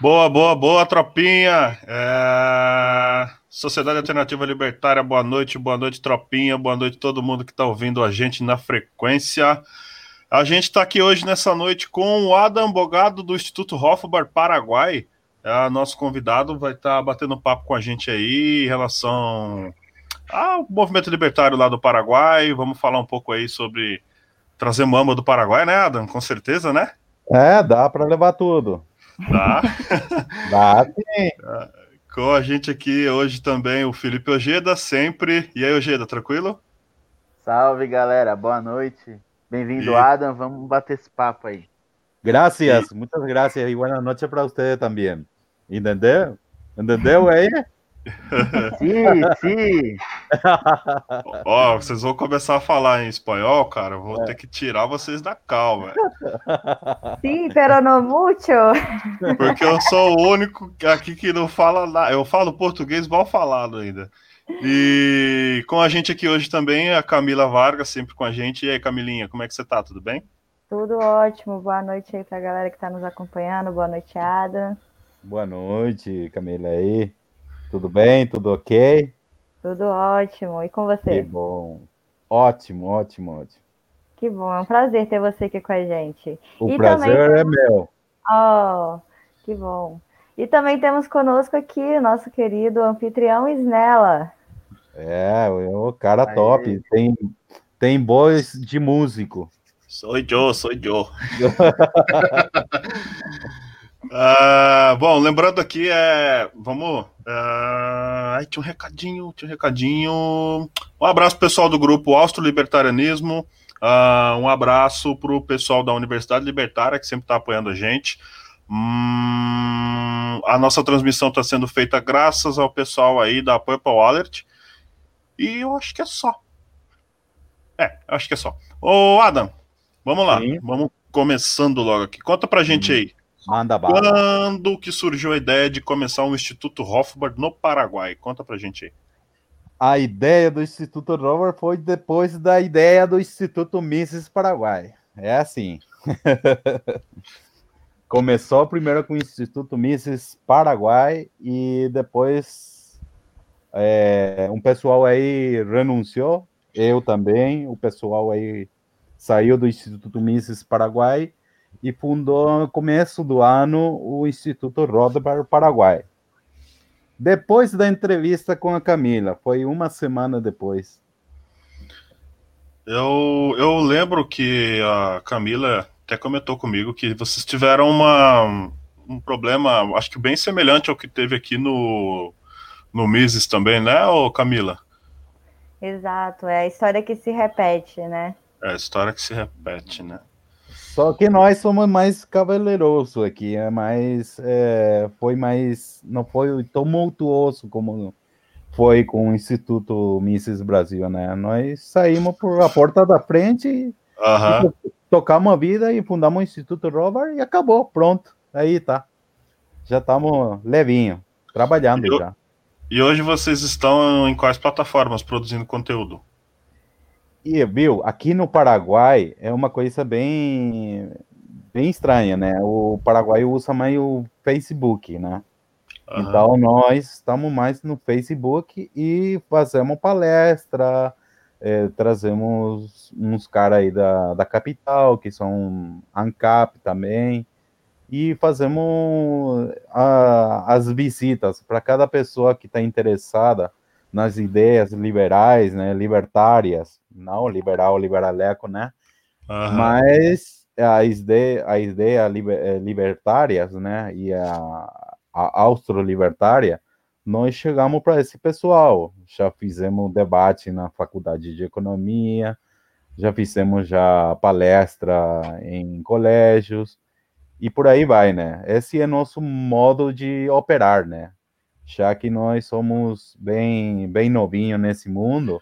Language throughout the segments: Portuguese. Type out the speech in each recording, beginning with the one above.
Boa, boa, boa, tropinha. É... Sociedade Alternativa Libertária, boa noite, boa noite, tropinha, boa noite todo mundo que está ouvindo a gente na frequência. A gente está aqui hoje nessa noite com o Adam Bogado do Instituto Hofbar Paraguai. É, nosso convidado vai estar tá batendo papo com a gente aí em relação ao movimento libertário lá do Paraguai. Vamos falar um pouco aí sobre trazer mama do Paraguai, né, Adam? Com certeza, né? É, dá para levar tudo. Dá? dá sim. Com a gente aqui hoje também o Felipe Ojeda, sempre. E aí, Ojeda, tranquilo? Salve, galera. Boa noite. Bem-vindo, e... Adam. Vamos bater esse papo aí. Gracias, e... muitas gracias e boa noite para você também. Entendeu? Entendeu aí? Sim, sim. Ó, vocês vão começar a falar em espanhol, cara. Vou é. ter que tirar vocês da calma. Sim, pero no mucho. Porque eu sou o único aqui que não fala nada. Eu falo português mal falado ainda. E com a gente aqui hoje também a Camila Vargas, sempre com a gente. E aí, Camilinha, como é que você tá? Tudo bem? Tudo ótimo. Boa noite aí pra galera que tá nos acompanhando. Boa noite, Ada. Boa noite, Camila aí. Tudo bem? Tudo ok? Tudo ótimo. E com você? Que bom. Ótimo, ótimo, ótimo. Que bom. É um prazer ter você aqui com a gente. O e prazer é meu. Oh, que bom. E também temos conosco aqui o nosso querido anfitrião Snella. É, o cara Aí. top. Tem, tem voz de músico. Sou eu, sou eu. Uh, bom, lembrando aqui, é, vamos. Uh, ai, tinha um recadinho, tinha um recadinho. Um abraço pessoal do grupo Austro Libertarianismo. Uh, um abraço para o pessoal da Universidade Libertária, que sempre está apoiando a gente. Hum, a nossa transmissão está sendo feita graças ao pessoal aí da Purple Alert. E eu acho que é só. É, acho que é só. Ô, Adam, vamos lá. Sim. Vamos começando logo aqui. Conta pra gente hum. aí. Manda bala. Quando que surgiu a ideia de começar um Instituto Hofbard no Paraguai? Conta pra gente aí. A ideia do Instituto Hofbard foi depois da ideia do Instituto Mises Paraguai. É assim. Começou primeiro com o Instituto Mises Paraguai e depois é, um pessoal aí renunciou, eu também, o pessoal aí saiu do Instituto Mises Paraguai e fundou no começo do ano o Instituto Roda para o Paraguai. Depois da entrevista com a Camila, foi uma semana depois. Eu, eu lembro que a Camila até comentou comigo que vocês tiveram uma, um problema, acho que bem semelhante ao que teve aqui no, no Mises também, né, ô Camila? Exato, é a história que se repete, né? É a história que se repete, né? Só que nós somos mais cavaleiroso aqui, é mais, é, foi mais, não foi tumultuoso como foi com o Instituto Mises Brasil, né? Nós saímos por a porta da frente, uhum. tocamos a vida e fundamos o Instituto Robert e acabou, pronto. Aí tá. Já estamos levinho, trabalhando e já. E hoje vocês estão em quais plataformas produzindo conteúdo? E, viu, aqui no Paraguai é uma coisa bem, bem estranha, né? O Paraguai usa mais o Facebook, né? Uhum. Então nós estamos mais no Facebook e fazemos palestra, é, trazemos uns caras aí da, da capital, que são ANCAP também, e fazemos a, as visitas para cada pessoa que está interessada nas ideias liberais, né, libertárias, não liberal, liberaleco, né, uhum. mas a ideia, a ideia liber, eh, libertárias, né, e a, a austro-libertária, nós chegamos para esse pessoal, já fizemos debate na faculdade de economia, já fizemos já palestra em colégios, e por aí vai, né, esse é nosso modo de operar, né, já que nós somos bem, bem novinho nesse mundo.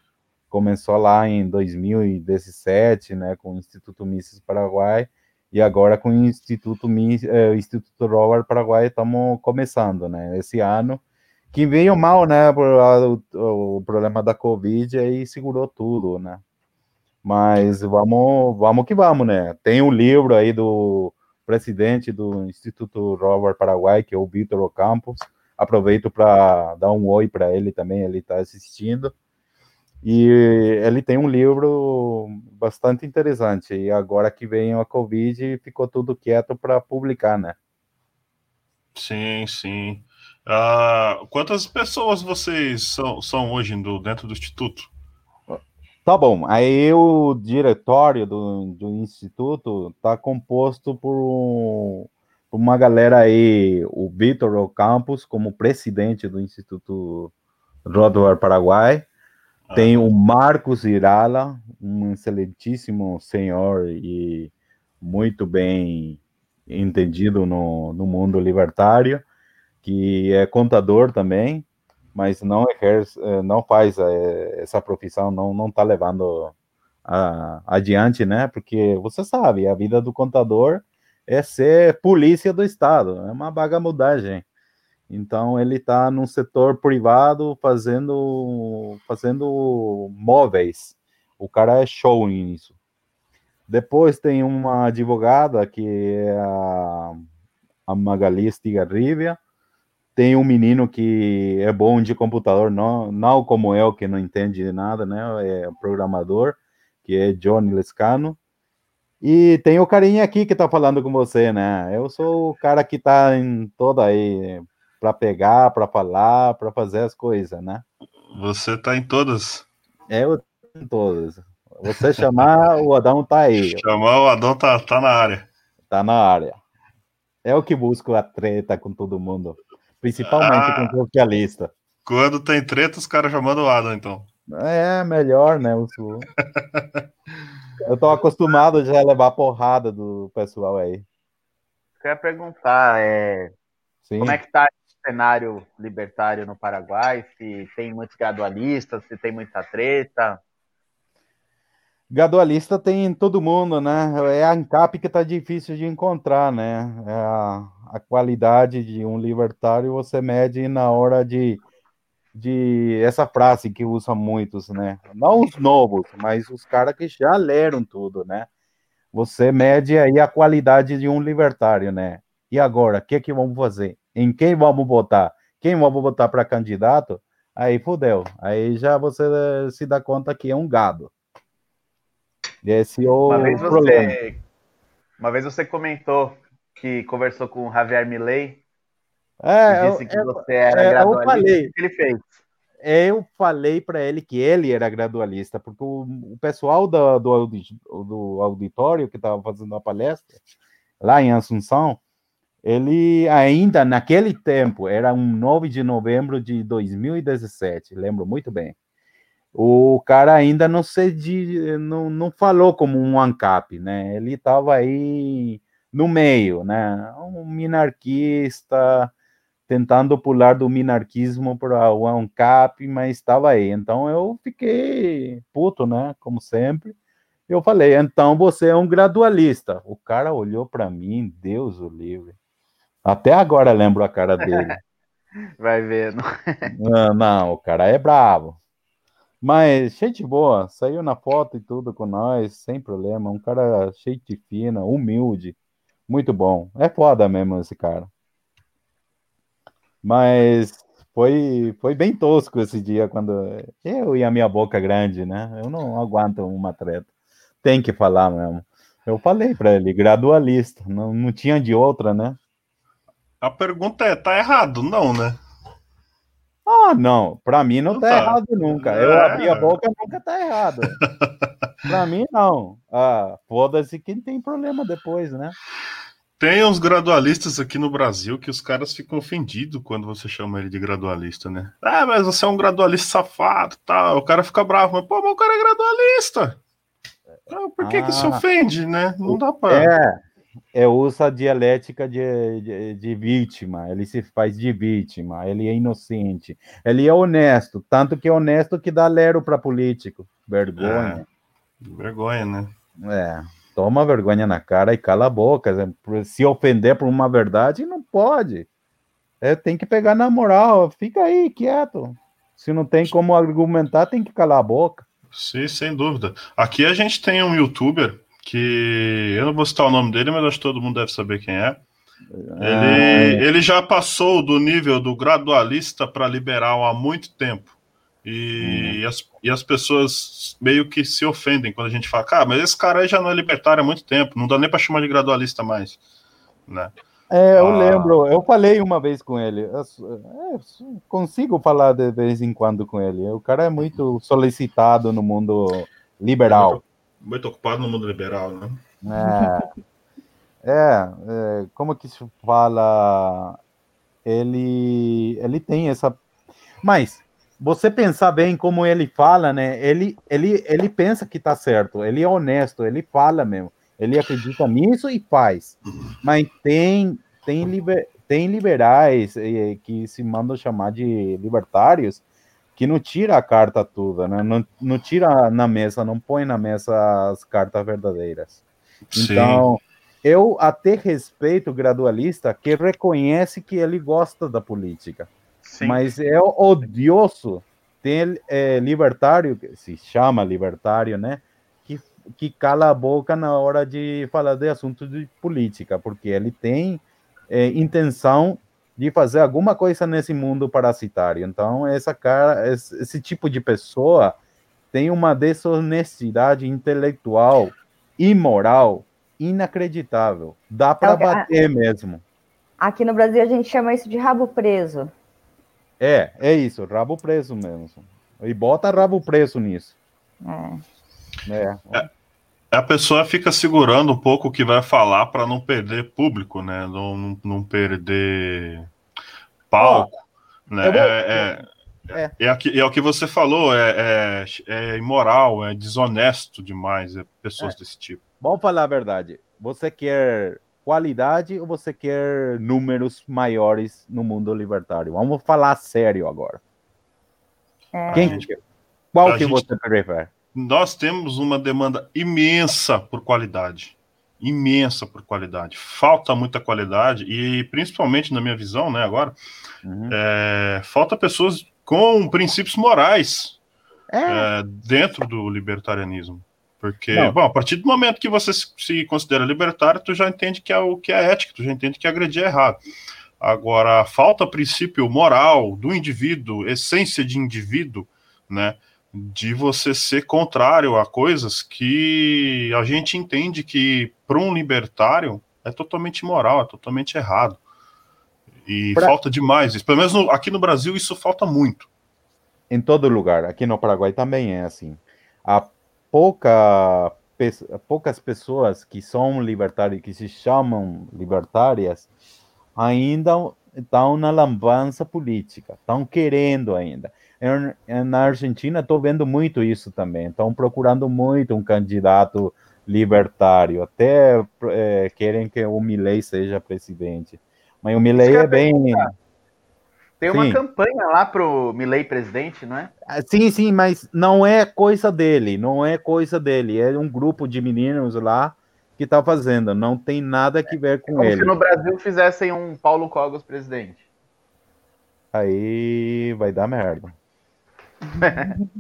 Começou lá em 2017, né, com o Instituto Mises Paraguai, e agora com o Instituto, Miss, eh, Instituto Robert Paraguai estamos começando, né, esse ano, que veio mal, né, por, o, o problema da Covid, aí segurou tudo, né. Mas vamos, vamos que vamos, né. Tem um livro aí do presidente do Instituto Robert Paraguai, que é o Vitor Ocampos. Aproveito para dar um oi para ele também, ele está assistindo. E ele tem um livro bastante interessante. E agora que veio a Covid, ficou tudo quieto para publicar, né? Sim, sim. Uh, quantas pessoas vocês são, são hoje do, dentro do Instituto? Tá bom. Aí o diretório do, do Instituto está composto por, por, uma galera aí, o Vitor Ocampos como presidente do Instituto Rodoar Paraguai, ah. tem o Marcos Irala, um excelentíssimo senhor e muito bem entendido no, no mundo libertário, que é contador também, mas não exerce, eh, não faz eh, essa profissão, não não está levando a, adiante, né? Porque você sabe, a vida do contador é ser polícia do estado, é uma bagamudagem. Então ele está num setor privado fazendo fazendo móveis. O cara é show nisso. Depois tem uma advogada que é a, a Magali Stigarribia, tem um menino que é bom de computador, não, não como eu, que não entende de nada, né? É programador, que é Johnny Lescano. E tem o carinha aqui que tá falando com você, né? Eu sou o cara que tá em toda aí para pegar, para falar, para fazer as coisas, né? Você tá em todas. É, eu tô em todas. Você chamar, o Adão tá aí. Chamar, o Adão tá, tá na área. Tá na área. É o que busco a treta com todo mundo. Principalmente ah, com socialista. Quando tem treta, os caras mandam o Adam, então. É, melhor, né? Eu tô acostumado já a levar porrada do pessoal aí. Quer perguntar, é... como é que tá o cenário libertário no Paraguai? Se tem muitos gradualistas, se tem muita treta? Gradualista tem em todo mundo, né? É a ANCAP que tá difícil de encontrar, né? É a a qualidade de um libertário você mede na hora de, de essa frase que usa muitos, né? Não os novos, mas os caras que já leram tudo, né? Você mede aí a qualidade de um libertário, né? E agora, o que que vamos fazer? Em quem vamos votar? Quem vamos votar para candidato? Aí fudeu. Aí já você se dá conta que é um gado. Esse é o uma vez problema. Você, uma vez você comentou que conversou com o Javier Milley é, disse que você era é, gradualista. Eu falei, o que ele fez? Eu falei para ele que ele era gradualista, porque o, o pessoal do, do, do auditório que estava fazendo a palestra lá em Assunção, ele ainda naquele tempo, era um 9 de novembro de 2017, lembro muito bem. O cara ainda não se não, não falou como um ANCAP, né? Ele estava aí no meio, né? Um minarquista tentando pular do minarquismo para o ANCAP, mas estava aí. Então eu fiquei puto, né? Como sempre. Eu falei, então você é um gradualista. O cara olhou para mim, Deus o livre. Até agora lembro a cara dele. Vai vendo. não, não, o cara é bravo. Mas gente boa, saiu na foto e tudo com nós, sem problema. Um cara cheio de fina, humilde. Muito bom. É foda mesmo esse cara. Mas foi, foi bem tosco esse dia quando eu e a minha boca grande, né? Eu não aguento uma treta. Tem que falar mesmo. Eu falei para ele, gradualista, não, não tinha de outra, né? A pergunta é, tá errado? Não, né? Ah, não, para mim não, não tá, tá, errado nunca. Eu é. abri a boca, nunca tá errado. para mim não. Ah, foda-se quem tem problema depois, né? Tem uns gradualistas aqui no Brasil que os caras ficam ofendidos quando você chama ele de gradualista, né? Ah, mas você é um gradualista safado tal. O cara fica bravo, mas pô, mas o cara é gradualista. Ah, por que, ah, que se ofende, né? Não dá pra. É, é usa a dialética de, de, de, vítima, ele se faz de vítima, ele é inocente, ele é honesto, tanto que é honesto que dá lero para político. Vergonha. É, vergonha, né? É toma vergonha na cara e cala a boca. Se ofender por uma verdade, não pode. É, tem que pegar na moral, fica aí quieto. Se não tem como argumentar, tem que calar a boca. Sim, sem dúvida. Aqui a gente tem um youtuber que eu não vou citar o nome dele, mas acho que todo mundo deve saber quem é. Ele, ele já passou do nível do gradualista para liberal há muito tempo. E, hum. as, e as pessoas meio que se ofendem quando a gente fala, cara, mas esse cara aí já não é libertário há muito tempo, não dá nem para chamar de gradualista mais. Né? É, eu ah. lembro, eu falei uma vez com ele, eu, eu consigo falar de vez em quando com ele. O cara é muito solicitado no mundo liberal. Muito, muito ocupado no mundo liberal, né? É. É, é, como que se fala? Ele, ele tem essa. Mas você pensar bem como ele fala, né? Ele, ele, ele pensa que tá certo. Ele é honesto. Ele fala mesmo. Ele acredita nisso e faz. Mas tem tem, liber, tem liberais eh, que se mandam chamar de libertários que não tira a carta toda, né? Não, não tira na mesa, não põe na mesa as cartas verdadeiras. Sim. Então, eu até respeito o gradualista que reconhece que ele gosta da política. Sim. Mas é odioso ter é, libertário, que se chama libertário, né? Que, que cala a boca na hora de falar de assuntos de política, porque ele tem é, intenção de fazer alguma coisa nesse mundo parasitário. Então, essa cara, esse, esse tipo de pessoa tem uma desonestidade intelectual e moral inacreditável. Dá para bater mesmo. Aqui no Brasil a gente chama isso de rabo preso. É, é isso, rabo preso mesmo. E bota rabo preso nisso. É. é. é a pessoa fica segurando um pouco o que vai falar para não perder público, né? Não, não, não perder palco. Né? Vou... É, é, é. É, é, é, o que você falou, é, é, é imoral, é desonesto demais, é pessoas é. desse tipo. Vamos falar a verdade. Você quer qualidade ou você quer números maiores no mundo libertário? Vamos falar sério agora. É. Quem, gente, qual que gente, você prefere? Nós temos uma demanda imensa por qualidade. Imensa por qualidade. Falta muita qualidade, e principalmente na minha visão, né, agora, uhum. é, falta pessoas com princípios morais é. dentro do libertarianismo. Porque, Não. bom, a partir do momento que você se considera libertário, tu já entende que é o que é ética, tu já entende que agredir é errado. Agora, falta princípio moral do indivíduo, essência de indivíduo, né? De você ser contrário a coisas que a gente entende que, para um libertário, é totalmente imoral, é totalmente errado. E pra... falta demais isso. Pelo menos no, aqui no Brasil, isso falta muito. Em todo lugar. Aqui no Paraguai também é assim. A pouca, poucas pessoas que são libertárias, que se chamam libertárias, ainda estão na lambança política, estão querendo ainda. Na Argentina, estou vendo muito isso também. Estão procurando muito um candidato libertário. Até é, querem que o Milley seja presidente. Mas o Milley é bem. Tem uma sim. campanha lá pro Milley presidente, não é? Ah, sim, sim, mas não é coisa dele, não é coisa dele. É um grupo de meninos lá que tá fazendo, não tem nada que ver com é como ele. se no Brasil fizessem um Paulo Cogos presidente. Aí vai dar merda.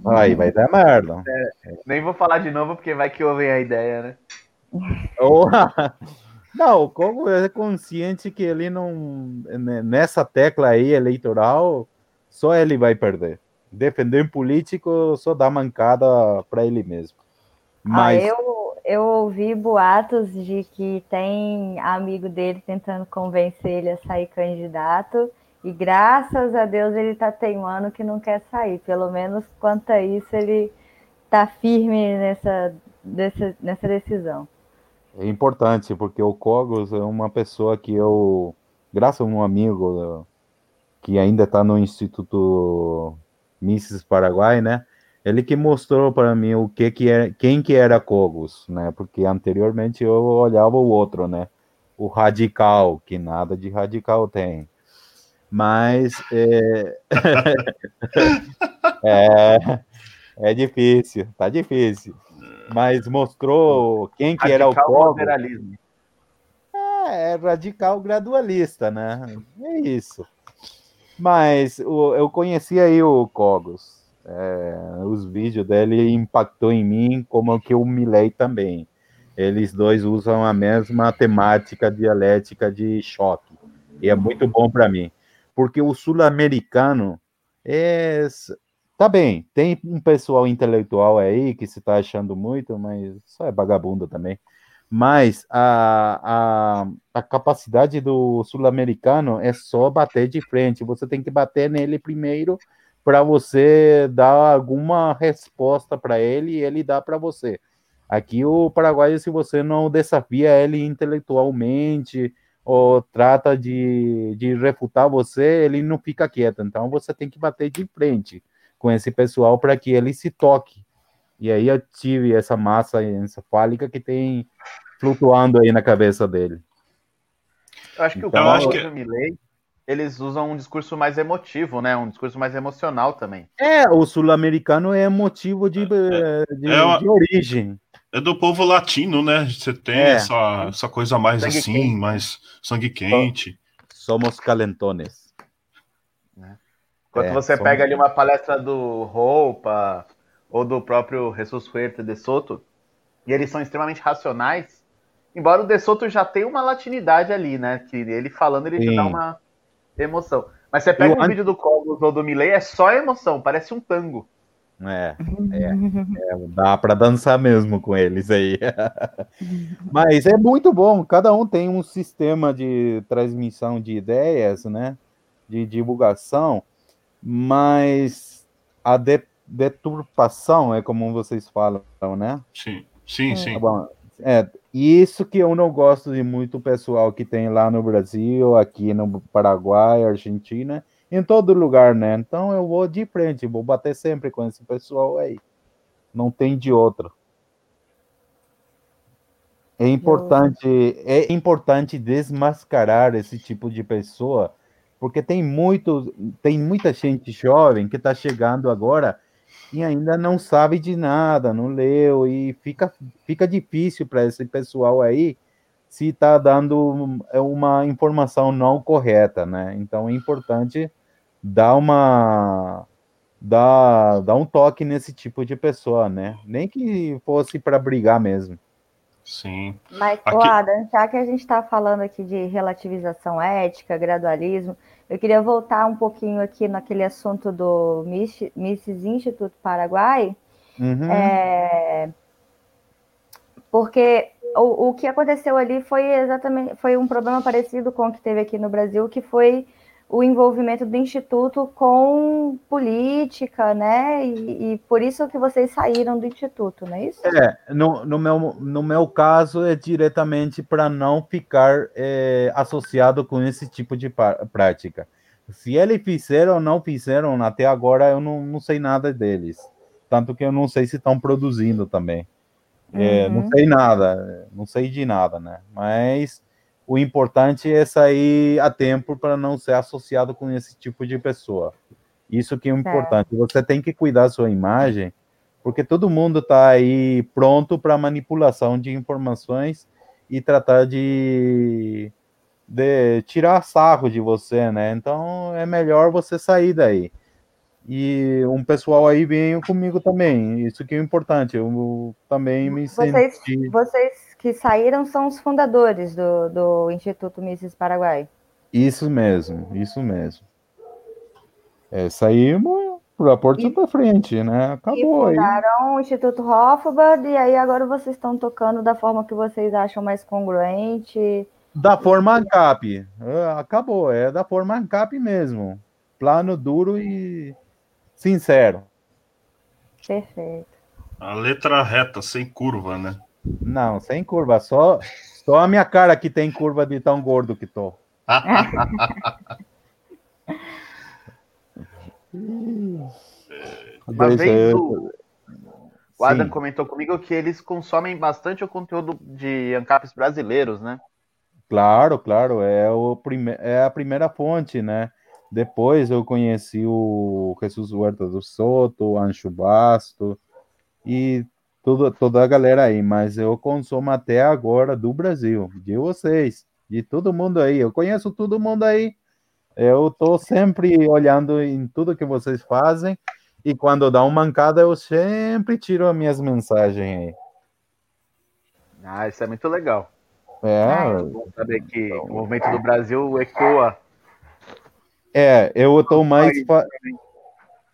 Aí vai dar merda. É, nem vou falar de novo porque vai que ouvem a ideia, né? Não, o Congo é consciente que ele não. Nessa tecla aí eleitoral, só ele vai perder. Defender um político só dá mancada para ele mesmo. Ah, Mas... Ah, eu, eu ouvi boatos de que tem amigo dele tentando convencer ele a sair candidato. E graças a Deus ele está teimando que não quer sair. Pelo menos quanto a isso, ele está firme nessa, nessa decisão é importante, porque o Cogos é uma pessoa que eu, graças a um amigo que ainda está no Instituto Mises Paraguai, né? Ele que mostrou para mim o que que é, quem que era Cogos, né? Porque anteriormente eu olhava o outro, né? O radical, que nada de radical tem. Mas é, é, é difícil, tá difícil mas mostrou quem que radical era o Kogo. É, é radical gradualista, né? É isso. Mas o, eu conheci aí o Cogos. É, os vídeos dele impactou em mim como que o Milley também. eles dois usam a mesma temática dialética de choque. E é muito bom para mim. Porque o sul-americano é. Tá bem, tem um pessoal intelectual aí que se está achando muito, mas só é vagabundo também. Mas a, a, a capacidade do sul-americano é só bater de frente. Você tem que bater nele primeiro para você dar alguma resposta para ele e ele dá para você. Aqui o paraguaio, se você não desafia ele intelectualmente ou trata de, de refutar você, ele não fica quieto. Então você tem que bater de frente com esse pessoal para que ele se toque. E aí ative essa massa encefálica que tem flutuando aí na cabeça dele. Eu acho que então, o Paulo que... Milley, eles usam um discurso mais emotivo, né? Um discurso mais emocional também. É, o sul-americano é emotivo de, é, de, é uma... de origem é do povo latino, né? Você tem é. essa, essa coisa mais sangue assim, quente. mais sangue quente. Somos calentones. Enquanto é, você somos... pega ali uma palestra do Roupa ou do próprio Jesus Fuerte de Soto, e eles são extremamente racionais, embora o de Soto já tenha uma latinidade ali, né? Que ele falando, ele Sim. dá uma emoção. Mas você pega o um an... vídeo do Cogos ou do Milley, é só emoção, parece um tango. É, é, é, dá para dançar mesmo com eles aí. Mas é muito bom, cada um tem um sistema de transmissão de ideias, né? De divulgação, mas a de, deturpação é como vocês falam, né? Sim, sim, sim. Tá bom, é, isso que eu não gosto de muito pessoal que tem lá no Brasil, aqui no Paraguai, Argentina, em todo lugar, né? Então eu vou de frente, vou bater sempre com esse pessoal aí. Não tem de outro. É importante, é importante desmascarar esse tipo de pessoa, porque tem muito, tem muita gente jovem que está chegando agora e ainda não sabe de nada, não leu e fica, fica difícil para esse pessoal aí se está dando uma informação não correta, né? Então é importante dá uma dá, dá um toque nesse tipo de pessoa, né? Nem que fosse para brigar mesmo. Sim. Mas, aqui... Adam, já que a gente está falando aqui de relativização ética, gradualismo, eu queria voltar um pouquinho aqui naquele assunto do Mises Instituto Paraguai, uhum. é... porque o, o que aconteceu ali foi exatamente foi um problema parecido com o que teve aqui no Brasil, que foi o envolvimento do Instituto com política, né? E, e, por isso que vocês saíram do Instituto, não é isso? É, no, no, meu, no meu caso é diretamente para não ficar é, associado com esse tipo de prática. Se eles fizeram ou não fizeram, até agora eu não, não sei nada deles. Tanto que eu não sei se estão produzindo também. É, uhum. Não sei nada, não sei de nada, né? Mas o importante é sair a tempo para não ser associado com esse tipo de pessoa. Isso que é importante. É. Você tem que cuidar da sua imagem, porque todo mundo está aí pronto para manipulação de informações e tratar de, de tirar sarro de você, né? Então é melhor você sair daí. E um pessoal aí veio comigo também. Isso que é importante. Eu também me vocês, senti... Vocês que saíram são os fundadores do, do Instituto Mises Paraguai. Isso mesmo, isso mesmo. É, saímos para a porta para frente, né? Acabou e fundaram aí. o Instituto Hofbard e aí agora vocês estão tocando da forma que vocês acham mais congruente. Da forma ANCAP. É, acabou, é da forma ANCAP mesmo. Plano duro e sincero. Perfeito. A letra reta, sem curva, né? Não, sem curva. Só, só a minha cara que tem curva de tão gordo que tô. Uma vez o, o Adam Sim. comentou comigo que eles consomem bastante o conteúdo de ANCAPs brasileiros, né? Claro, claro, é, o prime é a primeira fonte, né? Depois eu conheci o Jesus Huerta do Soto, o Ancho Basto, e toda, toda a galera aí, mas eu consumo até agora do Brasil, de vocês, de todo mundo aí. Eu conheço todo mundo aí. Eu tô sempre olhando em tudo que vocês fazem e quando dá uma mancada eu sempre tiro as minhas mensagens aí. Ah, isso é muito legal. É. saber que o movimento do Brasil ecoa. É, eu tô mais.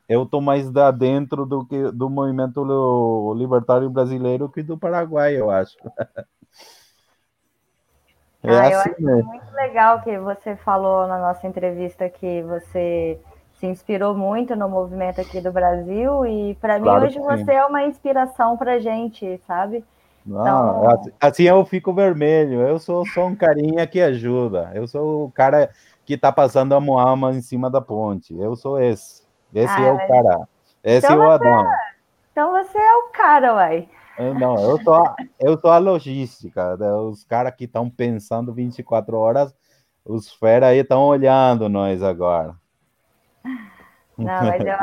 Eu tô mais da dentro do que do movimento libertário brasileiro que do Paraguai, eu acho. É ah, assim eu acho muito legal que você falou na nossa entrevista que você se inspirou muito no movimento aqui do Brasil e para claro mim hoje você é uma inspiração para gente, sabe? Não, então... assim eu fico vermelho. Eu sou só um carinha que ajuda. Eu sou o cara que tá passando a moama em cima da ponte. Eu sou esse. Esse ah, é o cara. Esse então é o Adão. É... Então você é o cara, uai. Não, eu sou, eu sou a logística. Né? Os caras que estão pensando 24 horas, os fera aí estão olhando nós agora. Não, mas eu,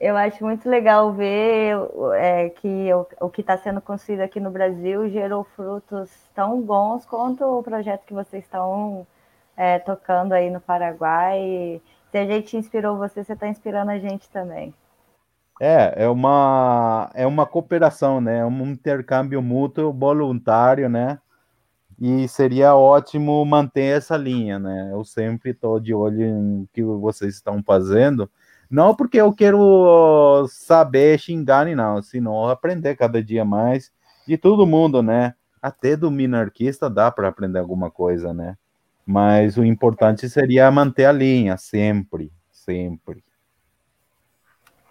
eu acho muito legal ver é, que o, o que está sendo construído aqui no Brasil gerou frutos tão bons quanto o projeto que vocês estão é, tocando aí no Paraguai. Se a gente inspirou você, você está inspirando a gente também. É, é uma, é uma cooperação, né? É um intercâmbio mútuo voluntário, né? E seria ótimo manter essa linha, né? Eu sempre estou de olho em que vocês estão fazendo não porque eu quero saber xingar, não, senão aprender cada dia mais de todo mundo, né? Até do minarquista dá para aprender alguma coisa, né? Mas o importante seria manter a linha, sempre, sempre.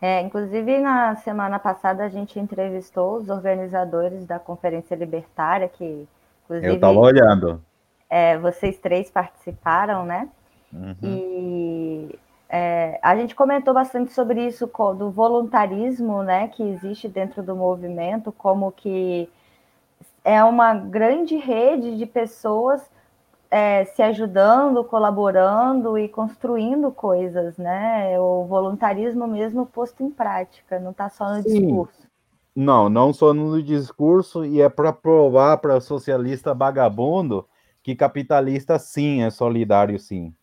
É, inclusive, na semana passada, a gente entrevistou os organizadores da Conferência Libertária, que, inclusive. Eu estava olhando. É, vocês três participaram, né? Uhum. E é, a gente comentou bastante sobre isso, do voluntarismo né, que existe dentro do movimento, como que é uma grande rede de pessoas é, se ajudando, colaborando e construindo coisas, né? O voluntarismo mesmo posto em prática, não está só no Sim. discurso. Não, não só no discurso, e é para provar para o socialista vagabundo que capitalista sim é solidário sim.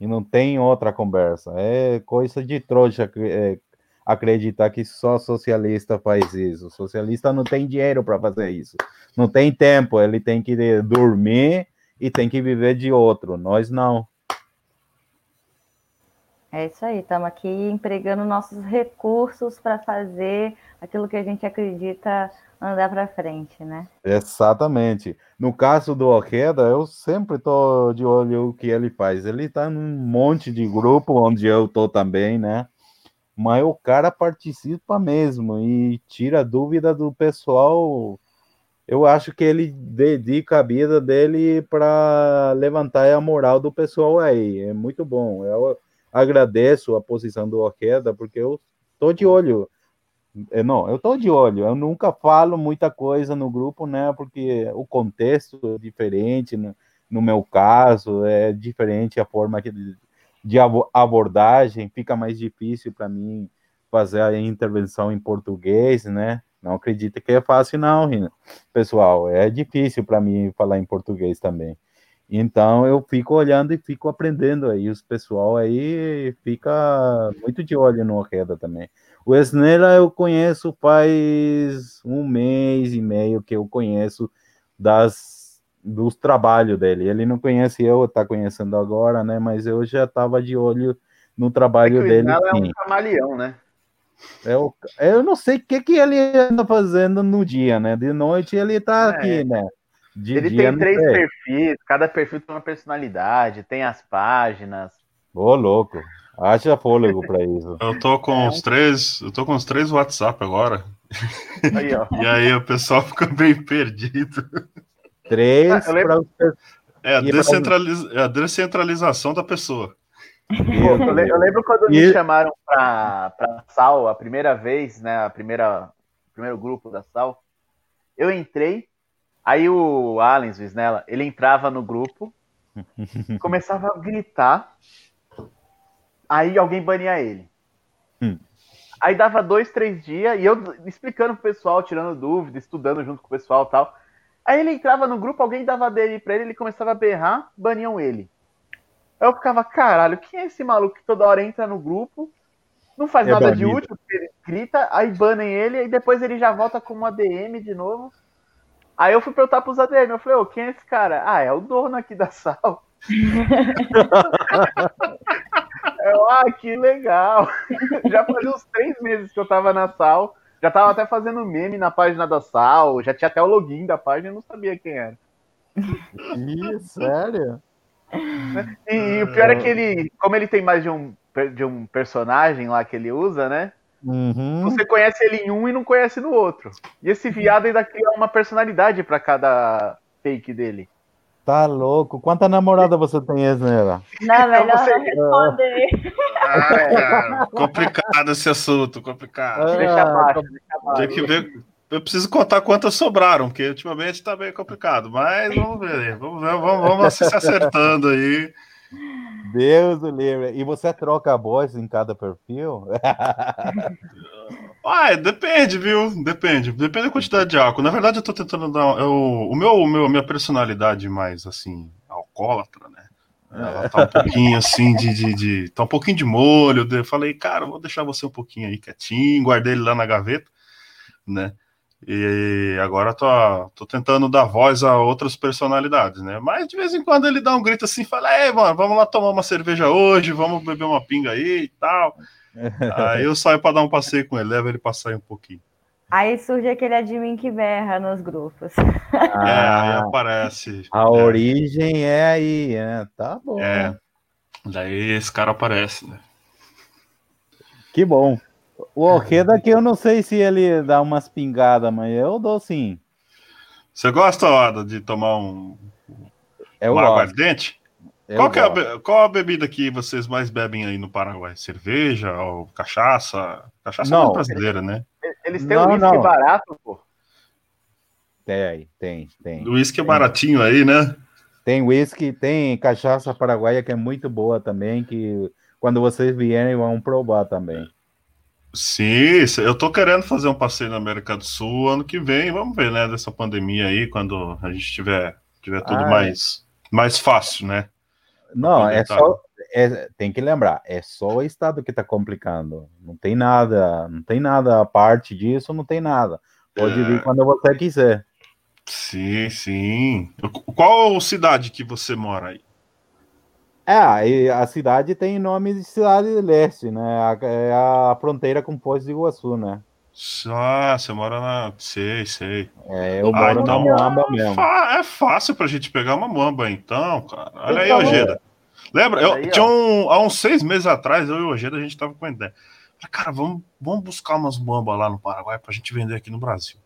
E não tem outra conversa. É coisa de trouxa é, acreditar que só socialista faz isso. O socialista não tem dinheiro para fazer isso. Não tem tempo, ele tem que dormir e tem que viver de outro. Nós não. É isso aí, estamos aqui empregando nossos recursos para fazer aquilo que a gente acredita andar para frente, né? Exatamente. No caso do Okeda, eu sempre tô de olho o que ele faz. Ele tá num monte de grupo onde eu tô também, né? Mas o cara participa mesmo e tira dúvida do pessoal. Eu acho que ele dedica a vida dele para levantar a moral do pessoal aí. É muito bom. Eu agradeço a posição do Okeda, porque eu tô de olho é, não, eu tô de olho. Eu nunca falo muita coisa no grupo, né? Porque o contexto é diferente. No, no meu caso, é diferente a forma de, de abordagem. Fica mais difícil para mim fazer a intervenção em português, né? Não acredita que é fácil, não, pessoal. É difícil para mim falar em português também. Então eu fico olhando e fico aprendendo aí. Os pessoal aí fica muito de olho no Reda também. O Esnela eu conheço faz um mês e meio que eu conheço das dos trabalhos dele. Ele não conhece eu, tá conhecendo agora, né? Mas eu já estava de olho no trabalho é dele. Ele é um camaleão, né? Eu, eu não sei o que, que ele anda fazendo no dia, né? De noite ele tá é. aqui, né? De ele dia, tem três perfis, cada perfil tem uma personalidade, tem as páginas. Ô, louco. Haja fôlego para isso. Eu tô com é. os três, eu tô com os três WhatsApp agora. Aí, e aí o pessoal fica bem perdido. Três ah, lembro... pra... É a, descentraliz... é a descentralização da pessoa. Eu, lembro quando me chamaram para pra Sal a primeira vez, né? A primeira, primeiro grupo da Sal. Eu entrei, aí o Alens Visnella, ele entrava no grupo, começava a gritar Aí alguém bania ele. Hum. Aí dava dois, três dias, e eu explicando pro pessoal, tirando dúvida, estudando junto com o pessoal tal. Aí ele entrava no grupo, alguém dava dele pra ele, ele começava a berrar, baniam ele. Aí eu ficava, caralho, quem é esse maluco que toda hora entra no grupo, não faz é nada de útil, ele grita, aí banem ele, e depois ele já volta como ADM de novo. Aí eu fui perguntar pros ADM, eu falei, ô, quem é esse cara? Ah, é o dono aqui da sal. eu, ah, que legal. Já fazia uns três meses que eu tava na sal. Já tava até fazendo meme na página da sal. Já tinha até o login da página e não sabia quem era. Ih, sério? E, e, o pior é que ele, como ele tem mais de um, de um personagem lá que ele usa, né? Uhum. Você conhece ele em um e não conhece no outro. E esse viado ainda cria uma personalidade para cada fake dele. Tá louco. Quanta namorada você tem, Esnela? Não, melhor você... não responder. Ah, complicado esse assunto, complicado. Ah, deixa abaixo, deixa abaixo. Tem que ver. Eu preciso contar quantas sobraram, porque ultimamente tá bem complicado. Mas vamos ver, vamos ver, vamos, vamos se acertando aí. Deus do livre. E você troca a voz em cada perfil? Ah, depende, viu? Depende. Depende da quantidade de álcool. Na verdade, eu tô tentando dar. Eu, o meu, o meu, minha personalidade mais assim, alcoólatra, né? Ela tá um pouquinho assim de, de, de, Tá um pouquinho de molho. Eu falei, cara, vou deixar você um pouquinho aí quietinho, guardei ele lá na gaveta, né? E agora tô, tô tentando dar voz a outras personalidades, né? Mas de vez em quando ele dá um grito assim, fala, ei, mano, vamos lá tomar uma cerveja hoje, vamos beber uma pinga aí e tal. aí eu saio para dar um passeio com ele, leva ele pra sair um pouquinho. Aí surge aquele admin que berra nos grupos. Ah, é, aí aparece. A é. origem é aí, né? Tá bom. É. Daí esse cara aparece, né? Que bom. O Alqueda que eu não sei se ele dá umas pingadas, mas eu dou sim. Você gosta, Ada, de tomar um, eu um aguardente? Qual, que é a, qual a bebida que vocês mais bebem aí no Paraguai? Cerveja ou cachaça? Cachaça Não. é brasileira, né? Eles têm Não, um whisky não. barato, pô. Tem, tem, tem. O uísque é baratinho aí, né? Tem whisky, tem cachaça paraguaia que é muito boa também, que quando vocês vierem vão provar também. Sim, eu tô querendo fazer um passeio na América do Sul ano que vem. Vamos ver, né, dessa pandemia aí, quando a gente tiver, tiver tudo Ah, é. mais, mais fácil, né? Não, é Aproveitar. só. é- tem que lembrar, é só o Estado que está complicando. Não tem nada, não tem nada a parte disso, não tem nada. Pode É. vir quando você quiser. Sim, sim. Qual cidade que você mora aí? É, a cidade tem nome de cidade de leste, né? A- É a fronteira com Foz do Iguaçu, né? Ah, você mora na. Sei, sei. É, eu Ah, moro então- na Moamba mesmo. Fa- É fácil pra gente pegar uma mamba, então, cara. Olha aí, Então, Ojeda. Lembra? Eu, Aí, tinha um, há uns seis meses atrás, eu e o Ojeda, a gente tava com a ideia. Cara, vamos, vamos buscar umas mambas lá no Paraguai pra gente vender aqui no Brasil.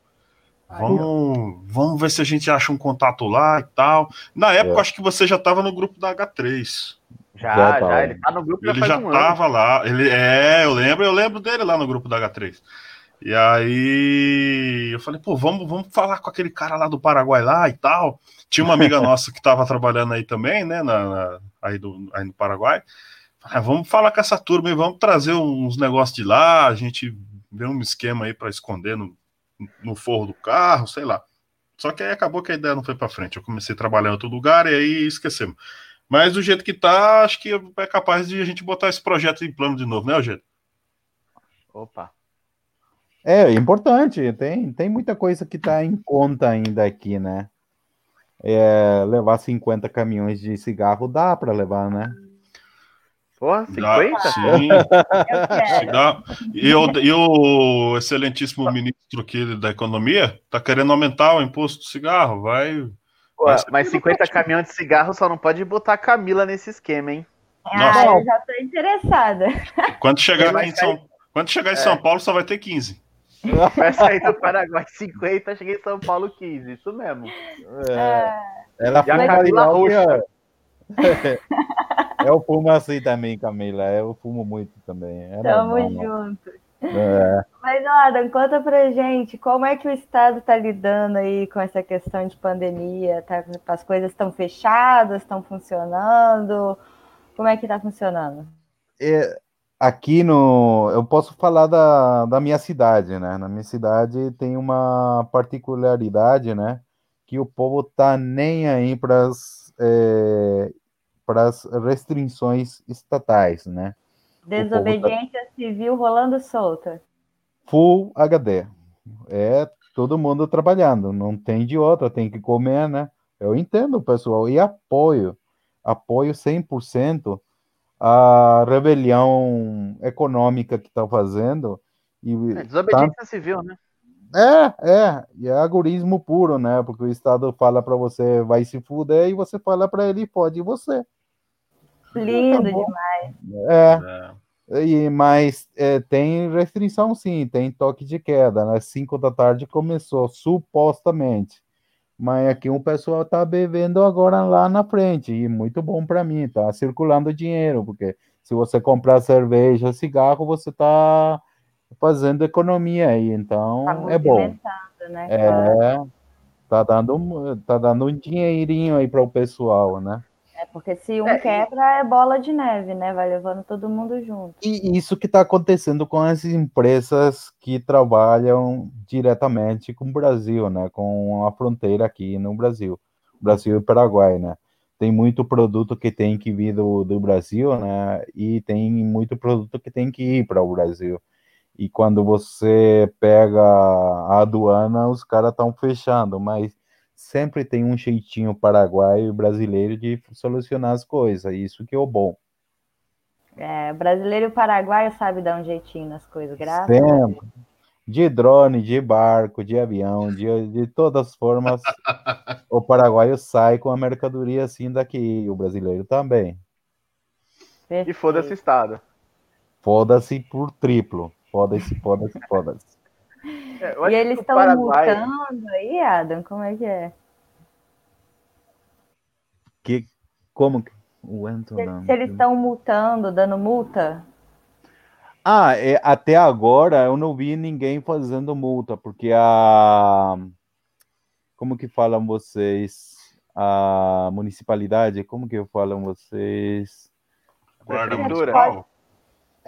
Vamos, vamos ver se a gente acha um contato lá e tal. Na época, É. acho que você já tava no grupo da H3. Já, Já já, ele tá no grupo Ele já um tava lá. Ele, é, eu lembro, eu lembro dele lá no grupo da H3. E aí eu falei, pô, vamos, vamos falar com aquele cara lá do Paraguai lá e tal. Tinha uma amiga nossa que tava trabalhando aí também, né? Na, na- aí, do, aí no Paraguai. Falei, ah, vamos falar com essa turma e vamos trazer uns negócios de lá, a gente vê um esquema aí para esconder no, no forro do carro, sei lá. Só que aí acabou que a ideia não foi para frente. Eu comecei a trabalhar em outro lugar e aí esquecemos. Mas do jeito que tá, acho que é capaz de a gente botar esse projeto em plano de novo, né, Eugênio? Opa. É importante, tem, tem muita coisa que está em conta ainda aqui, né? É, levar 50 caminhões de cigarro dá para levar, né? Porra, Dá- 50? Sim, Eu dá. E, o, e o excelentíssimo ministro aqui da Economia tá querendo aumentar o imposto do cigarro. Vai. Pô, Mas- mas 50 caminhões de cigarro só não pode botar a Camila nesse esquema, hein? Nossa. Ah, eu já tô interessada. Quando chegar em São, quando chegar em É. São Paulo, só vai ter 15. Vai sair do Paraguai 50, cheguei em São Paulo 15, isso mesmo. É, ela E a fuma Camila roxa. eu fumo assim também, Camila. Eu fumo muito também. É Tamo normal, junto. É. Mas, Adam, conta pra gente como é que o Estado tá lidando aí com essa questão de pandemia? Tá, as coisas estão fechadas, estão funcionando? Como é que tá funcionando? É, aqui no. Eu posso falar da, da minha cidade, né? Na minha cidade tem uma particularidade, né? Que o povo tá nem aí para as restrições estatais, né? Desobediência civil rolando solta. Full HD. É todo mundo trabalhando, não tem de outra, tem que comer, né? Eu entendo, pessoal, e apoio, apoio 100% a rebelião econômica que está fazendo. E é, desobediência tá... civil, né? É, é, e é agorismo puro, né? Porque o Estado fala para você vai se fuder e você fala para ele pode você. Lindo tá demais. É. é. E, mas é, tem restrição sim, tem toque de queda. Né? 5 da tarde começou, supostamente. Mas aqui o pessoal tá bebendo agora lá na frente, e muito bom para mim, tá circulando dinheiro, porque se você comprar cerveja, cigarro, você tá fazendo economia aí, então tá é bom. Né, é, tá dando, tá dando um dinheirinho aí para o pessoal, né? É porque se um é, quebra é bola de neve, né? Vai levando todo mundo junto. E isso que está acontecendo com as empresas que trabalham diretamente com o Brasil, né? Com a fronteira aqui no Brasil, Brasil e Paraguai, né? Tem muito produto que tem que vir do, do Brasil, né? E tem muito produto que tem que ir para o Brasil. E quando você pega a aduana, os caras estão fechando, mas sempre tem um jeitinho paraguaio e brasileiro de solucionar as coisas, isso que é o bom. É, brasileiro e paraguaio sabe dar um jeitinho nas coisas, graças sempre. De drone, de barco, de avião, de, de todas as formas, o paraguaio sai com a mercadoria assim daqui, o brasileiro também. Perfeito. E foda-se Estado. Foda-se por triplo. Foda-se, foda-se, foda-se. É, e eles estão Paraguai... multando aí, Adam? Como é que é? Que, como que. O Anton, se, se eles estão multando, dando multa? Ah, é, até agora eu não vi ninguém fazendo multa, porque a. Como que falam vocês? A municipalidade, como que falam vocês? Guarda municipal.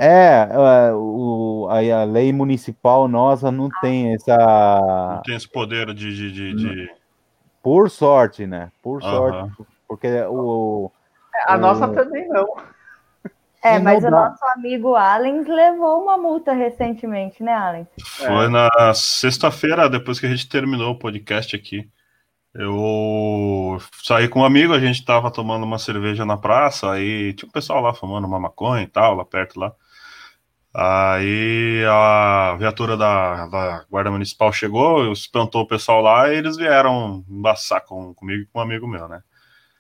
É, é, o, a, a lei municipal nossa não tem essa. Não tem esse poder de. de, de, de... Por sorte, né? Por sorte. Porque o. A o... nossa também não. É, e mas o dá. nosso amigo Allen levou uma multa recentemente, né, Allen? Foi é. na sexta-feira, depois que a gente terminou o podcast aqui. Eu saí com um amigo, a gente tava tomando uma cerveja na praça, aí tinha um pessoal lá fumando uma maconha e tal, lá perto lá. Aí a viatura da, da Guarda Municipal chegou, espantou o pessoal lá e eles vieram embaçar com, comigo e com um amigo meu, né?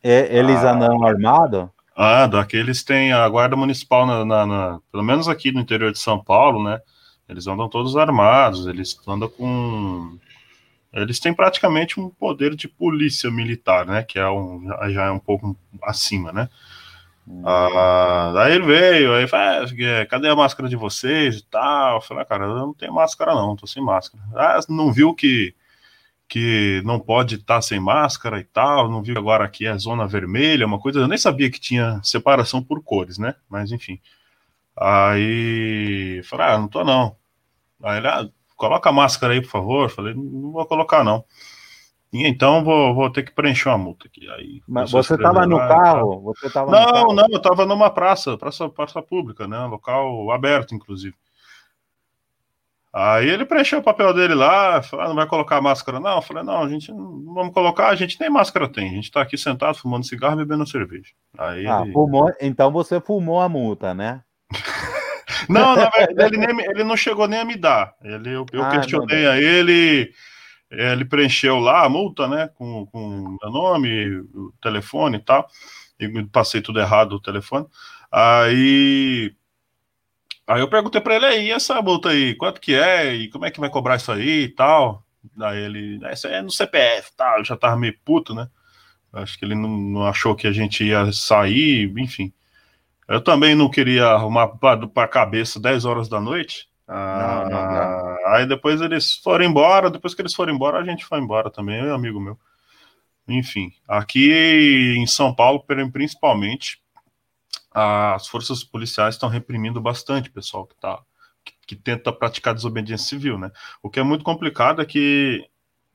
E, eles ah, andam armados? Ah, daqueles tem a Guarda Municipal, na, na, na, pelo menos aqui no interior de São Paulo, né? Eles andam todos armados, eles andam com. Eles têm praticamente um poder de polícia militar, né? Que é um, já é um pouco acima, né? Ah, daí ele veio, aí falou, ah, cadê a máscara de vocês e tal? Eu falei, ah, cara, eu não tenho máscara não, tô sem máscara. Ah, não viu que, que não pode estar tá sem máscara e tal, não viu agora aqui é zona vermelha, uma coisa, eu nem sabia que tinha separação por cores, né? Mas enfim. Aí, falei, ah, não tô não. Aí ele, ah, coloca a máscara aí, por favor. Eu falei, não vou colocar não. Então vou, vou ter que preencher uma multa aqui. Aí, Mas você estava no carro? Você tava não, carro. não, eu estava numa praça, praça, praça pública, né? Local aberto, inclusive. Aí ele preencheu o papel dele lá, falou, ah, não vai colocar máscara, não? Eu falei, não, a gente não vamos colocar, a gente nem máscara tem, a gente está aqui sentado fumando cigarro e bebendo cerveja. Aí ah, ele... fumou, então você fumou a multa, né? não, na verdade, ele, nem, ele não chegou nem a me dar. Ele, eu, eu ah, questionei a ele ele preencheu lá a multa, né, com, com meu nome, o telefone e tal, e passei tudo errado o telefone. Aí, aí eu perguntei para ele aí, essa multa aí, quanto que é e como é que vai cobrar isso aí e tal. Daí ele, ah, isso aí é no CPF, tal, eu já tava meio puto, né? Acho que ele não, não achou que a gente ia sair, enfim. Eu também não queria arrumar para a cabeça 10 horas da noite. Ah, não, não, não. Aí depois eles foram embora, depois que eles foram embora, a gente foi embora também, eu amigo meu. Enfim, aqui em São Paulo, principalmente, as forças policiais estão reprimindo bastante o pessoal que, tá, que, que tenta praticar desobediência civil, né? O que é muito complicado é que,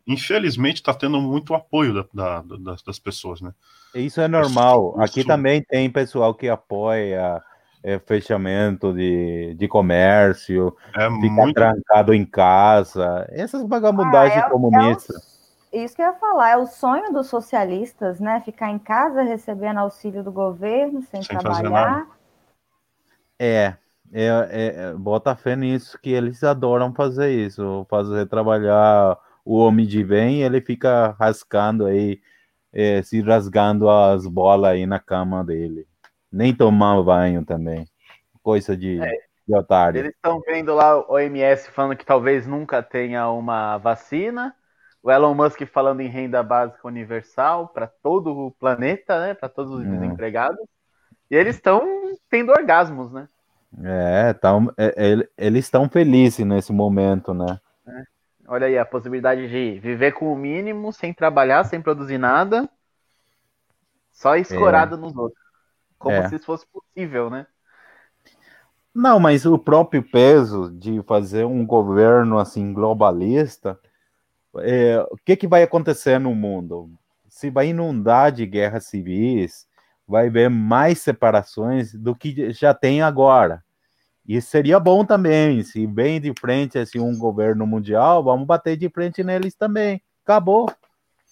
infelizmente, está tendo muito apoio da, da, das, das pessoas, né? Isso é normal. Isso, Aqui isso... também tem pessoal que apoia é, fechamento de, de comércio, é ficar muito... trancado em casa, essas vagabundagens ah, é, comunistas. É o, isso que eu ia falar, é o sonho dos socialistas, né? Ficar em casa recebendo auxílio do governo, sem, sem trabalhar. É, é, é, bota fé nisso, que eles adoram fazer isso, fazer trabalhar o homem de bem, ele fica rascando aí, é, se rasgando as bolas aí na cama dele nem tomar banho também. Coisa de, é, de otário. Eles estão vendo lá o OMS falando que talvez nunca tenha uma vacina. O Elon Musk falando em renda básica universal para todo o planeta, né? Para todos os é. desempregados. E eles estão tendo orgasmos, né? É, tão, é, é eles estão felizes nesse momento, né? É. Olha aí a possibilidade de viver com o mínimo, sem trabalhar, sem produzir nada, só escorado nos outros. Como é. se isso fosse possível, né? Não, mas o próprio peso de fazer um governo assim globalista, é, o que, que vai acontecer no mundo? Se vai inundar de guerras civis, vai haver mais separações do que já tem agora. E seria bom também, se bem de frente assim, um governo mundial, vamos bater de frente neles também. Acabou.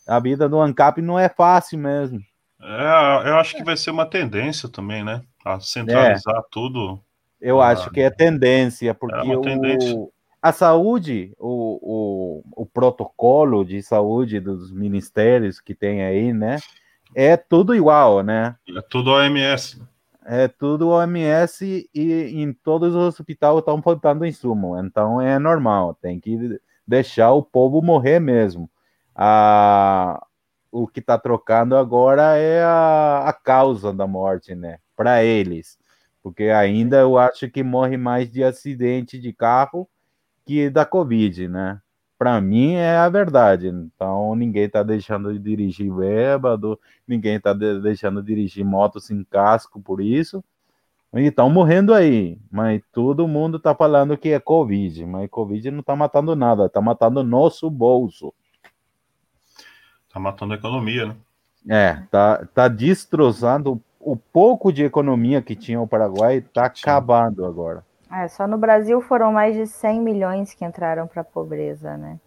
A vida do ANCAP não é fácil mesmo. É, eu acho que vai ser uma tendência também, né? A centralizar é. tudo. Eu ah, acho que é tendência, porque é tendência. O, a saúde, o, o, o protocolo de saúde dos ministérios que tem aí, né? É tudo igual, né? É tudo OMS. É tudo OMS e em todos os hospitais estão faltando insumo. Então é normal, tem que deixar o povo morrer mesmo. A, o que está trocando agora é a, a causa da morte, né? Para eles. Porque ainda eu acho que morre mais de acidente de carro que da Covid, né? Para mim é a verdade. Então ninguém está deixando de dirigir bêbado, ninguém está de, deixando de dirigir moto sem casco por isso. E estão morrendo aí, mas todo mundo está falando que é Covid, mas Covid não está matando nada, está matando nosso bolso. Tá matando a economia, né? É, tá, tá destroçando o pouco de economia que tinha o Paraguai, tá Sim. acabando agora. É, só no Brasil foram mais de 100 milhões que entraram para a pobreza, né?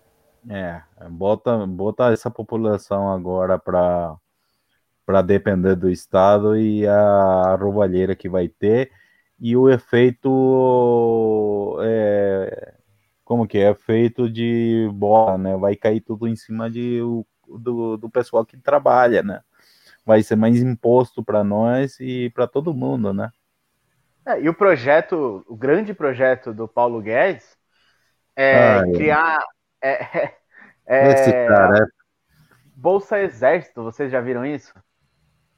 É, bota, bota essa população agora para para depender do Estado e a roubalheira que vai ter e o efeito é, como que é? Efeito de bola, né? Vai cair tudo em cima de o do, do pessoal que trabalha, né? Vai ser mais imposto para nós e para todo mundo, né? É, e o projeto, o grande projeto do Paulo Guedes é ah, criar é, é, é, Esse cara é... Bolsa Exército, vocês já viram isso?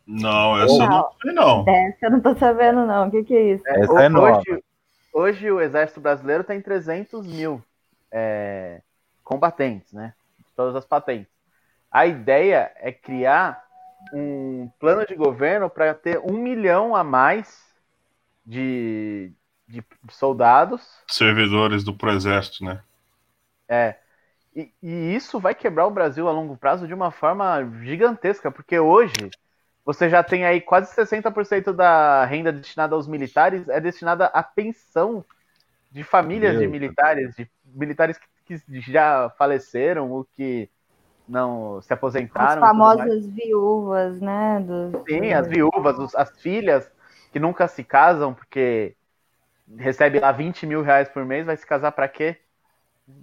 Não, essa não, não sei não. Essa eu não tô sabendo não, o que que é isso? É, essa é nova. Hoje, hoje o Exército Brasileiro tem 300 mil é, combatentes, né? Todas as patentes. A ideia é criar um plano de governo para ter um milhão a mais de, de soldados. Servidores do exército, né? É. E, e, isso vai quebrar o Brasil a longo prazo de uma forma gigantesca, porque hoje você já tem aí quase 60% da renda destinada aos militares é destinada à pensão de famílias Meu de militares, de militares que, que já faleceram ou que não se aposentaram. As famosas viúvas, né? Dos... Sim, as viúvas, as filhas que nunca se casam porque recebe lá 20 mil reais por mês, vai se casar para quê?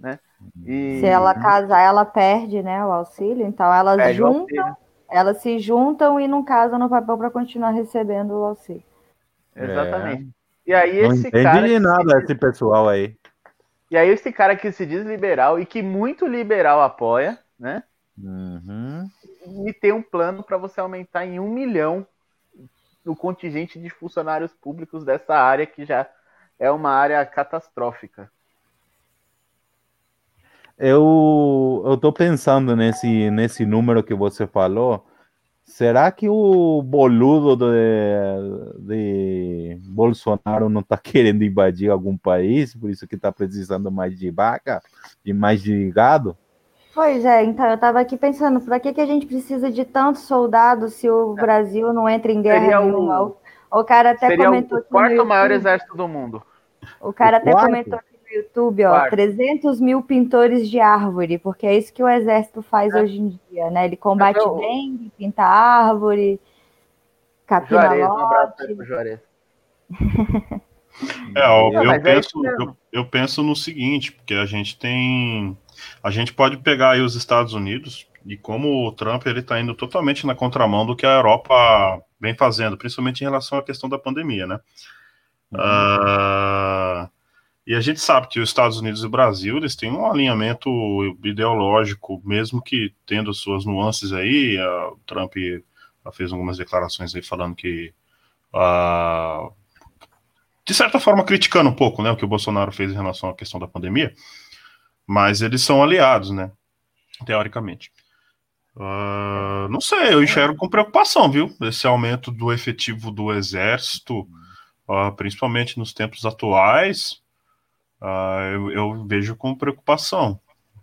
Né? E... Se ela casar, ela perde, né, o auxílio. Então elas perde juntam, elas se juntam e não casam no papel para continuar recebendo o auxílio. Exatamente. É. E aí não esse cara de nada esse pessoal aí. E aí esse cara que se diz liberal e que muito liberal apoia, né? Uhum. E tem um plano para você aumentar em um milhão o contingente de funcionários públicos dessa área, que já é uma área catastrófica. Eu tô pensando nesse nesse número que você falou. Será que o boludo de, de Bolsonaro não está querendo invadir algum país, por isso que está precisando mais de vaca, de mais de gado? Pois é, então eu estava aqui pensando, para que, que a gente precisa de tantos soldados se o é. Brasil não entra em guerra nenhuma? O, O cara até Seria comentou o quarto maior exército do mundo. O cara até quarto? comentou aqui no YouTube, ó, Quarto. 300 mil pintores de árvore, porque é isso que o exército faz É. hoje em dia, né? Ele combate Eu- dengue, pinta árvore, capina Juarez, um abraço aí lote. pro Juarez. É, ó, eu, é penso, eu, eu penso no seguinte, porque a gente tem. A gente pode pegar aí os Estados Unidos e como o Trump ele está indo totalmente na contramão do que a Europa vem fazendo, principalmente em relação à questão da pandemia, né? Ah, e a gente sabe que os Estados Unidos e o Brasil eles têm um alinhamento ideológico, mesmo que tendo suas nuances aí. o Trump fez algumas declarações aí falando que ah, de certa forma criticando um pouco, né, o que o Bolsonaro fez em relação à questão da pandemia, mas eles são aliados, né, teoricamente. Ah, não sei, eu enxergo com preocupação, viu, esse aumento do efetivo do exército, ah, principalmente nos tempos atuais, ah, eu, eu vejo com preocupação,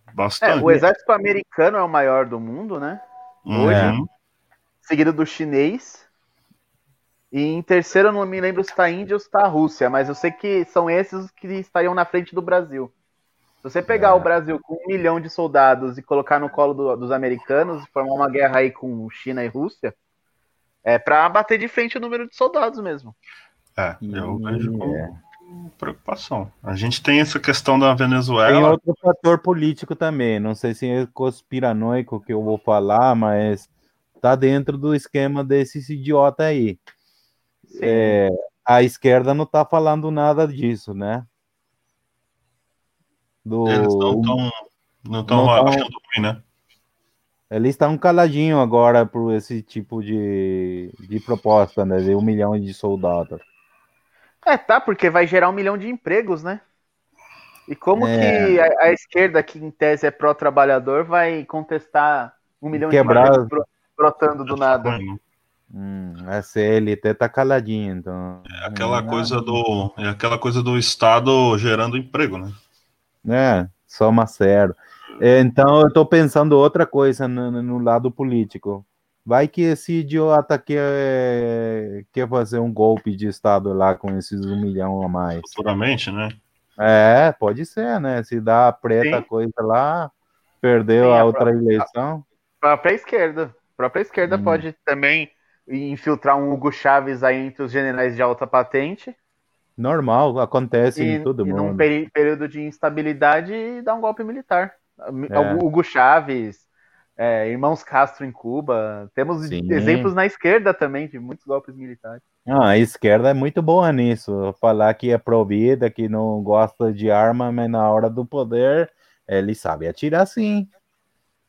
É, bastante. o exército americano é o maior do mundo, né? hoje- Uhum. Seguido do chinês. E em terceiro, eu não me lembro se está a Índia ou se está a Rússia, mas eu sei que são esses que estariam na frente do Brasil. Se você pegar É. o Brasil com um milhão de soldados e colocar no colo do- dos americanos, formar uma guerra aí com China e Rússia, é para bater de frente o número de soldados mesmo. É, eu vejo com é. preocupação. A gente tem essa questão da Tem Venezuela. outro fator político também. Não sei se é conspiranoico que eu vou falar, mas tá dentro do esquema desses idiota aí. Sim. É, a esquerda não tá falando nada disso, né? Do, Eles não estão não tão Não tão- achando ruim, né? eles estão caladinhos agora por esse tipo de, de proposta, né? De um milhão de soldados. É, tá, porque vai gerar um milhão de empregos, né? E como É. que a, a esquerda, que em tese é pró-trabalhador, vai contestar um milhão Quebrar- de empregos bro- brotando do nada? Ruim, né? Hum, a CLT tá caladinha, então. É aquela Hum, coisa do é aquela coisa do Estado gerando emprego, né? É, soma zero. É, Então, eu estou pensando outra coisa no, no lado político. Vai que esse idiota quer, quer fazer um golpe de Estado lá com esses um milhão a mais. Futuramente, né? É, pode ser, né? Se dá a preta Sim. coisa lá, perdeu Sim, a a outra eleição. A própria esquerda. A própria esquerda Hum. pode também infiltrar um Hugo Chaves aí entre os generais de alta patente Normal, acontece e, em todo e num mundo. peri- período de instabilidade dar um golpe militar. É. Hugo Chaves, é, irmãos Castro em Cuba. Temos Sim. exemplos na esquerda também de muitos golpes militares. Ah, a esquerda é muito boa nisso. Falar que é provida, que não gosta de arma, mas na hora do poder, ele sabe atirar sim.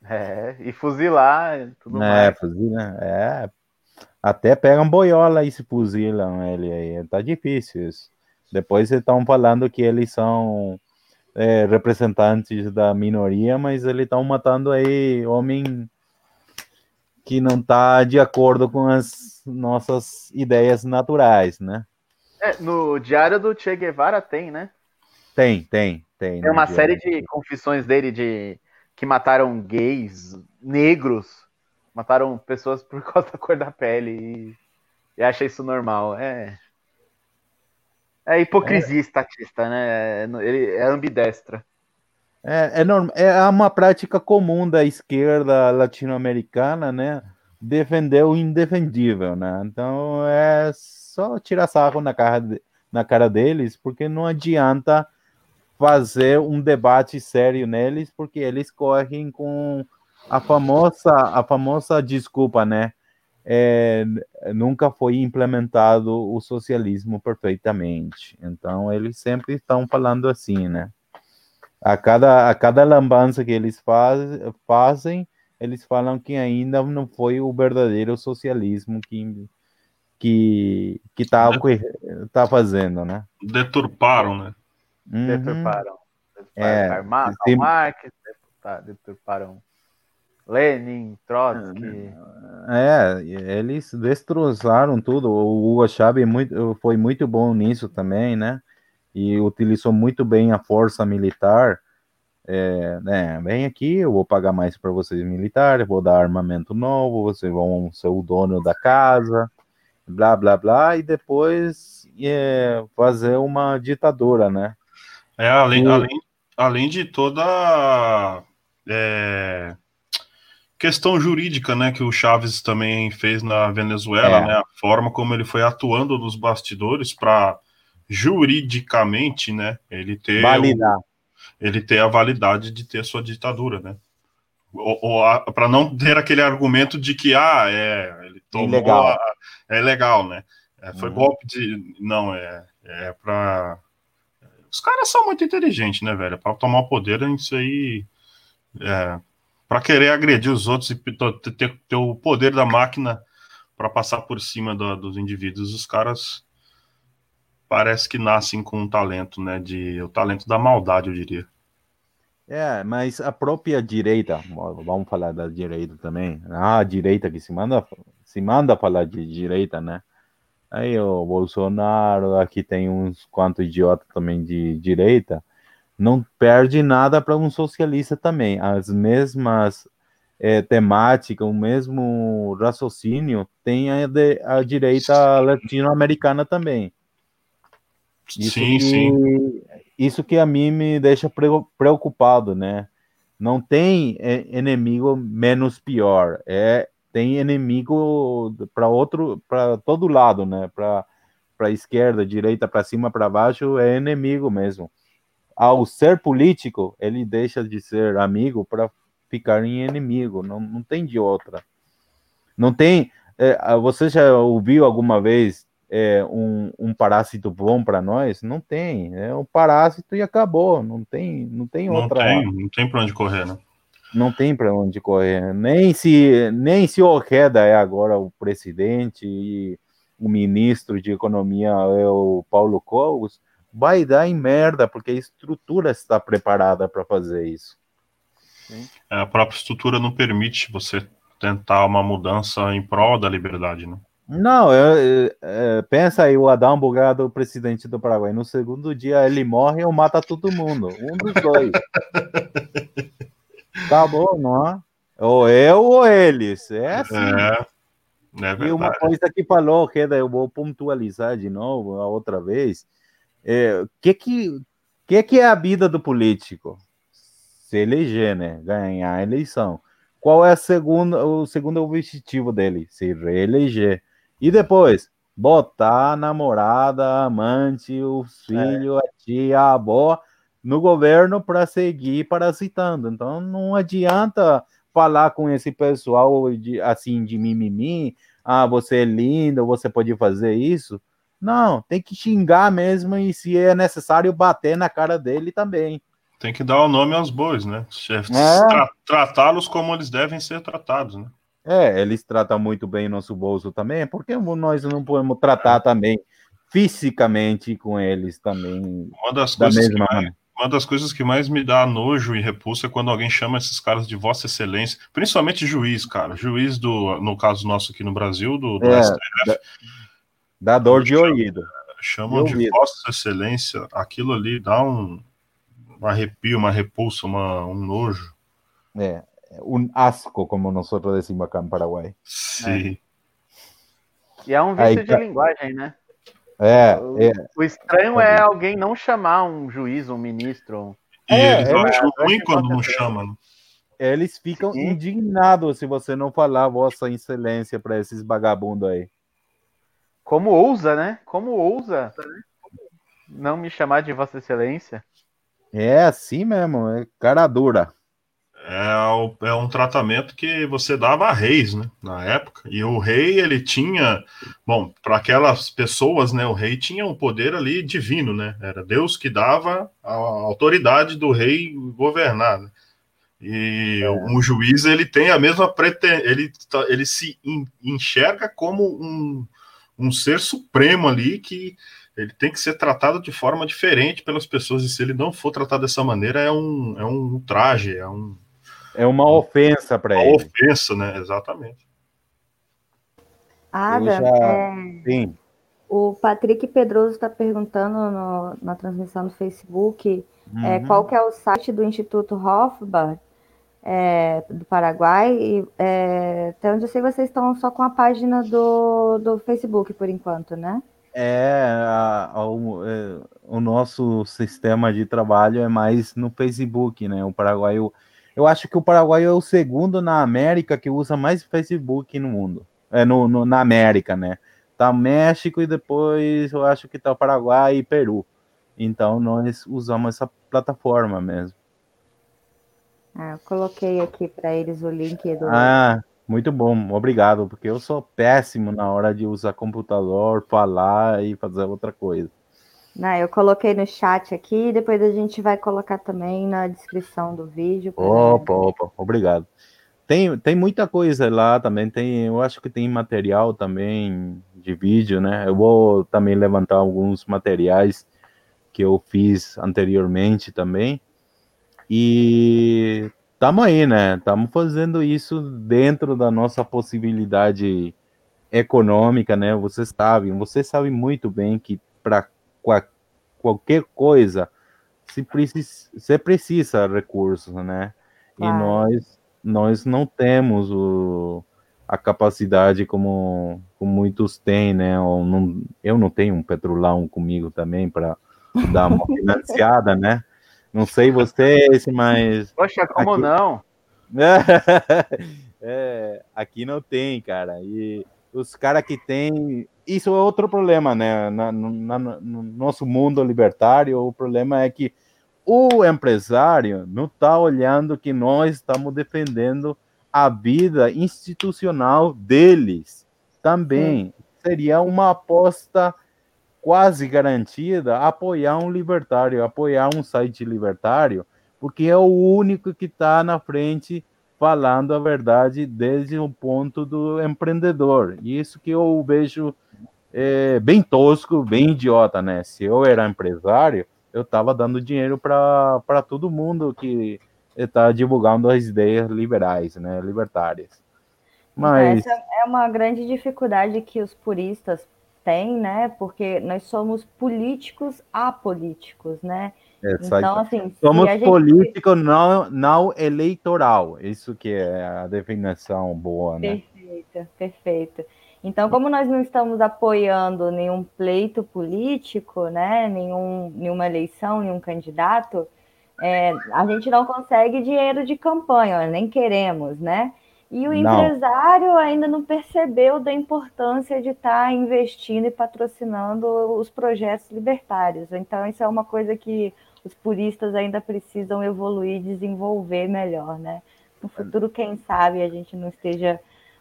É, e fuzilar tudo É, mais. fuzila, é. Até pegam boiola e se fuzilam ele aí. Tá difícil isso. Depois estão falando que eles são é, representantes da minoria, mas eles estão matando aí homem que não tá de acordo com as nossas ideias naturais, né? É, no Diário do Che Guevara tem, né? Tem, tem, tem. Tem uma série de confissões dele de que mataram gays, negros, mataram pessoas por causa da cor da pele e, e acha isso normal. É. É hipocrisia estatista, né? Ele é ambidestra. É, é, norm... é uma prática comum da esquerda latino-americana, né? Defender o indefendível, né? Então é só tirar sarro na cara, na cara deles, porque não adianta fazer um debate sério neles, porque eles correm com a famosa, a famosa desculpa, né? É, nunca foi implementado o socialismo perfeitamente. Então eles sempre estão falando assim, né? a cada, a cada lambança que eles faz, fazem, eles falam que ainda não foi o verdadeiro socialismo que que que tá, tá fazendo, né? Deturparam, né? Uhum. Deturparam. É, Deturparam sim. Marx, deturpa- deturparam Lenin, Trotsky. É, eles destroçaram tudo. O Hugo Chávez muito, foi muito bom nisso também, né? E utilizou muito bem a força militar. É, né, vem aqui, eu vou pagar mais para vocês militares, vou dar armamento novo, vocês vão ser o dono da casa. blá blá blá, e depois é, fazer uma ditadura, né? É, além, e... além, além de toda é, questão jurídica, né, que o Chaves também fez na Venezuela, é. né, a forma como ele foi atuando nos bastidores para juridicamente, né, ele ter validar, o, ele ter a validade de ter sua ditadura, né, ou, ou para não ter aquele argumento de que ah, é, ele tomou Ilegal. A, é legal, né, é, foi uhum. golpe de não é, é para os caras são muito inteligentes, né, velho? Para tomar o poder, isso aí. É, para querer agredir os outros e ter, ter o poder da máquina para passar por cima do, dos indivíduos, os caras parece que nascem com um talento, né? De, o talento da maldade, eu diria. É, mas a própria direita, vamos falar da direita também. Ah, a direita que se manda, se manda falar de direita, né? Aí o Bolsonaro, aqui tem uns quantos idiotas também de direita, não perde nada para um socialista também. As mesmas é, temáticas, o mesmo raciocínio tem a, de, a direita latino-americana também. Isso sim, que, sim. Isso que a mim me deixa preocupado, né? Não tem é, inimigo menos pior. É tem inimigo para outro, para todo lado, né? Para para esquerda, direita, para cima, para baixo é inimigo mesmo. Ao ser político, ele deixa de ser amigo para ficar em inimigo. Não, não tem de outra. Não tem. É, você já ouviu alguma vez é, um, um parásito bom para nós? Não tem. É um parásito e acabou. Não tem, não tem outra. Não tem, não tem para onde correr, né? não tem para onde correr. Nem se, nem se o Queda é agora o presidente e o ministro de Economia é o Paulo Cogos, vai dar em merda, porque a estrutura está preparada para fazer isso. É, a própria estrutura não permite você tentar uma mudança em prol da liberdade, né? Não, eu, eu, pensa aí o Adão Bugado, presidente do Paraguai. No segundo dia ele morre ou mata todo mundo. Um dos dois. Acabou, não é? Ou eu ou eles. É assim. É, é e uma coisa que falou, que eu vou pontualizar de novo a outra vez. É, que que que que é a vida do político? Se eleger, né? Ganhar a eleição. Qual é a segunda, o segundo objetivo dele? Se reeleger. E depois, botar a namorada, a amante, o filho, é. a tia, a avó no governo para seguir parasitando. Então não adianta falar com esse pessoal de, assim de mimimi, ah, você é lindo, você pode fazer isso. Não, tem que xingar mesmo e se é necessário bater na cara dele também. Tem que dar o nome aos bois, né? É. Tra Tratá-los como eles devem ser tratados, né? É, eles tratam muito bem nosso bolso também, porque nós não podemos tratar é. também fisicamente com eles também Uma das da coisas mesma maneira uma das coisas que mais me dá nojo e repulsa é quando alguém chama esses caras de Vossa Excelência, principalmente juiz, cara. Juiz do, no caso nosso aqui no Brasil, do, do é, STF. Dá, dor de ouvido. Chamam de, de Vossa Excelência, aquilo ali dá um, um arrepio, uma repulsa, uma, um nojo. É, um asco, como nós decimos aqui no Paraguai. Sim. É. E é um vício Aí, de linguagem, né? É, o, é, o estranho é alguém não chamar um juiz, um ministro. E é, eles acham é, ruim quando não chamam. Né? Eles ficam Sim. indignados se você não falar Vossa Excelência para esses vagabundos aí. Como ousa, né? Como ousa não me chamar de Vossa Excelência? É assim mesmo, é cara dura é, é um tratamento que você dava a reis, né, na época. E o rei, ele tinha, bom, para aquelas pessoas, né, o rei tinha um poder ali divino, né? Era Deus que dava a autoridade do rei governar. Né? E é. um juiz, ele tem a mesma pretensão, ele, ele se enxerga como um, um ser supremo ali que ele tem que ser tratado de forma diferente pelas pessoas, e se ele não for tratado dessa maneira, é um, é um traje, é um, é uma ofensa para ele. Uma ofensa, né? Exatamente. Adam, já... é... Sim. o Patrick Pedroso está perguntando no, na transmissão do Facebook é, uhum. é, qual que é o site do Instituto Hofbauer. É, do Paraguai. E, é, até onde eu sei, vocês estão só com a página do, do Facebook por enquanto, né? É, a, a, o, é, o, nosso sistema de trabalho é mais no Facebook, né? O Paraguai, eu, eu acho que o Paraguai é o segundo na América que usa mais Facebook no mundo, é no, no na América, né? Tá México e depois eu acho que tá o Paraguai e Peru. Então nós usamos essa plataforma mesmo. Ah, eu coloquei aqui para eles o link do. Ah, muito bom, obrigado, porque eu sou péssimo na hora de usar computador, falar e fazer outra coisa. Não, eu coloquei no chat aqui, depois a gente vai colocar também na descrição do vídeo. Opa, opa, obrigado. Tem, tem muita coisa lá também, tem, eu acho que tem material também de vídeo, né? Eu vou também levantar alguns materiais que eu fiz anteriormente também. E estamos aí, né? Estamos fazendo isso dentro da nossa possibilidade econômica, né? Vocês sabem, vocês sabem muito bem que para qualquer coisa se precisa, você precisa recursos, né? E nós nós não temos o, a capacidade como, como muitos têm, né? Ou não, eu não tenho um petrolão comigo também para dar uma financiada, né? Não sei vocês, mas. Poxa, como aqui... não? é, aqui não tem, cara. E os caras que tem. Isso é outro problema, né? Na, na, no nosso mundo libertário, o problema é que o empresário não está olhando que nós estamos defendendo a vida institucional deles também. Sim. Seria uma aposta quase garantida apoiar um libertário, apoiar um site libertário, porque é o único que está na frente falando a verdade desde o ponto do empreendedor. E isso que eu vejo é, bem tosco, bem idiota, né? Se eu era empresário, eu estava dando dinheiro para todo mundo que está divulgando as ideias liberais, né, libertárias. Mas essa é uma grande dificuldade que os puristas tem, né? Porque nós somos políticos apolíticos, né? então, assim, somos gente... político não, não eleitoral. Isso que é a definição boa, né? Perfeito, perfeito. Então, como nós não estamos apoiando nenhum pleito político, né? Nenhum, nenhuma eleição, nenhum candidato, é, a gente não consegue dinheiro de campanha, nem queremos, né? E o não. empresário ainda não percebeu da importância de estar tá investindo e patrocinando os projetos libertários. Então, isso é uma coisa que os puristas ainda precisam evoluir e desenvolver melhor, né? No futuro, quem sabe a gente não esteja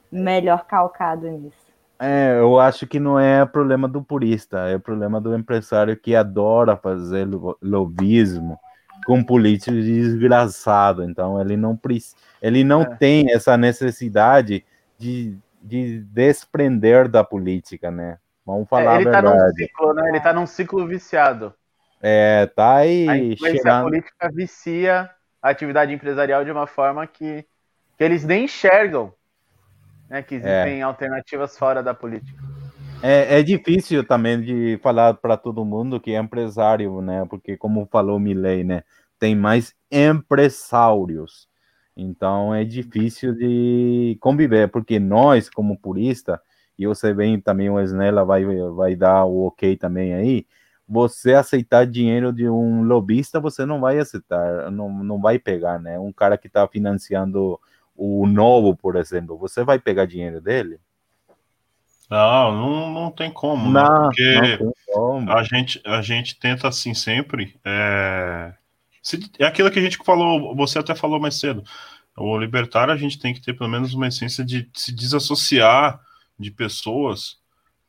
melhor calcado nisso. É, eu acho que não é problema do purista, é problema do empresário que adora fazer lobismo com político desgraçado. Então, ele não precisa ele não é. tem essa necessidade de, de desprender da política, né? Vamos falar é, ele a verdade. Tá num ciclo, né? Ele está num ciclo viciado. É, tá aí. A influência cheirando... política vicia a atividade empresarial de uma forma que, que eles nem enxergam né, que existem é. alternativas fora da política. É, é difícil também de falar para todo mundo que é empresário, né? Porque, como falou Milley, né? Tem mais empresários então é difícil de conviver, porque nós, como purista, e você vem também, o Snella vai, vai dar o ok também aí, você aceitar dinheiro de um lobista, você não vai aceitar, não, não vai pegar, né? Um cara que está financiando o novo, por exemplo, você vai pegar dinheiro dele? Não, não, não tem como, não, né? Porque não como. A, gente, a gente tenta assim sempre. É é aquilo que a gente falou, você até falou mais cedo. O libertário, a gente tem que ter pelo menos uma essência de se desassociar de pessoas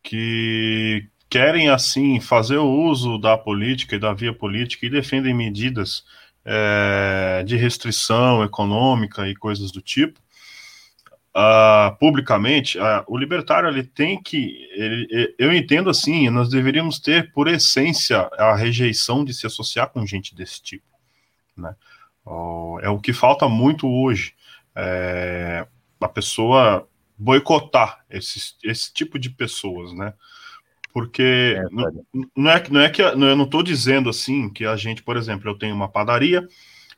que querem, assim, fazer o uso da política e da via política e defendem medidas é, de restrição econômica e coisas do tipo. Uh, publicamente, uh, o libertário ele tem que, ele, eu entendo assim, nós deveríamos ter por essência a rejeição de se associar com gente desse tipo. Né? É o que falta muito hoje. É, a pessoa boicotar esse, esse tipo de pessoas, né? Porque é, não, não, é, não é que eu não estou dizendo assim que a gente, por exemplo, eu tenho uma padaria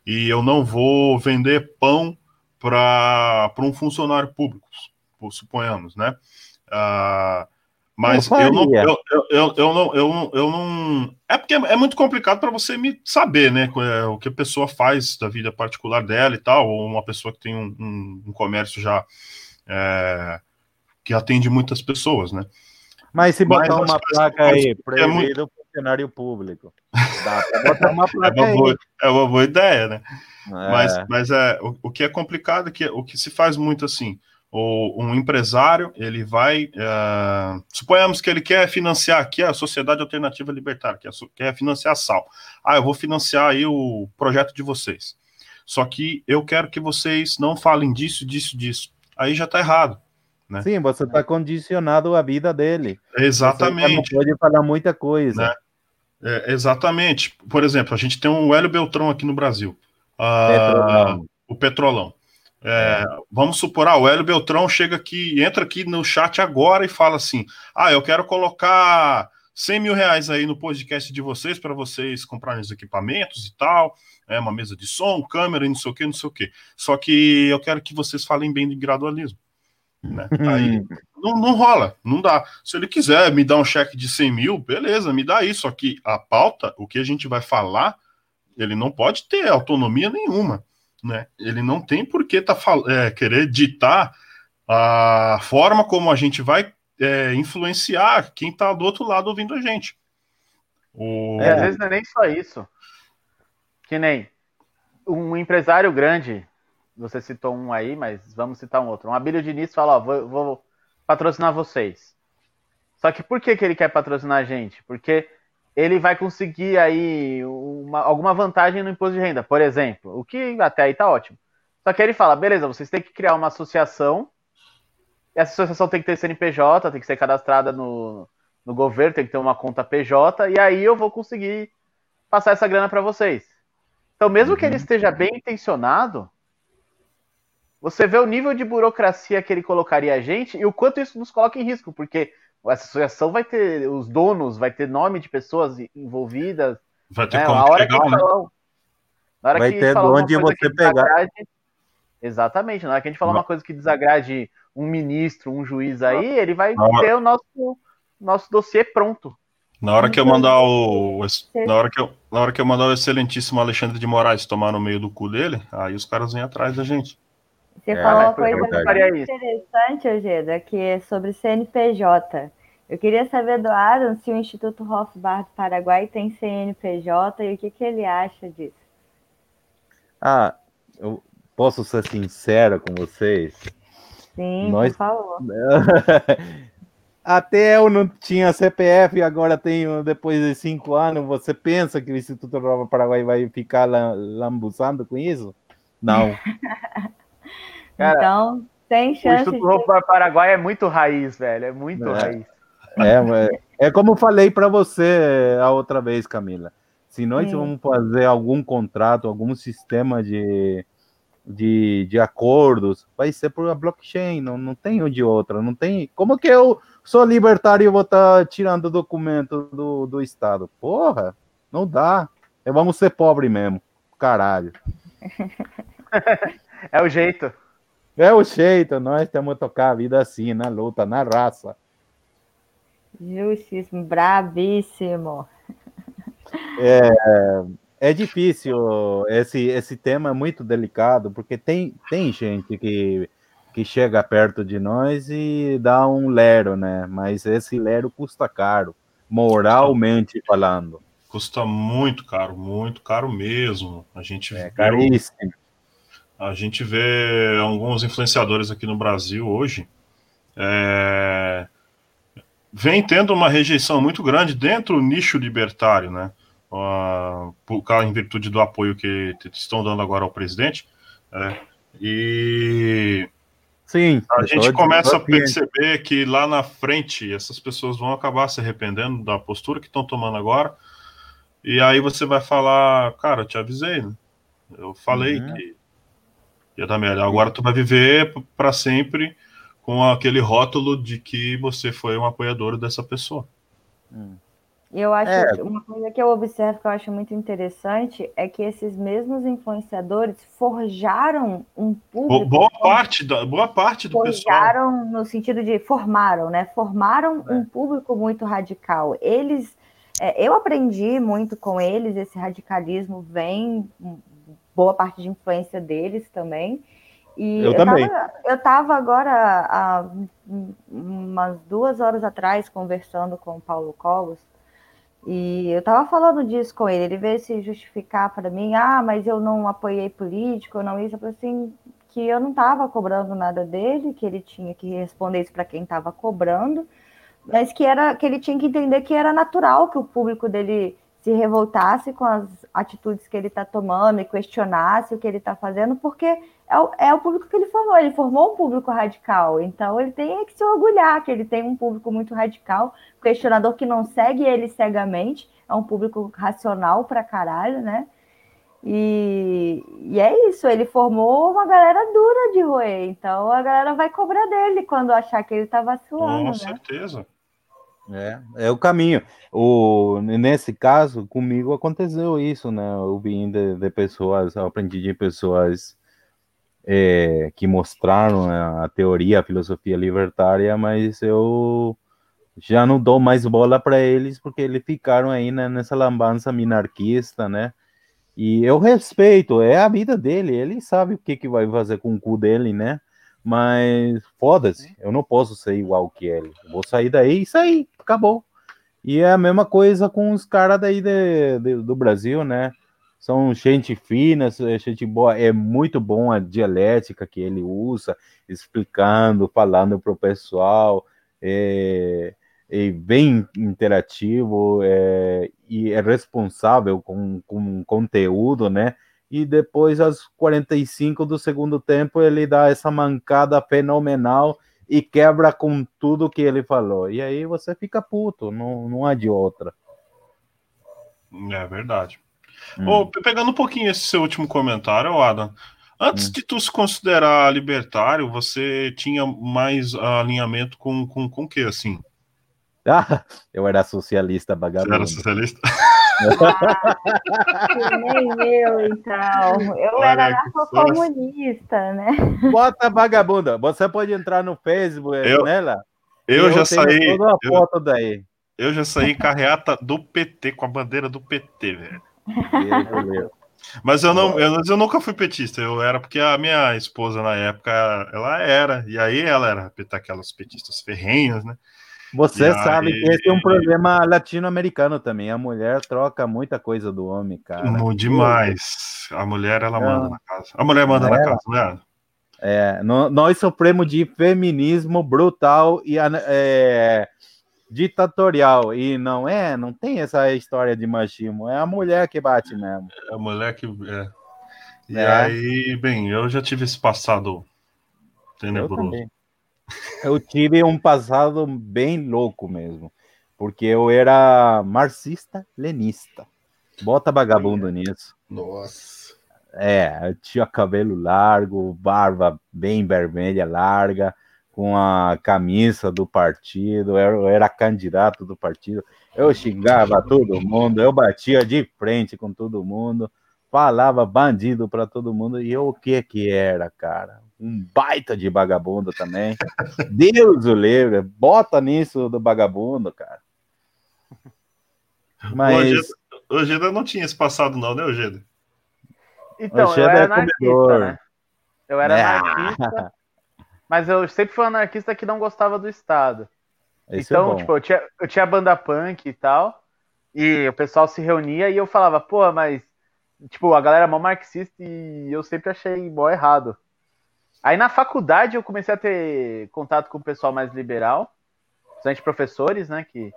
e eu não vou vender pão para um funcionário público, suponhamos, né? Uh, mas eu, eu, não, eu, eu, eu, não, eu, eu não. É porque é muito complicado para você me saber, né? É, o que a pessoa faz da vida particular dela e tal, ou uma pessoa que tem um, um, um comércio já é, que atende muitas pessoas, né? Mas se botar Mas, uma placa aí, proibido é muito... funcionário público. Dá uma é uma boa. É uma boa ideia, né? É. Mas, mas é, o, o que é complicado é que o que se faz muito assim ou um empresário, ele vai, uh, suponhamos que ele quer financiar aqui a Sociedade Alternativa Libertária, que é, quer financiar a SAL. Ah, eu vou financiar aí o projeto de vocês. Só que eu quero que vocês não falem disso, disso, disso. Aí já está errado. Né? Sim, você está condicionado à vida dele. Exatamente. Você não pode falar muita coisa. Né? É, exatamente. Por exemplo, a gente tem um Hélio Beltrão aqui no Brasil. Petrolão. O Petrolão. É, vamos supor, ah, o Hélio Beltrão chega aqui, entra aqui no chat agora e fala assim: ah, eu quero colocar 100 mil reais aí no podcast de vocês para vocês comprarem os equipamentos e tal, é uma mesa de som, câmera e não sei o que, não sei o que. Só que eu quero que vocês falem bem de gradualismo. Né? Aí não, não rola, não dá. Se ele quiser me dar um cheque de 100 mil, beleza, me dá isso. Só que a pauta, o que a gente vai falar, ele não pode ter autonomia nenhuma né? Ele não tem por que tá, é, querer ditar a forma como a gente vai é, influenciar quem está do outro lado ouvindo a gente. O... É, às vezes não é nem só isso. Que nem um empresário grande, você citou um aí, mas vamos citar um outro. Um Abílio Diniz fala, ó, vou, vou patrocinar vocês. Só que por que, que ele quer patrocinar a gente? Porque ele vai conseguir aí uma, alguma vantagem no imposto de renda, por exemplo, o que até aí tá ótimo. Só que ele fala, beleza, vocês têm que criar uma associação, essa associação tem que ter CNPJ, tem que ser cadastrada no, no governo, tem que ter uma conta PJ, e aí eu vou conseguir passar essa grana para vocês. Então, mesmo que ele uhum. esteja bem intencionado, você vê o nível de burocracia que ele colocaria a gente e o quanto isso nos coloca em risco, porque essa associação vai ter os donos, vai ter nome de pessoas envolvidas. Vai ter né? como a hora pegar, que né? falar, na hora vai que ter onde você pegar. Exatamente, na hora que a gente falar uma coisa que desagrade um ministro, um juiz aí, ele vai ter o nosso, nosso dossiê pronto. Na hora que eu mandar o. Na hora que eu, na hora que eu mandar o excelentíssimo Alexandre de Moraes tomar no meio do cu dele, aí os caras vêm atrás da gente. Você é, falou uma coisa muito interessante, Ojeda, que é sobre CNPJ. Eu queria saber do Aaron se o Instituto Hofbard do Paraguai tem CNPJ e o que, que ele acha disso. Ah, eu posso ser sincero com vocês? Sim, Nós... por favor. Até eu não tinha CPF e agora tenho, depois de cinco anos. Você pensa que o Instituto do Paraguai vai ficar lambuçando com isso? Não. Cara, então, tem chance. O Instituto de... Paraguai é muito raiz, velho. É muito é. raiz. É, é como eu falei para você a outra vez, Camila. Se nós Sim. vamos fazer algum contrato, algum sistema de, de, de acordos, vai ser por a blockchain, não, não tem de outra, não tem. Como que eu sou libertário e vou estar tá tirando documento do, do Estado? Porra, não dá. É, vamos ser pobre mesmo. Caralho. é o jeito. É o jeito, nós temos que tocar a vida assim, na luta, na raça. Justíssimo, bravíssimo. É, é difícil, esse, esse tema é muito delicado, porque tem, tem gente que, que chega perto de nós e dá um lero, né? Mas esse lero custa caro, moralmente falando. Custa muito caro, muito caro mesmo. A gente é caríssimo. A gente vê alguns influenciadores aqui no Brasil hoje é, vem tendo uma rejeição muito grande dentro do nicho libertário, né? Uh, por causa, em virtude do apoio que estão dando agora ao presidente. É, e Sim, a gente começa a perceber que lá na frente essas pessoas vão acabar se arrependendo da postura que estão tomando agora. E aí você vai falar, cara, eu te avisei, né? Eu falei uhum. que ia dar merda. Agora tu vai viver para sempre com aquele rótulo de que você foi um apoiador dessa pessoa. Hum. E eu acho é. uma coisa que eu observo que eu acho muito interessante é que esses mesmos influenciadores forjaram um público. Boa parte, do, boa parte do forjaram pessoal. Forjaram no sentido de formaram, né? Formaram é. um público muito radical. Eles, é, eu aprendi muito com eles. Esse radicalismo vem boa parte de influência deles também. E eu, eu também. Tava, eu estava agora, há umas duas horas atrás, conversando com o Paulo Cogos, e eu estava falando disso com ele. Ele veio se justificar para mim: ah, mas eu não apoiei político, não isso. Eu falei assim: que eu não estava cobrando nada dele, que ele tinha que responder isso para quem estava cobrando, mas que, era, que ele tinha que entender que era natural que o público dele se revoltasse com as atitudes que ele está tomando e questionasse o que ele está fazendo, porque é o, é o, público que ele formou. Ele formou um público radical, então ele tem que se orgulhar que ele tem um público muito radical, questionador que não segue ele cegamente, é um público racional pra caralho, né? E, e é isso, ele formou uma galera dura de roer, então a galera vai cobrar dele quando achar que ele tá vacilando. Com né? certeza. É, é o caminho. O, nesse caso, comigo aconteceu isso, né? Eu vim de, de pessoas, aprendi de pessoas é, que mostraram a teoria, a filosofia libertária, mas eu já não dou mais bola para eles porque eles ficaram aí né, nessa lambança minarquista, né? E eu respeito, é a vida dele, ele sabe o que, que vai fazer com o cu dele, né? Mas foda-se, eu não posso ser igual que ele. vou sair daí e sair, acabou. E é a mesma coisa com os caras daí de, de, do Brasil, né? São gente fina, gente boa. É muito bom a dialética que ele usa, explicando, falando para o pessoal. É, é bem interativo é, e é responsável com, com conteúdo, né? E depois, às 45 do segundo tempo, ele dá essa mancada fenomenal e quebra com tudo que ele falou. E aí você fica puto, não, não há de outra. É verdade. Hum. Oh, pegando um pouquinho esse seu último comentário, Adam, antes hum. de tu se considerar libertário, você tinha mais alinhamento com, com, com o que, assim? Ah, eu era socialista vagabundo. Você era socialista? Ah, nem eu, então. Eu Olha era narcocomunista, né? Bota vagabunda. Você pode entrar no Facebook eu, nela. Eu, eu já saí. Toda a foto daí. Eu já saí carreata do PT, com a bandeira do PT, velho. Mas eu não, eu, eu, nunca fui petista, eu era porque a minha esposa na época ela era, e aí ela era aquelas petistas ferrenhas, né? Você e sabe aí... que esse é um problema latino-americano também. A mulher troca muita coisa do homem, cara. Demais. A mulher, ela manda na casa. A mulher manda na casa, né? É, nós sofremos de feminismo brutal e é, ditatorial. E não é, não tem essa história de machismo. É a mulher que bate mesmo. É a mulher que. É. E é. aí, bem, eu já tive esse passado tenebroso. Eu tive um passado bem louco mesmo, porque eu era marxista-lenista. Bota vagabundo nisso. Nossa. É, eu tinha cabelo largo, barba bem vermelha, larga, com a camisa do partido, eu era candidato do partido, eu xingava todo mundo, eu batia de frente com todo mundo, falava bandido para todo mundo, e eu o que que era, cara? Um baita de vagabundo também. Deus o livre, bota nisso do vagabundo, cara. Mas. O Ojeda não tinha esse passado, não, né, Ojeda? Então, Ojeda eu era é anarquista, né? Eu era é. anarquista, mas eu sempre fui um anarquista que não gostava do Estado. Esse é então, é tipo, eu tinha, eu tinha banda punk e tal, e o pessoal se reunia e eu falava, pô, mas, tipo, a galera é mó marxista e eu sempre achei mó errado. Aí na faculdade eu comecei a ter contato com o pessoal mais liberal, principalmente professores, né? Que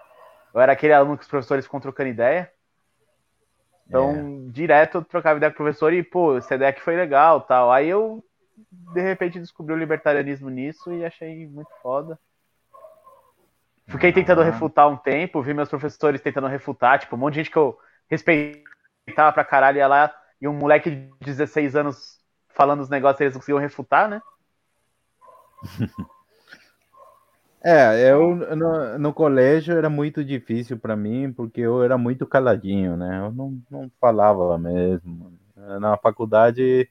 eu era aquele aluno que os professores ficam trocando ideia. Então, é. direto eu trocava ideia com o professor e, pô, essa ideia que foi legal tal. Aí eu, de repente, descobri o libertarianismo nisso e achei muito foda. Fiquei tentando refutar um tempo, vi meus professores tentando refutar, tipo, um monte de gente que eu respeitava pra caralho ia lá, e um moleque de 16 anos falando os negócios eles conseguiam refutar, né? É, eu no, no colégio era muito difícil para mim, porque eu era muito caladinho, né? Eu não, não falava mesmo. Na faculdade,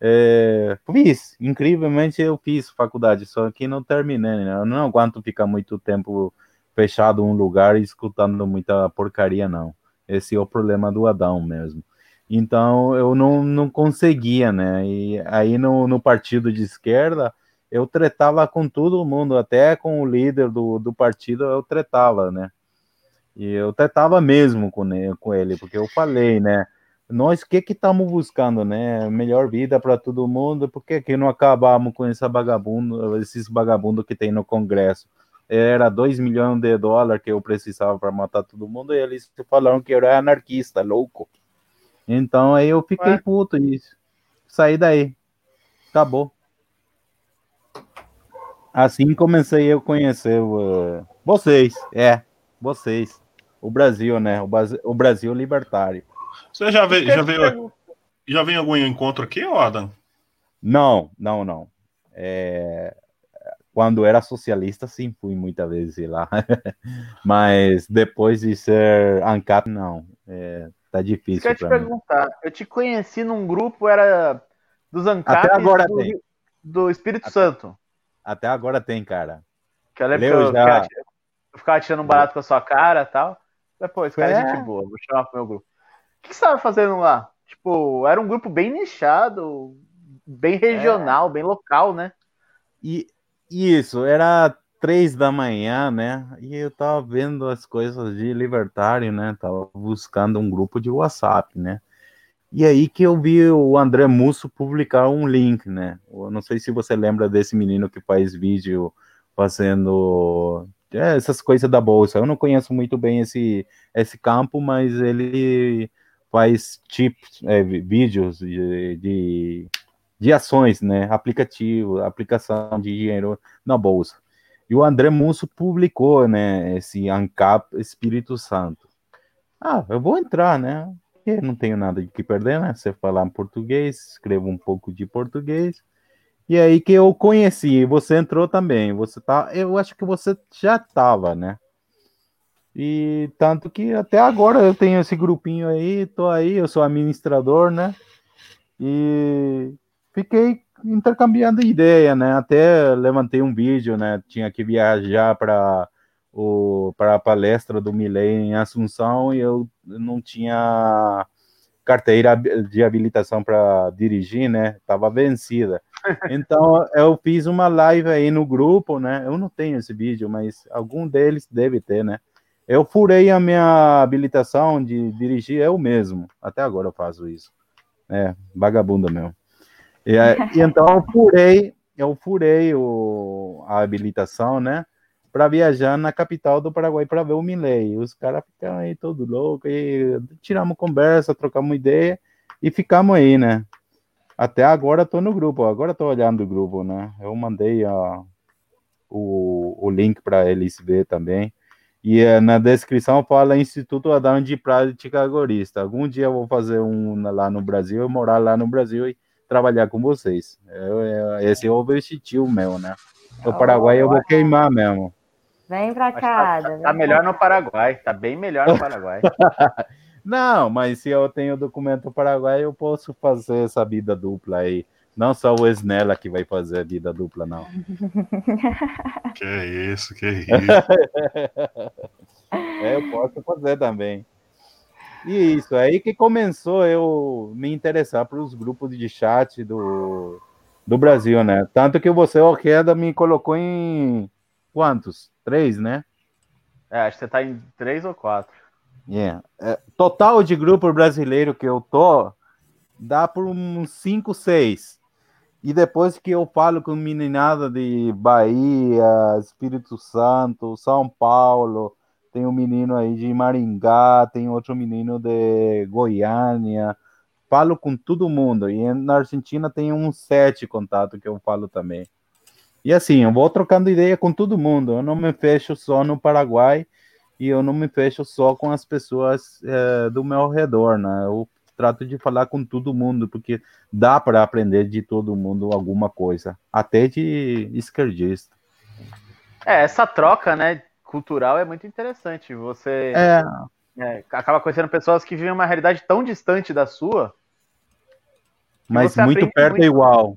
é, fiz, incrivelmente eu fiz faculdade, só que não terminei, né? Eu não aguento ficar muito tempo fechado em um lugar e escutando muita porcaria, não. Esse é o problema do Adão mesmo. Então eu não, não conseguia, né? E aí no, no partido de esquerda eu tretava com todo mundo, até com o líder do, do partido eu tretava, né? E eu tretava mesmo com ele, com ele porque eu falei, né? Nós, que que estamos buscando, né? Melhor vida para todo mundo, por que, que não acabamos com essa vagabundo, esses vagabundos que tem no Congresso? Era 2 milhões de dólares que eu precisava para matar todo mundo, e eles falaram que eu era anarquista, louco. Então aí eu fiquei Ué? puto e saí daí. Acabou. Assim comecei a conhecer uh, vocês, é, vocês, o Brasil, né? O, o Brasil libertário. Você já veio, já veio, já veio algum encontro aqui, Adam? Não, não, não. É, quando era socialista, sim, fui muitas vezes lá. Mas depois de ser ANCAP, não. É, tá difícil. Eu te perguntar. Eu te conheci num grupo, era dos ANCAP do, do, Espírito Até... Santo. Até agora tem, cara. Que eu lembro Leu que eu, já... eu ficava tirando um barato com a sua cara e tal. Depois, cara, é. gente boa, vou chamar pro meu grupo. O que, você estava fazendo lá? Tipo, era um grupo bem nichado, bem regional, é. bem local, né? E isso, era três da manhã, né? E eu tava vendo as coisas de libertário, né? Tava buscando um grupo de WhatsApp, né? E aí que eu vi o André Musso publicar um link, né? Eu não sei se você lembra desse menino que faz vídeo fazendo é, essas coisas da bolsa. Eu não conheço muito bem esse, esse campo, mas ele faz tipos, é, vídeos de, de, de, ações, né? Aplicativo, aplicação de dinheiro na bolsa. E o André Musso publicou, né? Esse ANCAP Espírito Santo. Ah, eu vou entrar, né? porque não tenho nada de que perder, né? Você falar português, escrevo um pouco de português. E aí que eu conheci, você entrou também. Você tá, eu acho que você já estava, né? E tanto que até agora eu tenho esse grupinho aí, tô aí, eu sou administrador, né? E fiquei intercambiando ideia, né? Até levantei um vídeo, né? Tinha que viajar para o, para a palestra do Milley em Assunção e eu não tinha carteira de habilitação para dirigir, né? Tava vencida. Então eu fiz uma live aí no grupo, né? Eu não tenho esse vídeo, mas algum deles deve ter, né? Eu furei a minha habilitação de dirigir eu mesmo. Até agora eu faço isso. É, vagabunda mesmo. E, e então eu furei, eu furei o, a habilitação, né? para viajar na capital do Paraguai para ver o Milley. Os caras ficam aí todo louco e tiramos conversa, trocamos ideia e ficamos aí, né? Até agora tô no grupo, agora tô olhando o grupo, né? Eu mandei o, o link para eles ver também. E uh, na descrição fala Instituto Adão de Prática Agorista. Algum dia eu vou fazer um lá no Brasil, morar lá no Brasil e trabalhar com vocês. Eu, eu, esse é o objetivo meu, né? O Paraguai eu vou queimar mesmo. Vem pra cá. Tá, tá melhor no Paraguai, tá bem melhor no Paraguai. Não, mas se eu tenho documento Paraguai, eu posso fazer essa vida dupla aí. Não só o Esnella que vai fazer a vida dupla, não. Que isso, que isso. é, eu posso fazer também. E isso, aí que começou eu me interessar para os grupos de chat do, do Brasil, né? Tanto que você, Orqueda, me colocou em quantos? Três, né? É, acho que você tá em três ou quatro. Yeah. É, total de grupo brasileiro que eu tô, dá por uns cinco, seis. E depois que eu falo com meninada de Bahia, Espírito Santo, São Paulo, tem um menino aí de Maringá, tem outro menino de Goiânia, falo com todo mundo. E na Argentina tem uns sete contatos que eu falo também. E assim, eu vou trocando ideia com todo mundo. Eu não me fecho só no Paraguai e eu não me fecho só com as pessoas é, do meu redor, né? Eu trato de falar com todo mundo, porque dá para aprender de todo mundo alguma coisa, até de esquerdista. É, essa troca, né, cultural é muito interessante. Você é. É, acaba conhecendo pessoas que vivem uma realidade tão distante da sua. Mas muito perto muito... é igual.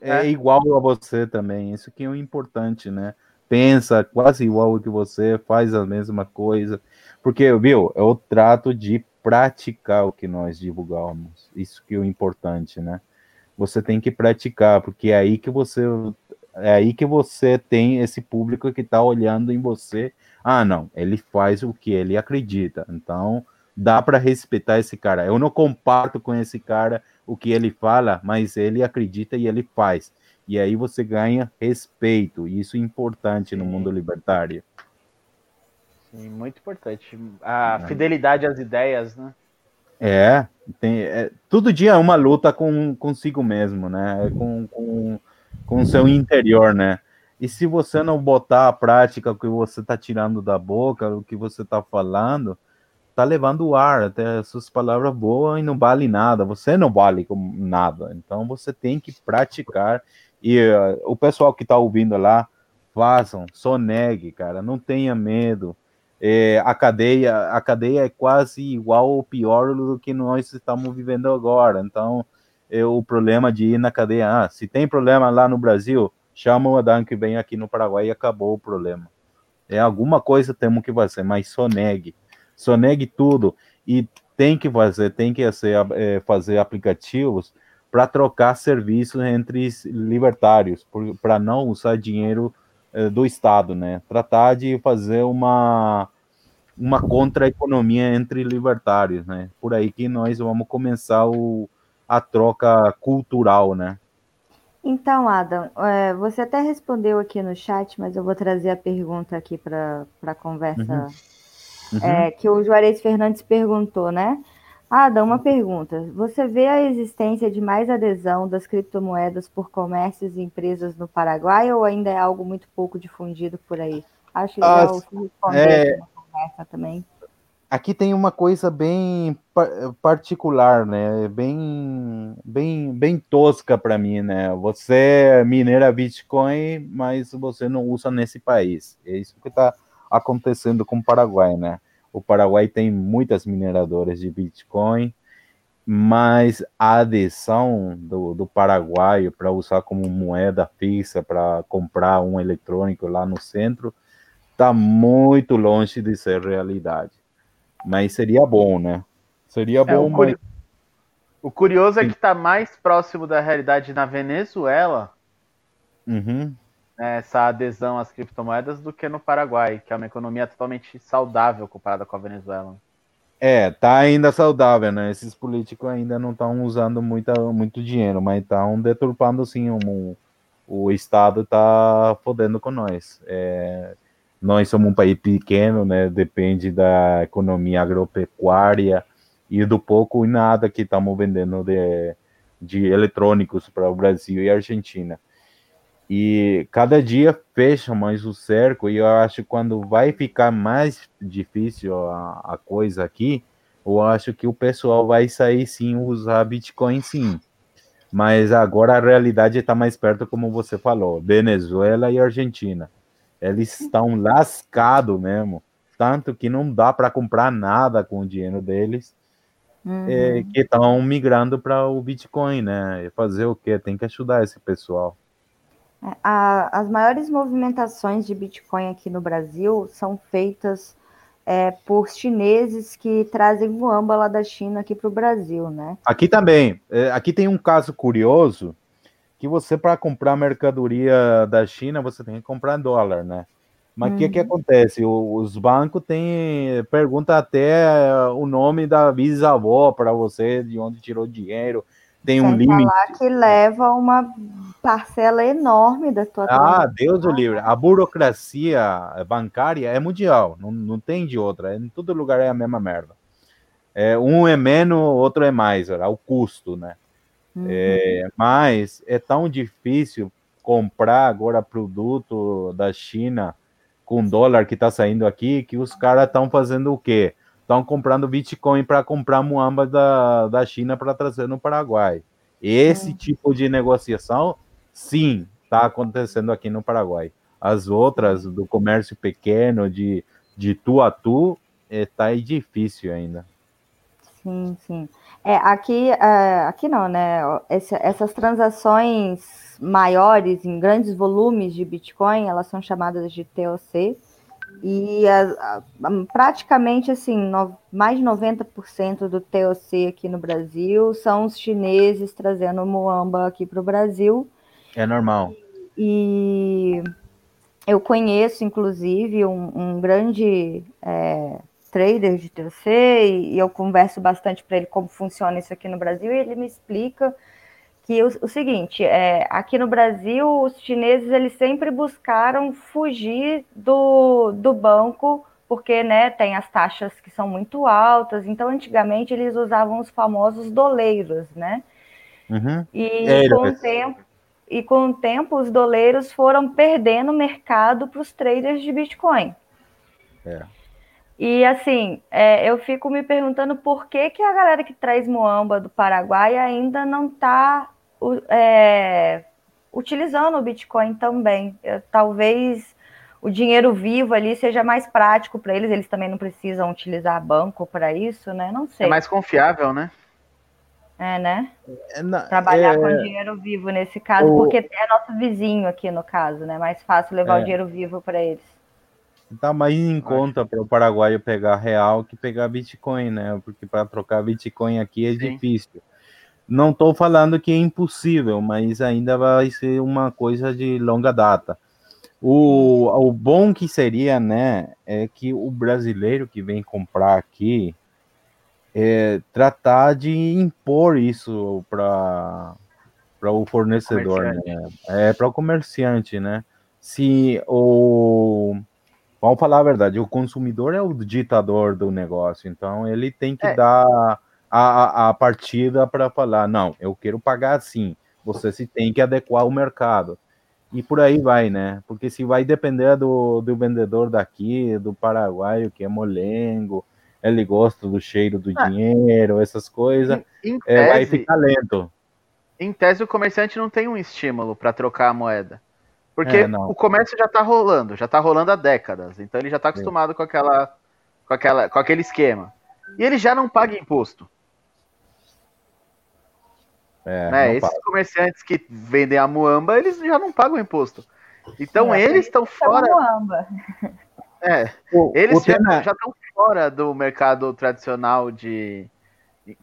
É, é igual a você também. Isso que é o importante, né? Pensa quase igual que você, faz a mesma coisa. Porque, viu, é o trato de praticar o que nós divulgamos. Isso que é o importante, né? Você tem que praticar, porque é aí que você é aí que você tem esse público que está olhando em você. Ah, não, ele faz o que ele acredita. Então, dá para respeitar esse cara. Eu não comparto com esse cara o que ele fala, mas ele acredita e ele faz. E aí você ganha respeito. E isso é importante no mundo libertário. Sim, muito importante. A é. fidelidade às ideias, né? É, tem, é, todo dia é uma luta com consigo mesmo, né? Com, com com o seu interior, né? E se você não botar a prática o que você está tirando da boca, o que você está falando, tá levando o ar, até suas palavras boas e não vale nada, você não vale nada. Então você tem que praticar. E uh, o pessoal que está ouvindo lá, façam, sonegue, cara, não tenha medo. É, a cadeia a cadeia é quase igual ou pior do que nós estamos vivendo agora. Então, é o problema de ir na cadeia. Ah, se tem problema lá no Brasil, chama o Adam que vem aqui no Paraguai e acabou o problema. É alguma coisa temos que fazer, mas sonegue. Sonegue tudo. E tem que fazer, tem que fazer, é, fazer aplicativos para trocar serviços entre libertários, para não usar dinheiro é, do Estado, né? Tratar de fazer uma uma contra-economia entre libertários, né? Por aí que nós vamos começar o, a troca cultural, né? Então, Adam, é, você até respondeu aqui no chat, mas eu vou trazer a pergunta aqui para a conversa. Uhum. Uhum. É, que o Juarez Fernandes perguntou, né? Adam, uma pergunta. Você vê a existência de mais adesão das criptomoedas por comércios e empresas no Paraguai ou ainda é algo muito pouco difundido por aí? Acho legal ah, responder é... conversa também aqui tem uma coisa bem particular, né? Bem, bem, bem tosca para mim, né? Você minera Bitcoin, mas você não usa nesse país. É isso que está acontecendo com o Paraguai, né? O Paraguai tem muitas mineradoras de Bitcoin, mas a adesão do, do paraguaio para usar como moeda fixa para comprar um eletrônico lá no centro está muito longe de ser realidade. Mas seria bom, né? Seria é, bom. O, curi... o, curioso é que está mais próximo da realidade na Venezuela, uhum. né, essa adesão às criptomoedas, do que no Paraguai, que é uma economia totalmente saudável comparada com a Venezuela. É, tá ainda saudável, né? Esses políticos ainda não estão usando muita, muito dinheiro, mas estão deturpando sim um, o Estado tá fodendo com nós. É, nós somos um país pequeno, né? Depende da economia agropecuária e do pouco e nada que estamos vendendo de, de eletrônicos para o Brasil e Argentina. E cada dia fecha mais o cerco, e eu acho que quando vai ficar mais difícil a, a coisa aqui, eu acho que o pessoal vai sair sim usar Bitcoin sim. Mas agora a realidade está mais perto, como você falou, Venezuela e Argentina eles estão lascados mesmo. Tanto que não dá para comprar nada com o dinheiro deles. É, uhum. É, que estão migrando para o Bitcoin, né? Fazer o quê? Tem que ajudar esse pessoal. É, a, as maiores movimentações de Bitcoin aqui no Brasil são feitas é, por chineses que trazem muamba lá da China aqui para o Brasil, né? Aqui também. É, aqui tem um caso curioso que você, para comprar mercadoria da China, você tem que comprar em dólar, né? Mas o que, que uhum. acontece? os bancos têm. Pergunta até o nome da bisavó para você, de onde tirou dinheiro. Tem Sem um limite. falar que leva uma parcela enorme da tua Ah, Deus o livre. A burocracia bancária é mundial, não, não tem de outra. Em todo lugar é a mesma merda. É, um é menos, outro é mais, o custo, né? Uhum. É, mas é tão difícil comprar agora produto da China com dólar que está saindo aqui que os caras estão fazendo o quê? Estão comprando Bitcoin para comprar muamba da, da China para trazer no Paraguai. Esse uhum. tipo de negociação, sim, está acontecendo aqui no Paraguai. as outras do comércio pequeno, de, de tu a tu, está é, difícil ainda. Sim, sim. É, aqui, é, aqui não, né? Esse, essas transações maiores, em grandes volumes de Bitcoin, elas são chamadas de TOC. E a, praticamente assim, no, mais de 90% do TOC aqui no Brasil são os chineses trazendo muamba aqui para o Brasil. É normal. E eu conheço, inclusive, um, um grande é, trader de TOC e, eu converso bastante para ele como funciona isso aqui no Brasil e ele me explica que o, o, seguinte, é, aqui no Brasil, os chineses eles sempre buscaram fugir do, do banco, porque né, tem as taxas que são muito altas. Então, antigamente, eles usavam os famosos doleiros, né? Uhum. E, é, com o tempo, e com o tempo, os doleiros foram perdendo mercado para os traders de Bitcoin. É. E assim, é, eu fico me perguntando por que, que a galera que traz Moamba do Paraguai ainda não está é, utilizando o Bitcoin também. Eu, talvez o dinheiro vivo ali seja mais prático para eles, eles também não precisam utilizar banco para isso, né? Não sei. É mais confiável, né? É, né? É, Trabalhar é... com dinheiro vivo nesse caso, o... porque é nosso vizinho aqui no caso, né? Mais fácil levar é. o dinheiro vivo para eles. Dá mais em conta para o paraguaio pegar real que pegar Bitcoin, né? Porque para trocar Bitcoin aqui é Sim. difícil. Não estou falando que é impossível, mas ainda vai ser uma coisa de longa data. O, o bom que seria, né, é que o brasileiro que vem comprar aqui é, tratar de impor isso para para o fornecedor, né? É para o comerciante, né? Se o vamos falar a verdade, o consumidor é o ditador do negócio, então ele tem que é. dar a, a partida para falar, não, eu quero pagar assim, você se tem que adequar ao mercado. E por aí vai, né? Porque se vai depender do, do vendedor daqui, do paraguaio, que é molengo, ele gosta do cheiro do ah, dinheiro, essas coisas, tese, é, vai ficar lento. Em tese, o comerciante não tem um estímulo para trocar a moeda. Porque é, o comércio já está rolando, já está rolando há décadas. Então ele já está acostumado com aquela, com aquela, com aquele esquema. E ele já não paga imposto. É, né? Esses paga. comerciantes que vendem a muamba, eles já não pagam imposto. Então é, eles estão fora. Muamba. É, o, eles o já estão fora do mercado tradicional de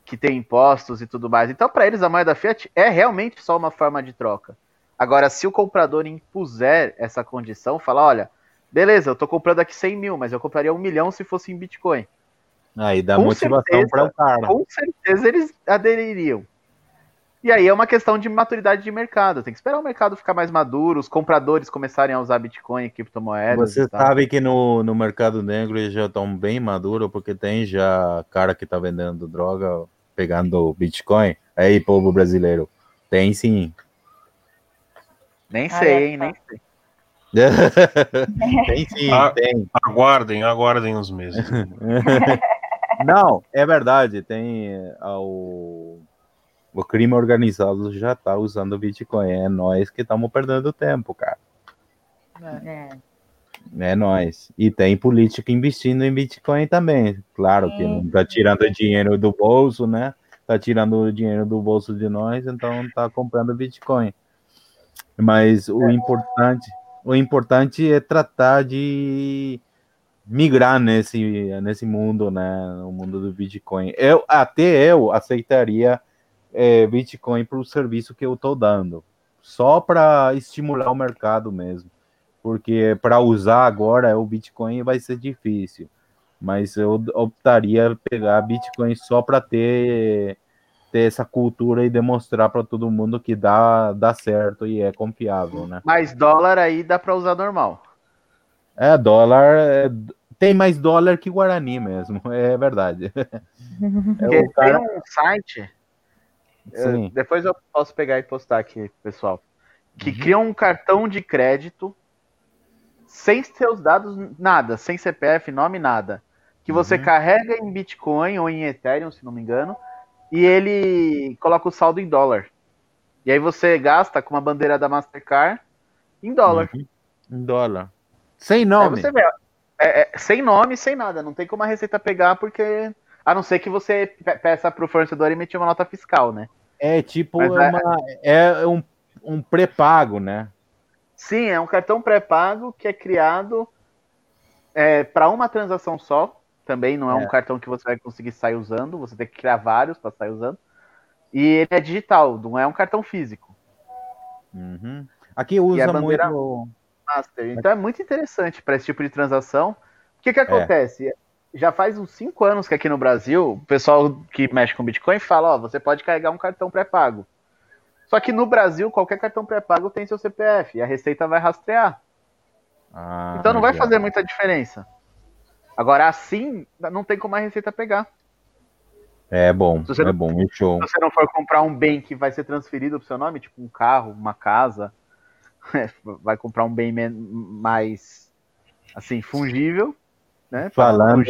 que tem impostos e tudo mais. Então, para eles, a moeda fiat é realmente só uma forma de troca. Agora, se o comprador impuser essa condição, falar, olha, beleza, eu estou comprando aqui 100 mil, mas eu compraria um milhão se fosse em Bitcoin. Aí dá com motivação para o cara. Com certeza eles adeririam. E aí é uma questão de maturidade de mercado. Tem que esperar o mercado ficar mais maduro, os compradores começarem a usar Bitcoin e criptomoedas. Você sabe que no, no mercado negro eles já estão bem maduros, porque tem já cara que está vendendo droga, pegando Bitcoin. Aí, povo brasileiro, tem sim. Nem sei, hein? Nem sei. tem sim, a, tem. Aguardem, aguardem uns meses. Não, é verdade. Tem é, o o crime organizado já tá usando Bitcoin. É nós que estamos perdendo tempo, cara. É. É nós. E tem político investindo em Bitcoin também. Claro que não tá tirando dinheiro do bolso, né? Tá tirando o dinheiro do bolso de nós, então tá comprando Bitcoin. Mas o importante, o importante é tratar de migrar nesse, nesse mundo, né? No mundo do Bitcoin. Eu até eu aceitaria é, Bitcoin para o serviço que eu estou dando, só para estimular o mercado mesmo, porque para usar agora o Bitcoin vai ser difícil, mas eu optaria pegar Bitcoin só para ter ter essa cultura e demonstrar para todo mundo que dá, dá certo e é confiável, né? Mas dólar aí dá para usar normal. É, dólar é, tem mais dólar que Guarani mesmo, é verdade. é, o cara... Tem um site eu, depois eu posso pegar e postar aqui, pessoal. Que uhum. criam um cartão de crédito sem seus dados, nada, sem CPF, nome, nada. Que você uhum. carrega em Bitcoin ou em Ethereum, se não me engano, e ele coloca o saldo em dólar. E aí você gasta com uma bandeira da Mastercard em dólar. Uhum. Em dólar. Sem nome. você vê, é, é, sem nome, sem nada. Não tem como a Receita pegar, porque. A não ser que você peça pro fornecedor emitir uma nota fiscal, né? É tipo é, uma, é um, um pré-pago, né? Sim, é um cartão pré-pago que é criado é, para uma transação só. Também não é, é, um cartão que você vai conseguir sair usando, você tem que criar vários para sair usando. E ele é digital, não é um cartão físico. Uhum. Aqui usa muito. Master. Então é muito interessante para esse tipo de transação. O que, que é. acontece? É. Já faz uns 5 anos que aqui no Brasil, o pessoal que mexe com Bitcoin fala: ó, você pode carregar um cartão pré-pago. Só que no Brasil, qualquer cartão pré-pago tem seu CPF e a Receita vai rastrear. Ah, então não vai fazer muita diferença. Agora, assim, não tem como a Receita pegar. É bom, é não, bom, show. Se você não for comprar um bem que vai ser transferido pro seu nome, tipo um carro, uma casa, vai comprar um bem mais, assim, fungível, né? Falando,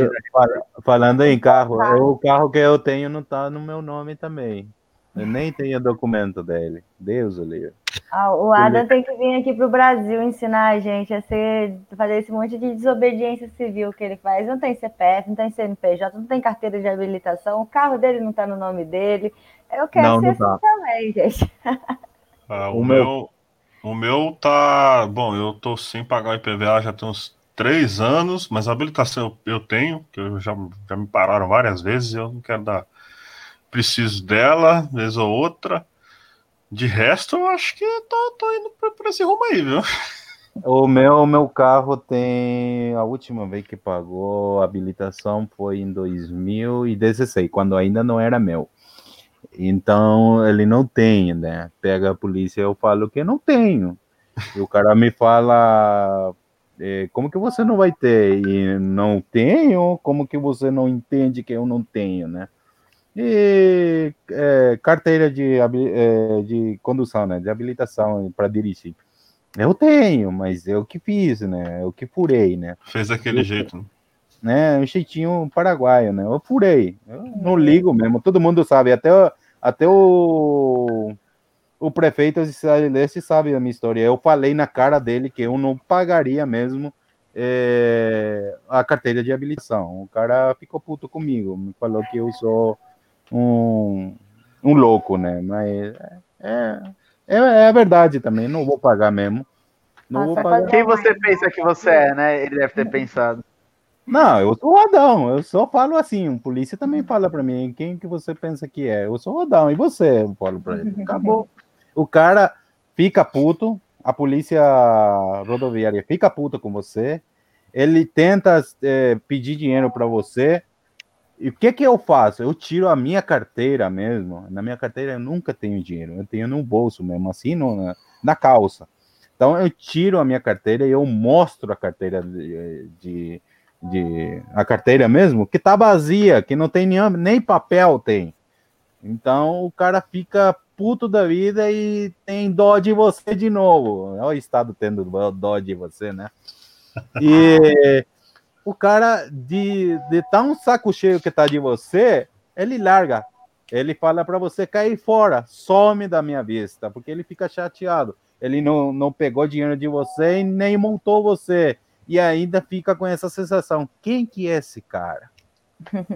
falando em carro, o carro que eu tenho não tá no meu nome também. Eu nem tenho documento dele. Deus o livre. Ah, o Adam tem que vir aqui para o Brasil ensinar a gente a ser, fazer esse monte de desobediência civil que ele faz. Não tem CPF, não tem CNPJ, não tem carteira de habilitação, o carro dele não está no nome dele. Eu quero não, ser não tá. assim também, gente. Ah, o, o meu, o meu tá. Bom, eu tô sem pagar o IPVA já tem uns três anos, mas a habilitação eu, eu tenho, que eu já, já me pararam várias vezes eu não quero dar preciso dela, vez ou outra. De resto, eu acho que tô, tô indo para esse rumo aí, viu? O meu, meu carro tem. A última vez que pagou habilitação foi em 2016, quando ainda não era meu. Então ele não tem, né? Pega a polícia, eu falo que não tenho. E o cara me fala: é, como que você não vai ter? E não tenho? Como que você não entende que eu não tenho, né? E é, carteira de, é, de condução, né? De habilitação para dirigir. Eu tenho, mas eu que fiz, né? Eu que furei, né? Fez daquele eu, jeito, né? Um jeitinho paraguaio, né? Eu furei. Eu não ligo mesmo. Todo mundo sabe, até, até o, o prefeito de Cidade Leste sabe a minha história. Eu falei na cara dele que eu não pagaria mesmo é, a carteira de habilitação. O cara ficou puto comigo, me falou que eu sou um, um louco, né? Mas é, é, é a verdade também, não vou pagar mesmo. Não vou pagar. Quem você pensa que você é, né? Ele deve ter pensado. Não, eu sou rodão, eu só falo assim, o polícia também fala para mim, quem que você pensa que é? Eu sou rodão, e você? Eu falo para ele, acabou. O cara fica puto, a polícia rodoviária fica puta com você, ele tenta é, pedir dinheiro para você, e o que que eu faço? Eu tiro a minha carteira mesmo. Na minha carteira eu nunca tenho dinheiro. Eu tenho no bolso mesmo, assim, no, na, calça. Então eu tiro a minha carteira e eu mostro a carteira de, de, de, a carteira mesmo, que tá vazia, que não tem nem, nem papel tem. Então o cara fica puto da vida e tem dó de você de novo. Olha o Estado tendo dó de você, né? E o cara de, de tão saco cheio que tá de você, ele larga. Ele fala para você cair fora, some da minha vista, porque ele fica chateado. Ele não, não pegou dinheiro de você e nem montou você. E ainda fica com essa sensação: quem que é esse cara?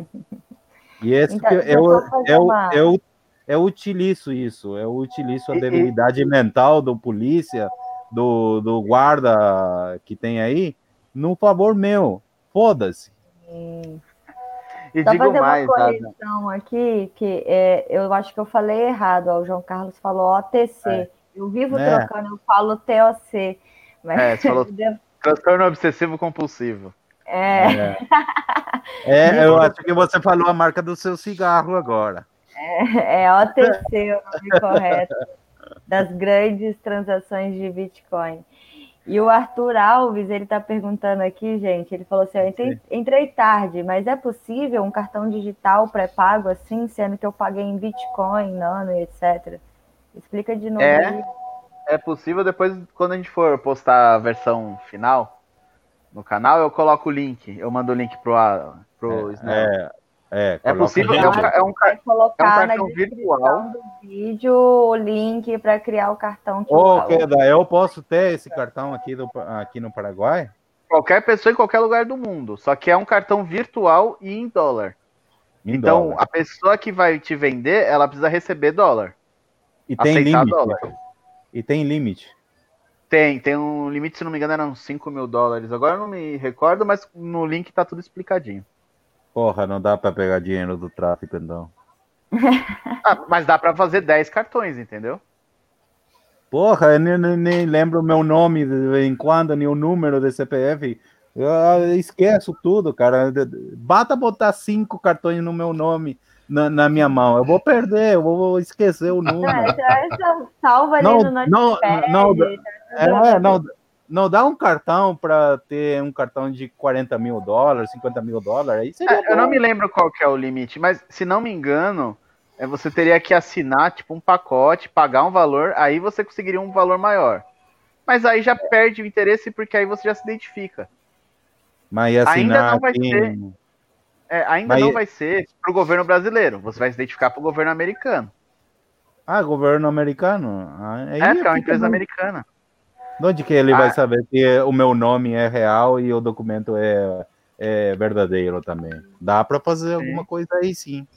E esse então, eu, eu, eu, eu, eu utilizo isso, eu utilizo a debilidade mental do polícia, do, do guarda que tem aí, no favor meu. Foda-se. E Só digo fazer mais, uma correção aqui, que é, eu acho que eu falei errado. Ó, o João Carlos falou OTC. É. Eu vivo é. trocando, eu falo TOC. Mas... É, você falou transtorno obsessivo compulsivo. É. É, é eu acho que você falou a marca do seu cigarro agora. É, é OTC o nome correto das grandes transações de Bitcoin. E o Arthur Alves, ele está perguntando aqui, gente, ele falou assim, eu entrei, entrei, tarde, mas é possível um cartão digital pré-pago assim, sendo que eu paguei em Bitcoin, Nano, etc. Explica de novo. É, é possível, depois quando a gente for postar a versão final no canal, eu coloco o link, eu mando o link pro, pro é, é, É, é possível, é um, é um, é colocar é um cartão virtual do vídeo o link para criar o cartão. Que Ô, Queda, eu posso ter esse cartão aqui, do, aqui no Paraguai? Qualquer pessoa em qualquer lugar do mundo, só que é um cartão virtual e em dólar. Em então, dólar. a pessoa que vai te vender, ela precisa receber dólar. E tem limite. Dólar. E tem limite. Tem, tem um limite, se não me engano, eram 5 mil dólares. Agora eu não me recordo, mas no link tá tudo explicadinho. Porra, não dá para pegar dinheiro do tráfico, então. ah, mas dá para fazer 10 cartões, entendeu? Porra, eu nem, nem, lembro o meu nome de vez em quando, nem o número de CPF. Eu esqueço tudo, cara. Bata botar cinco cartões no meu nome na, na minha mão. Eu vou perder, eu vou esquecer o número. É, salva ali não, no não, não, é, não, não dá um cartão para ter um cartão de 40 mil dólares, 50 mil dólares. É, eu não me lembro qual que é o limite, mas se não me engano, é, você teria que assinar tipo um pacote, pagar um valor, aí você conseguiria um valor maior. Mas aí já perde o interesse porque aí você já se identifica. Mas assinar ainda não vai ser. É, ainda mas... não vai ser para o governo brasileiro. Você vai se identificar para o governo americano. Ah, governo americano? Ah, é, porque é uma empresa americana. De onde que ele ah. vai saber que o meu nome é real e o documento é, é verdadeiro também? Dá para fazer sim. alguma coisa aí sim.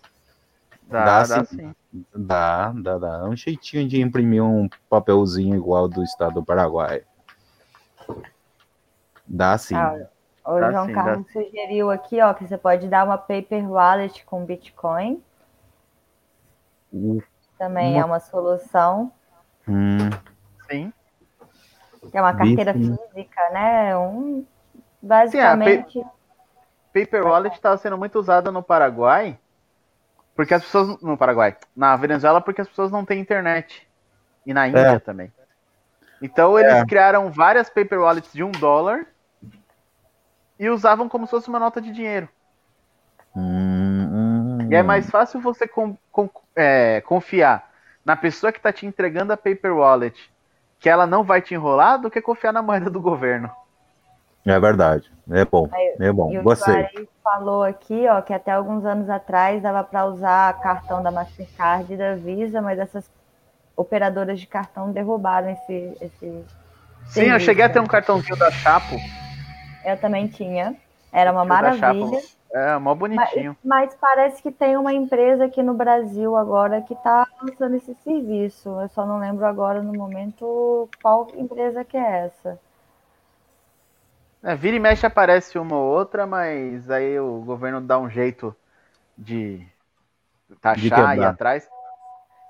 Dá, dá, dá sim. sim. Dá, dá, dá. É um jeitinho de imprimir um papelzinho igual do estado do Paraguai. Dá sim. Ah, o dá João sim, Carlos sugeriu aqui, ó, que você pode dar uma paper wallet com Bitcoin. Também uma... é uma solução. Hum. Sim. É uma carteira Bicho. física, né? Um, basicamente. Sim, Paper Wallet está sendo muito usada no Paraguai, porque as pessoas. No Paraguai. Na Venezuela, porque as pessoas não têm internet. E na Índia é. também. Então eles é. criaram várias paper wallets de um dólar e usavam como se fosse uma nota de dinheiro. Hum, hum, e é mais fácil você com, com, é, confiar na pessoa que está te entregando a paper wallet que ela não vai te enrolar do que confiar na moeda do governo. É verdade. É bom. É bom. E Você. falou aqui, ó, que até alguns anos atrás dava para usar cartão da Mastercard e da Visa, mas essas operadoras de cartão derrubaram esse. esse Sim, serviço. eu cheguei a ter um cartãozinho da Chapo. Eu também tinha. Era uma maravilha. É, mó bonitinho. Mas, mas, parece que tem uma empresa aqui no Brasil agora que está lançando esse serviço. Eu só não lembro agora no momento qual empresa que é essa. É, vira e mexe aparece uma ou outra, mas aí o governo dá um jeito de taxar e atrás.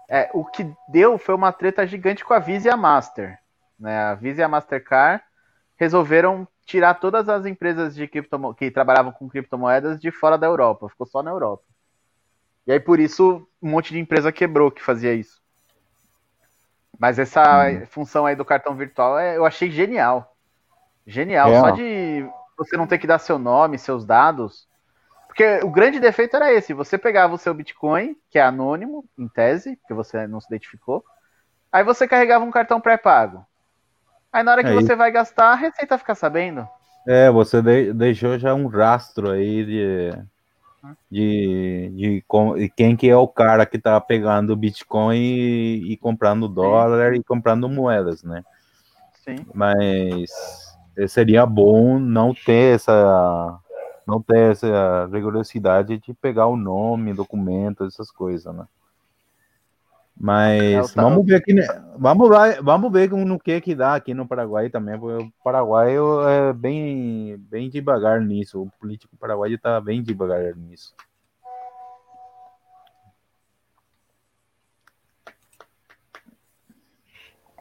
É, o que deu foi uma treta gigante com a Visa e a Master. Né? A Visa e a Mastercard resolveram tirar todas as empresas de criptomo que trabalhavam com criptomoedas de fora da Europa, ficou só na Europa. E aí por isso um monte de empresa quebrou que fazia isso. Mas essa hum. função aí do cartão virtual é, eu achei genial. Genial, é. só de você não ter que dar seu nome, seus dados. Porque o grande defeito era esse, você pegava o seu Bitcoin, que é anônimo, em tese, porque você não se identificou, aí você carregava um cartão pré-pago. Aí na hora que é você vai gastar, a Receita fica sabendo. É, você de, deixou já um rastro aí de, de, de, de, quem que é o cara que tá pegando Bitcoin e, e comprando dólar Sim. e comprando moedas, né? Sim. Mas seria bom não ter essa não ter essa rigorosidade de pegar o nome, documento, essas coisas, né? Mas é, vamos ver aqui, né? vamos, vamos ver no que que dá aqui no Paraguai também, porque o Paraguai é bem, bem devagar nisso, o político paraguaio está bem devagar nisso.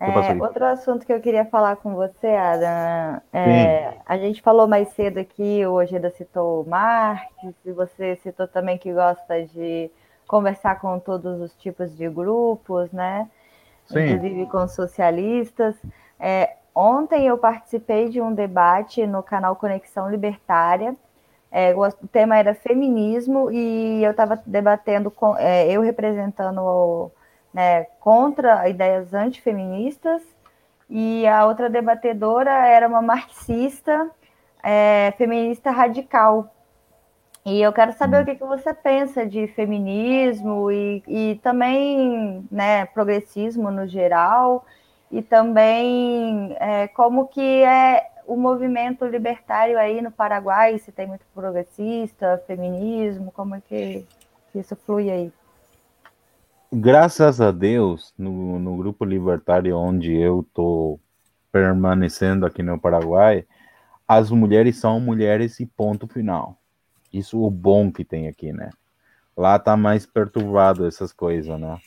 É, outro assunto que eu queria falar com você, Adam, é, a gente falou mais cedo aqui, o Ojeda citou o Marx, e você citou também que gosta de conversar com todos os tipos de grupos, né? Sim. Inclusive com socialistas. É, ontem eu participei de um debate no canal Conexão Libertária. É, o tema era feminismo e eu estava debatendo com é, eu representando né, contra ideias antifeministas e a outra debatedora era uma marxista é, feminista radical E eu quero saber hum. o que, que você pensa de feminismo e, e também né, progressismo no geral, e também é, como que é o movimento libertário aí no Paraguai, se tem muito progressista, feminismo, como é que, que isso flui aí? Graças a Deus, no, no grupo libertário onde eu estou permanecendo aqui no Paraguai, as mulheres são mulheres e ponto final. Isso o bom que tem aqui, né? Lá tá mais perturbado essas coisas, né?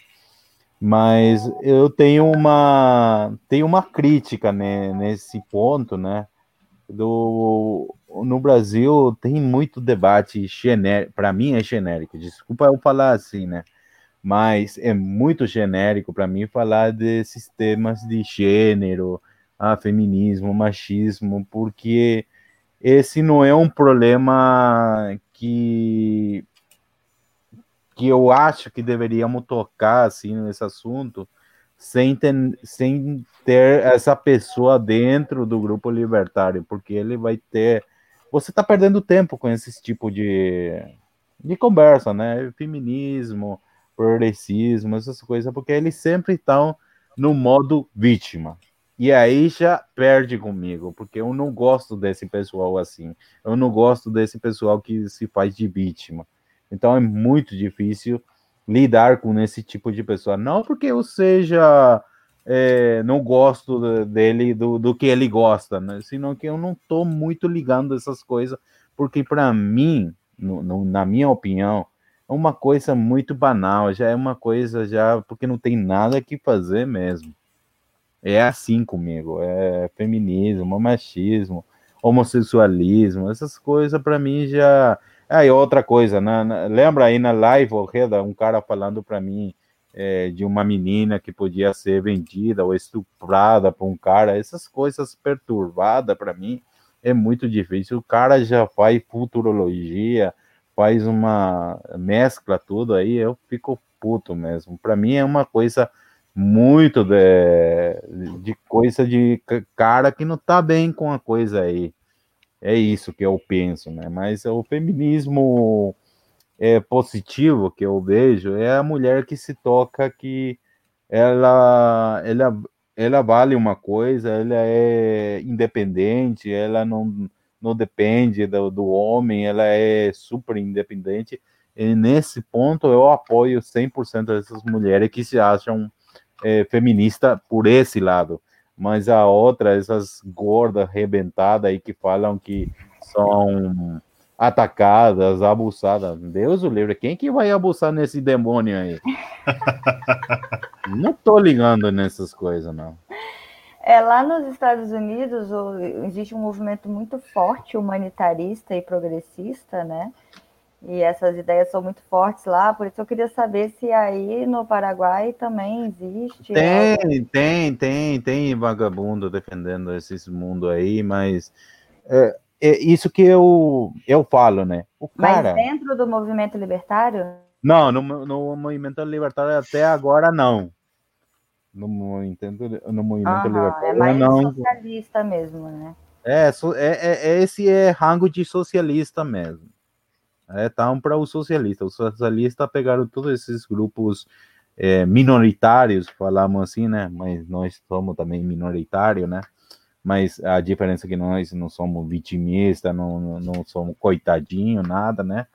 Mas eu tenho uma tenho uma crítica né, nesse ponto, né? Do no Brasil tem muito debate genérico, para mim é genérico. Desculpa eu falar assim, né? Mas é muito genérico para mim falar desses temas de gênero, ah, feminismo, machismo, porque esse não é um problema que que eu acho que deveríamos tocar assim nesse assunto sem ter, sem ter essa pessoa dentro do grupo libertário, porque ele vai ter você está perdendo tempo com esse tipo de, de conversa, né? Feminismo, progressismo, essas coisas, porque eles sempre estão no modo vítima. E aí já perde comigo, porque eu não gosto desse pessoal assim. Eu não gosto desse pessoal que se faz de vítima. Então é muito difícil lidar com esse tipo de pessoa. Não porque eu seja. É, não gosto dele, do, do que ele gosta, né? Senão que eu não estou muito ligando essas coisas, porque para mim, no, no, na minha opinião, é uma coisa muito banal, já é uma coisa já porque não tem nada que fazer mesmo é assim comigo. É feminismo, machismo, homossexualismo, essas coisas para mim já. Ah, outra coisa, né? lembra aí na live, Reda, um cara falando para mim é, de uma menina que podia ser vendida ou estuprada por um cara, essas coisas perturbadas para mim é muito difícil. O cara já faz futurologia, faz uma mescla tudo aí, eu fico puto mesmo. Para mim é uma coisa muito de, de coisa de cara que não tá bem com a coisa aí. É isso que eu penso, né? Mas o feminismo é positivo que eu vejo é a mulher que se toca que ela ela ela vale uma coisa, ela é independente, ela não, não depende do, do homem, ela é super independente. E nesse ponto eu apoio 100% dessas mulheres que se acham é, feminista por esse lado, mas a outra, essas gordas rebentadas aí que falam que são atacadas, abusadas. Deus o livre, quem que vai abusar nesse demônio aí? não tô ligando nessas coisas, não. É, lá nos Estados Unidos existe um movimento muito forte humanitarista e progressista, né? E essas ideias são muito fortes lá, por isso eu queria saber se aí no Paraguai também existe. Tem, algo... tem, tem, tem vagabundo defendendo esses mundo aí, mas é, é, isso que eu, eu falo, né? O cara... Mas dentro do movimento libertário? Não, no, no movimento libertário até agora não. No movimento, no movimento Aham, libertário é mais não. socialista mesmo, né? É, é, é, esse é rango de socialista mesmo é, estavam para o socialista. Os socialistas pegaram todos esses grupos é, minoritários, falamos assim, né? Mas nós somos também minoritários, né? Mas a diferença é que nós não somos vitimistas, não, não somos coitadinho, nada, né?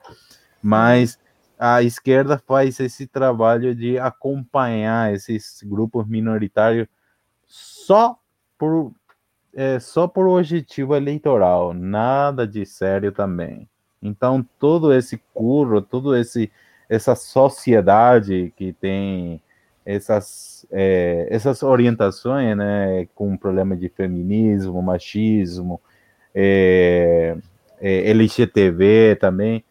Mas a esquerda faz esse trabalho de acompanhar esses grupos minoritários só por é, só por objetivo eleitoral, nada de sério também. Então, todo esse curro, todo esse essa sociedade que tem essas, é, essas orientações, né, com problema de feminismo, machismo, é, é, LGTV também,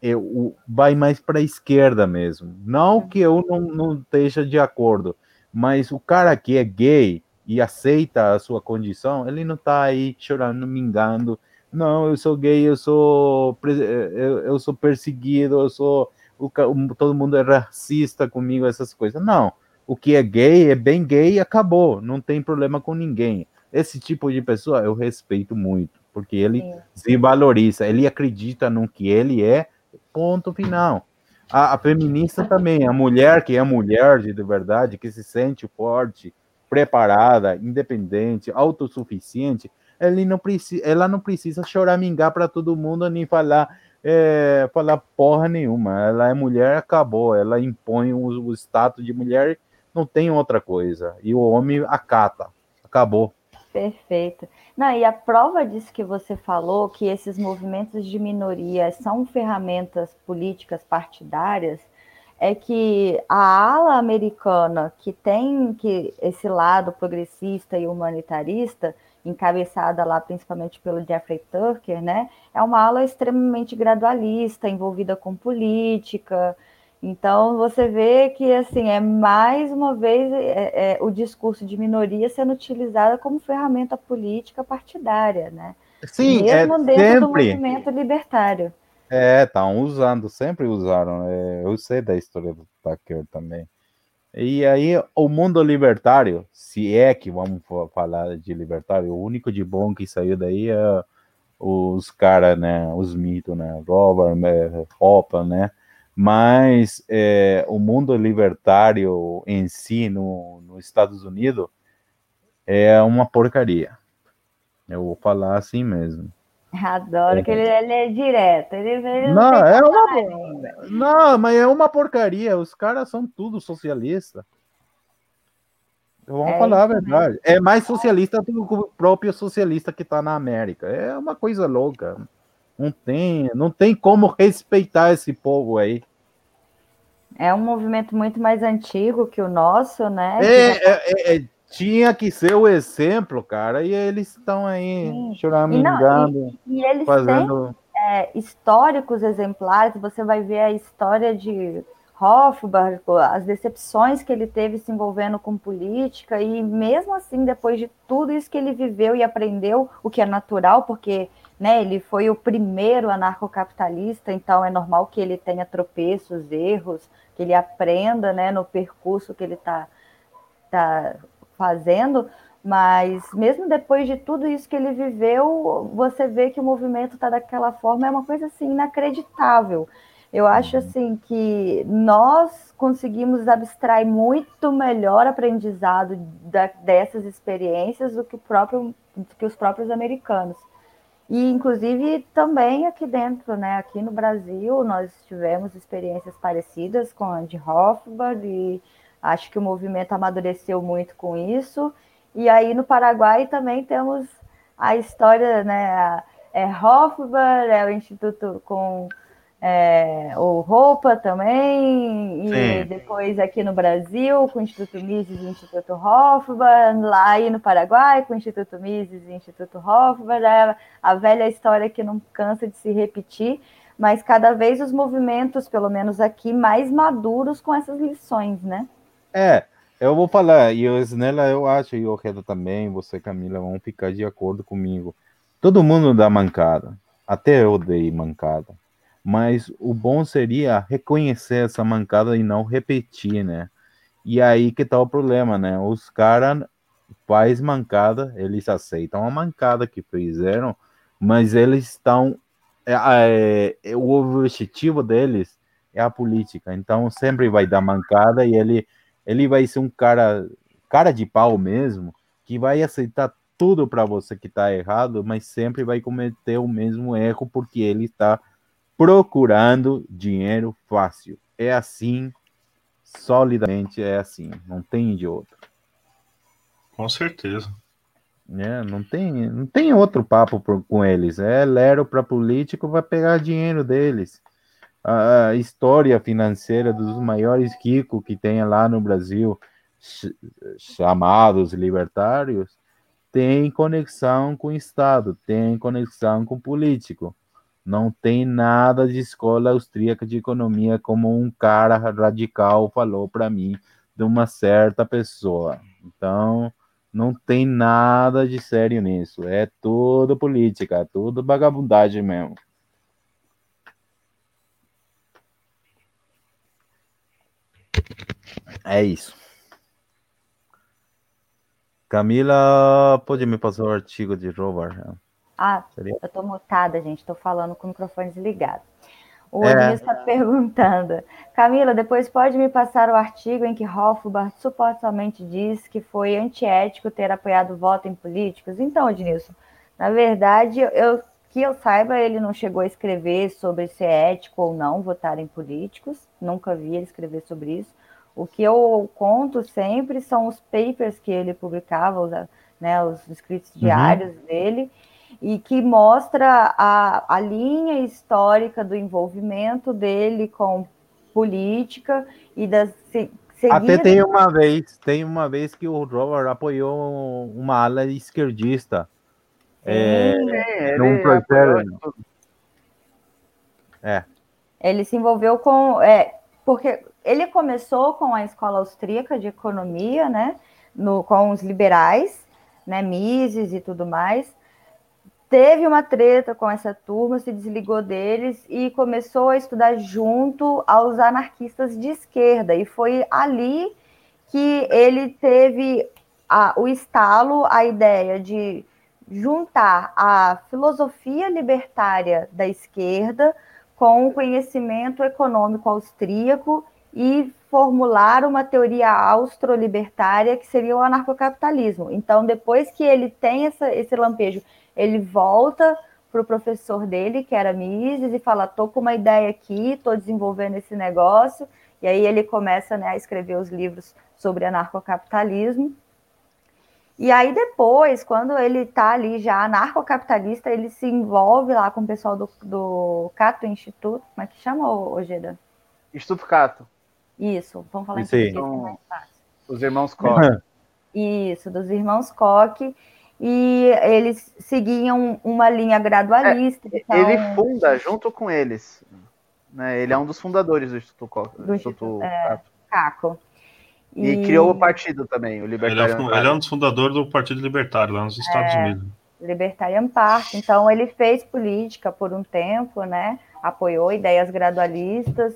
eu, vai mais para a esquerda mesmo. Não que eu não, não esteja de acordo, mas o cara que é gay e aceita a sua condição, ele não está aí chorando, mingando, não, eu sou gay, eu sou eu, eu sou perseguido, eu sou o, todo mundo é racista comigo, essas coisas. Não, o que é gay é bem gay e acabou, não tem problema com ninguém. Esse tipo de pessoa eu respeito muito, porque ele Sim. se valoriza, ele acredita no que ele é Ponto final. A, a, feminista também, a mulher que é mulher de verdade, que se sente forte, preparada, independente, autossuficiente, ela não precisa, ela não precisa choramingar para todo mundo nem falar é, falar porra nenhuma. Ela é mulher, acabou. Ela impõe o, o status de mulher, não tem outra coisa. E o homem acata. Acabou. Perfeito. Não, e a prova disso que você falou, que esses movimentos de minoria são ferramentas políticas partidárias, é que a ala americana, que tem que esse lado progressista e humanitarista, encabeçada lá principalmente pelo Jeffrey Tucker, né, é uma ala extremamente gradualista, envolvida com política, então você vê que assim é mais uma vez é, é, o discurso de minoria sendo utilizado como ferramenta política partidária, né? Sim, mesmo é dentro sempre. do movimento libertário. É, estão usando, sempre usaram. É, eu sei da história do Tucker também. E aí, o mundo libertário, se é que vamos falar de libertário, o único de bom que saiu daí é os caras, né? Os mitos, né? Robert, né, né? mas é, o mundo libertário em si, no, nos Estados Unidos, é uma porcaria. Eu vou falar assim mesmo. Adoro é. que ele, ele, é direto. Ele, ele não, não é uma, não, mas é uma porcaria. Os caras são tudo socialistas. Vamos é falar a verdade. Mesmo. É mais socialista do que o próprio socialista que está na América. É uma coisa louca. Não tem, não tem como respeitar esse povo aí. É um movimento muito mais antigo que o nosso, né? É, tá... é, é, tinha que ser o exemplo, cara, e eles estão aí Sim. choramingando, e, e, eles fazendo... têm é, históricos exemplares, você vai ver a história de Hofbauer, as decepções que ele teve se envolvendo com política, e mesmo assim, depois de tudo isso que ele viveu e aprendeu, o que é natural, porque né? Ele foi o primeiro anarcocapitalista, então é normal que ele tenha tropeços, erros, que ele aprenda, né, no percurso que ele está tá fazendo. Mas mesmo depois de tudo isso que ele viveu, você vê que o movimento está daquela forma, é uma coisa assim inacreditável. Eu acho uhum. assim que nós conseguimos abstrair muito melhor aprendizado da, dessas experiências do que, o próprio, do que os próprios americanos. E, inclusive, também aqui dentro, né, aqui no Brasil, nós tivemos experiências parecidas com a de Hofbauer e acho que o movimento amadureceu muito com isso. E aí, no Paraguai, também temos a história, né, é Hofbauer, é o instituto com é, o Roupa também, e Sim. depois aqui no Brasil, com o Instituto Mises e Instituto Hofbauer, lá aí no Paraguai, com o Instituto Mises e Instituto Hofbauer, é a velha história que não cansa de se repetir, mas cada vez os movimentos, pelo menos aqui, mais maduros com essas lições, né? É, eu vou falar, e o Snella eu acho, e o Reda também, você Camila, vão ficar de acordo comigo. Todo mundo dá mancada, até eu dei mancada mas o bom seria reconhecer essa mancada e não repetir, né? E aí que tá o problema, né? Os caras faz mancada, eles aceitam a mancada que fizeram, mas eles estão é, é, o objetivo deles é a política, então sempre vai dar mancada e ele ele vai ser um cara cara de pau mesmo, que vai aceitar tudo para você que tá errado, mas sempre vai cometer o mesmo erro porque ele está procurando dinheiro fácil. É assim, solidamente é assim, não tem de outro. Com certeza. É, não tem, não tem outro papo por, com eles. É lero para político vai pegar dinheiro deles. A, história financeira dos maiores ricos que tem lá no Brasil, ch chamados libertários, tem conexão com o Estado, tem conexão com o político. Não tem nada de escola austríaca de economia como um cara radical falou para mim de uma certa pessoa. Então, não tem nada de sério nisso. É tudo política, tudo vagabundagem mesmo. É isso. Camila, pode me passar o artigo de Robert? Ah, Seria? eu tô mutada, gente, tô falando com o microfone desligado. O é. está perguntando. Camila, depois pode me passar o artigo em que Hofbart supostamente diz que foi antiético ter apoiado voto em políticos? Então, Ednilson, na verdade, eu, que eu saiba, ele não chegou a escrever sobre se é ético ou não votar em políticos. Nunca vi ele escrever sobre isso. O que eu conto sempre são os papers que ele publicava, os, né, os escritos uhum. diários uhum. dele e que mostra a, a linha histórica do envolvimento dele com política e das até tem uma vez, tem uma vez que o Robert apoiou uma ala esquerdista. É, Sim, é, num projeto. É. Ele se envolveu com, é, porque ele começou com a escola austríaca de economia, né, no, com os liberais, né, Mises e tudo mais teve uma treta com essa turma, se desligou deles e começou a estudar junto aos anarquistas de esquerda. E foi ali que ele teve a, o estalo, a ideia de juntar a filosofia libertária da esquerda com o conhecimento econômico austríaco e formular uma teoria austro-libertária que seria o anarcocapitalismo. Então, depois que ele tem essa, esse lampejo ele volta para o professor dele, que era Mises, e fala: estou com uma ideia aqui, estou desenvolvendo esse negócio. E aí ele começa né, a escrever os livros sobre anarcocapitalismo. E aí depois, quando ele está ali já anarcocapitalista, ele se envolve lá com o pessoal do, do Cato Instituto. Como é que chama, Ojeda? Instituto Cato. Isso, vamos falar Isso em português, é fácil. Os irmãos Koch. Isso, dos irmãos Koch e eles seguiam uma linha gradualista. É, então... Ele funda junto com eles. Né? Ele é um dos fundadores do Instituto, do Instituto é, Caco. E... e... criou o partido também, o Libertário. Ele, é, ele é um dos fundadores do Partido Libertário lá nos Estados é, Unidos. Libertarian Party. Então ele fez política por um tempo, né? Apoiou ideias gradualistas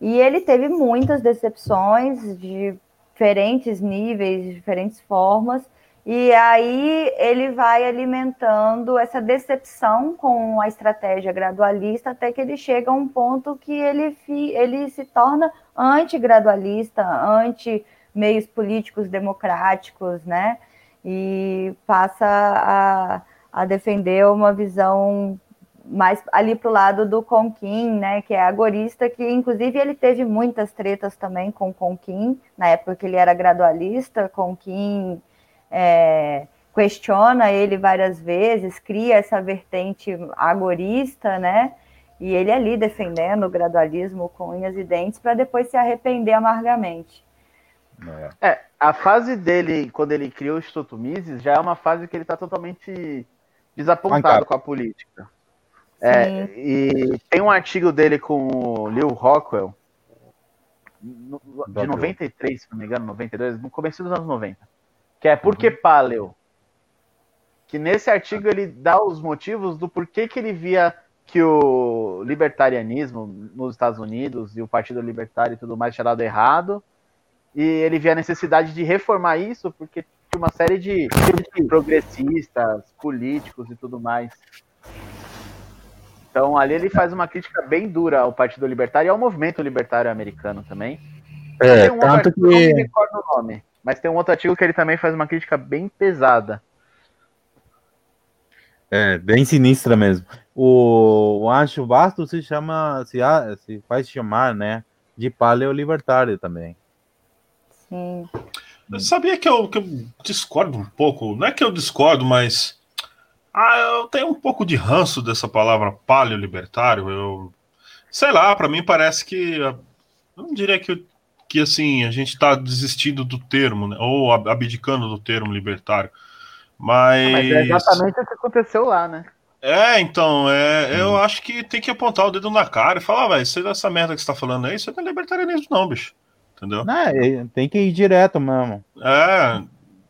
e ele teve muitas decepções de diferentes níveis, de diferentes formas. E aí ele vai alimentando essa decepção com a estratégia gradualista até que ele chega a um ponto que ele, ele se torna antigradualista, anti-meios políticos democráticos, né? E passa a, a defender uma visão mais ali para o lado do Conquim, né, que é agorista, que inclusive ele teve muitas tretas também com o Conquim, na época que ele era gradualista, Conquim é, questiona ele várias vezes, cria essa vertente agorista, né? E ele ali defendendo o gradualismo com unhas e dentes para depois se arrepender amargamente. É. é, a fase dele, quando ele criou o Instituto Mises, já é uma fase que ele está totalmente desapontado com a política. É, e tem um artigo dele com o Leo Rockwell, de 93, se não me engano, 92, no começo dos anos 90 que é Por que uhum. Paleo? Que nesse artigo ele dá os motivos do porquê que ele via que o libertarianismo nos Estados Unidos e o Partido Libertário e tudo mais tinha dado errado. E ele via a necessidade de reformar isso porque tinha uma série de progressistas, políticos e tudo mais. Então ali ele faz uma crítica bem dura ao Partido Libertário e ao movimento libertário americano também. É, um tanto que... Não me recordo o nome. Mas tem um outro artigo que ele também faz uma crítica bem pesada. É, bem sinistra mesmo. O, o Ancho Basto se chama, se, se faz chamar, né, de paleolibertário também. Sim. Eu sabia que eu, que eu discordo um pouco, não é que eu discordo, mas ah, eu tenho um pouco de ranço dessa palavra paleolibertário. Eu sei lá, para mim parece que eu não diria que que assim a gente está desistindo do termo, né? ou abdicando do termo libertário. Mas... mas é exatamente o que aconteceu lá, né? É, então, é, eu acho que tem que apontar o dedo na cara e falar, ah, velho, isso essa merda que você tá falando aí, isso não é libertarianismo, não, bicho. Entendeu? Não, é, tem que ir direto mesmo. É.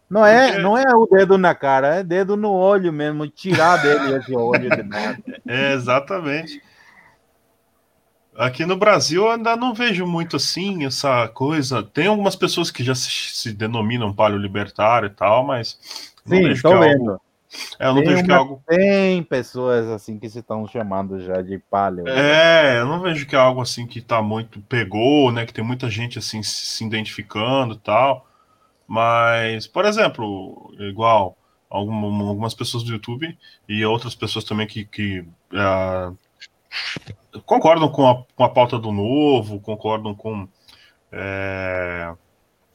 Não é, porque... não é o dedo na cara, é dedo no olho mesmo, tirar dele esse olho de merda. É, exatamente. Aqui no Brasil eu ainda não vejo muito assim essa coisa. Tem algumas pessoas que já se, se denominam paleolibertário e tal, mas Sim, estou é vendo. Algo, É, eu não Tem vejo que é algo. Tem pessoas assim que se estão chamando já de paleo. É, eu não vejo que é algo assim que tá muito. Pegou, né? Que tem muita gente assim se identificando e tal. Mas, por exemplo, igual algum- algumas pessoas do YouTube e outras pessoas também que, que ah, concordam com a, com a pauta do novo, concordam com é,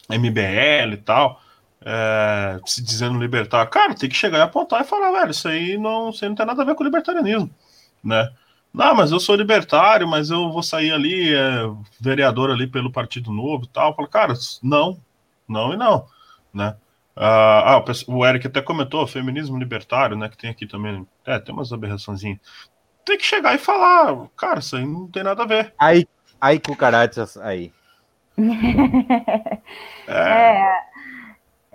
MBL e tal, é, se dizendo libertar. Cara, tem que chegar e apontar e falar, velho, isso aí não, isso aí não tem nada a ver com libertarianismo, né? Não, mas eu sou libertário, mas eu vou sair ali, é, vereador ali pelo Partido Novo e tal. Fala, cara, não, não e não, né? Ah, ah, o Eric até comentou, feminismo libertário, né? Que tem aqui também. É, tem umas aberraçõezinhas. Tem que chegar e falar, cara, isso aí não tem nada a ver. Aí, aí cucarachas aí. É,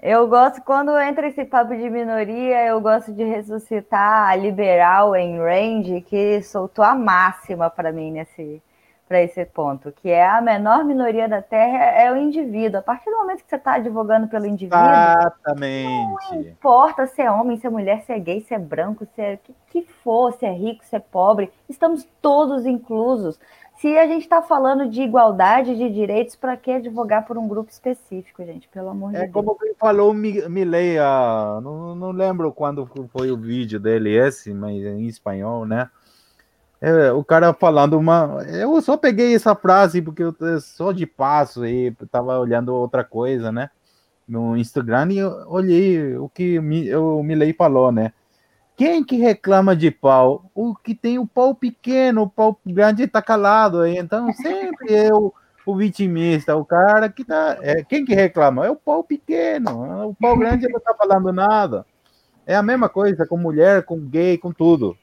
É, eu gosto, quando entra esse papo de minoria, eu gosto de ressuscitar a liberal em range, que soltou a máxima para mim nesse para esse ponto, que é a menor minoria da Terra é o indivíduo. A partir do momento que você está advogando pelo indivíduo, Exatamente. não importa se é homem, se é mulher, se é gay, se é branco, se é o que, que for, se é rico, se é pobre, estamos todos inclusos. Se a gente está falando de igualdade de direitos, para que advogar por um grupo específico, gente? Pelo amor de É Deus. como que falou o Mi- Milley, ah, não, não lembro quando foi o vídeo dele esse, mas em espanhol, né? É, o cara falando uma. Eu só peguei essa frase porque eu só de passo aí, tava olhando outra coisa, né? No Instagram e olhei o que Mi- o Milley falou, né? Quem que reclama de pau? O que tem o pau pequeno, o pau grande tá calado aí. Então sempre eu o vitimista, o cara que tá. É, quem que reclama? É o pau pequeno. O pau grande não tá falando nada. É a mesma coisa com mulher, com gay, com tudo.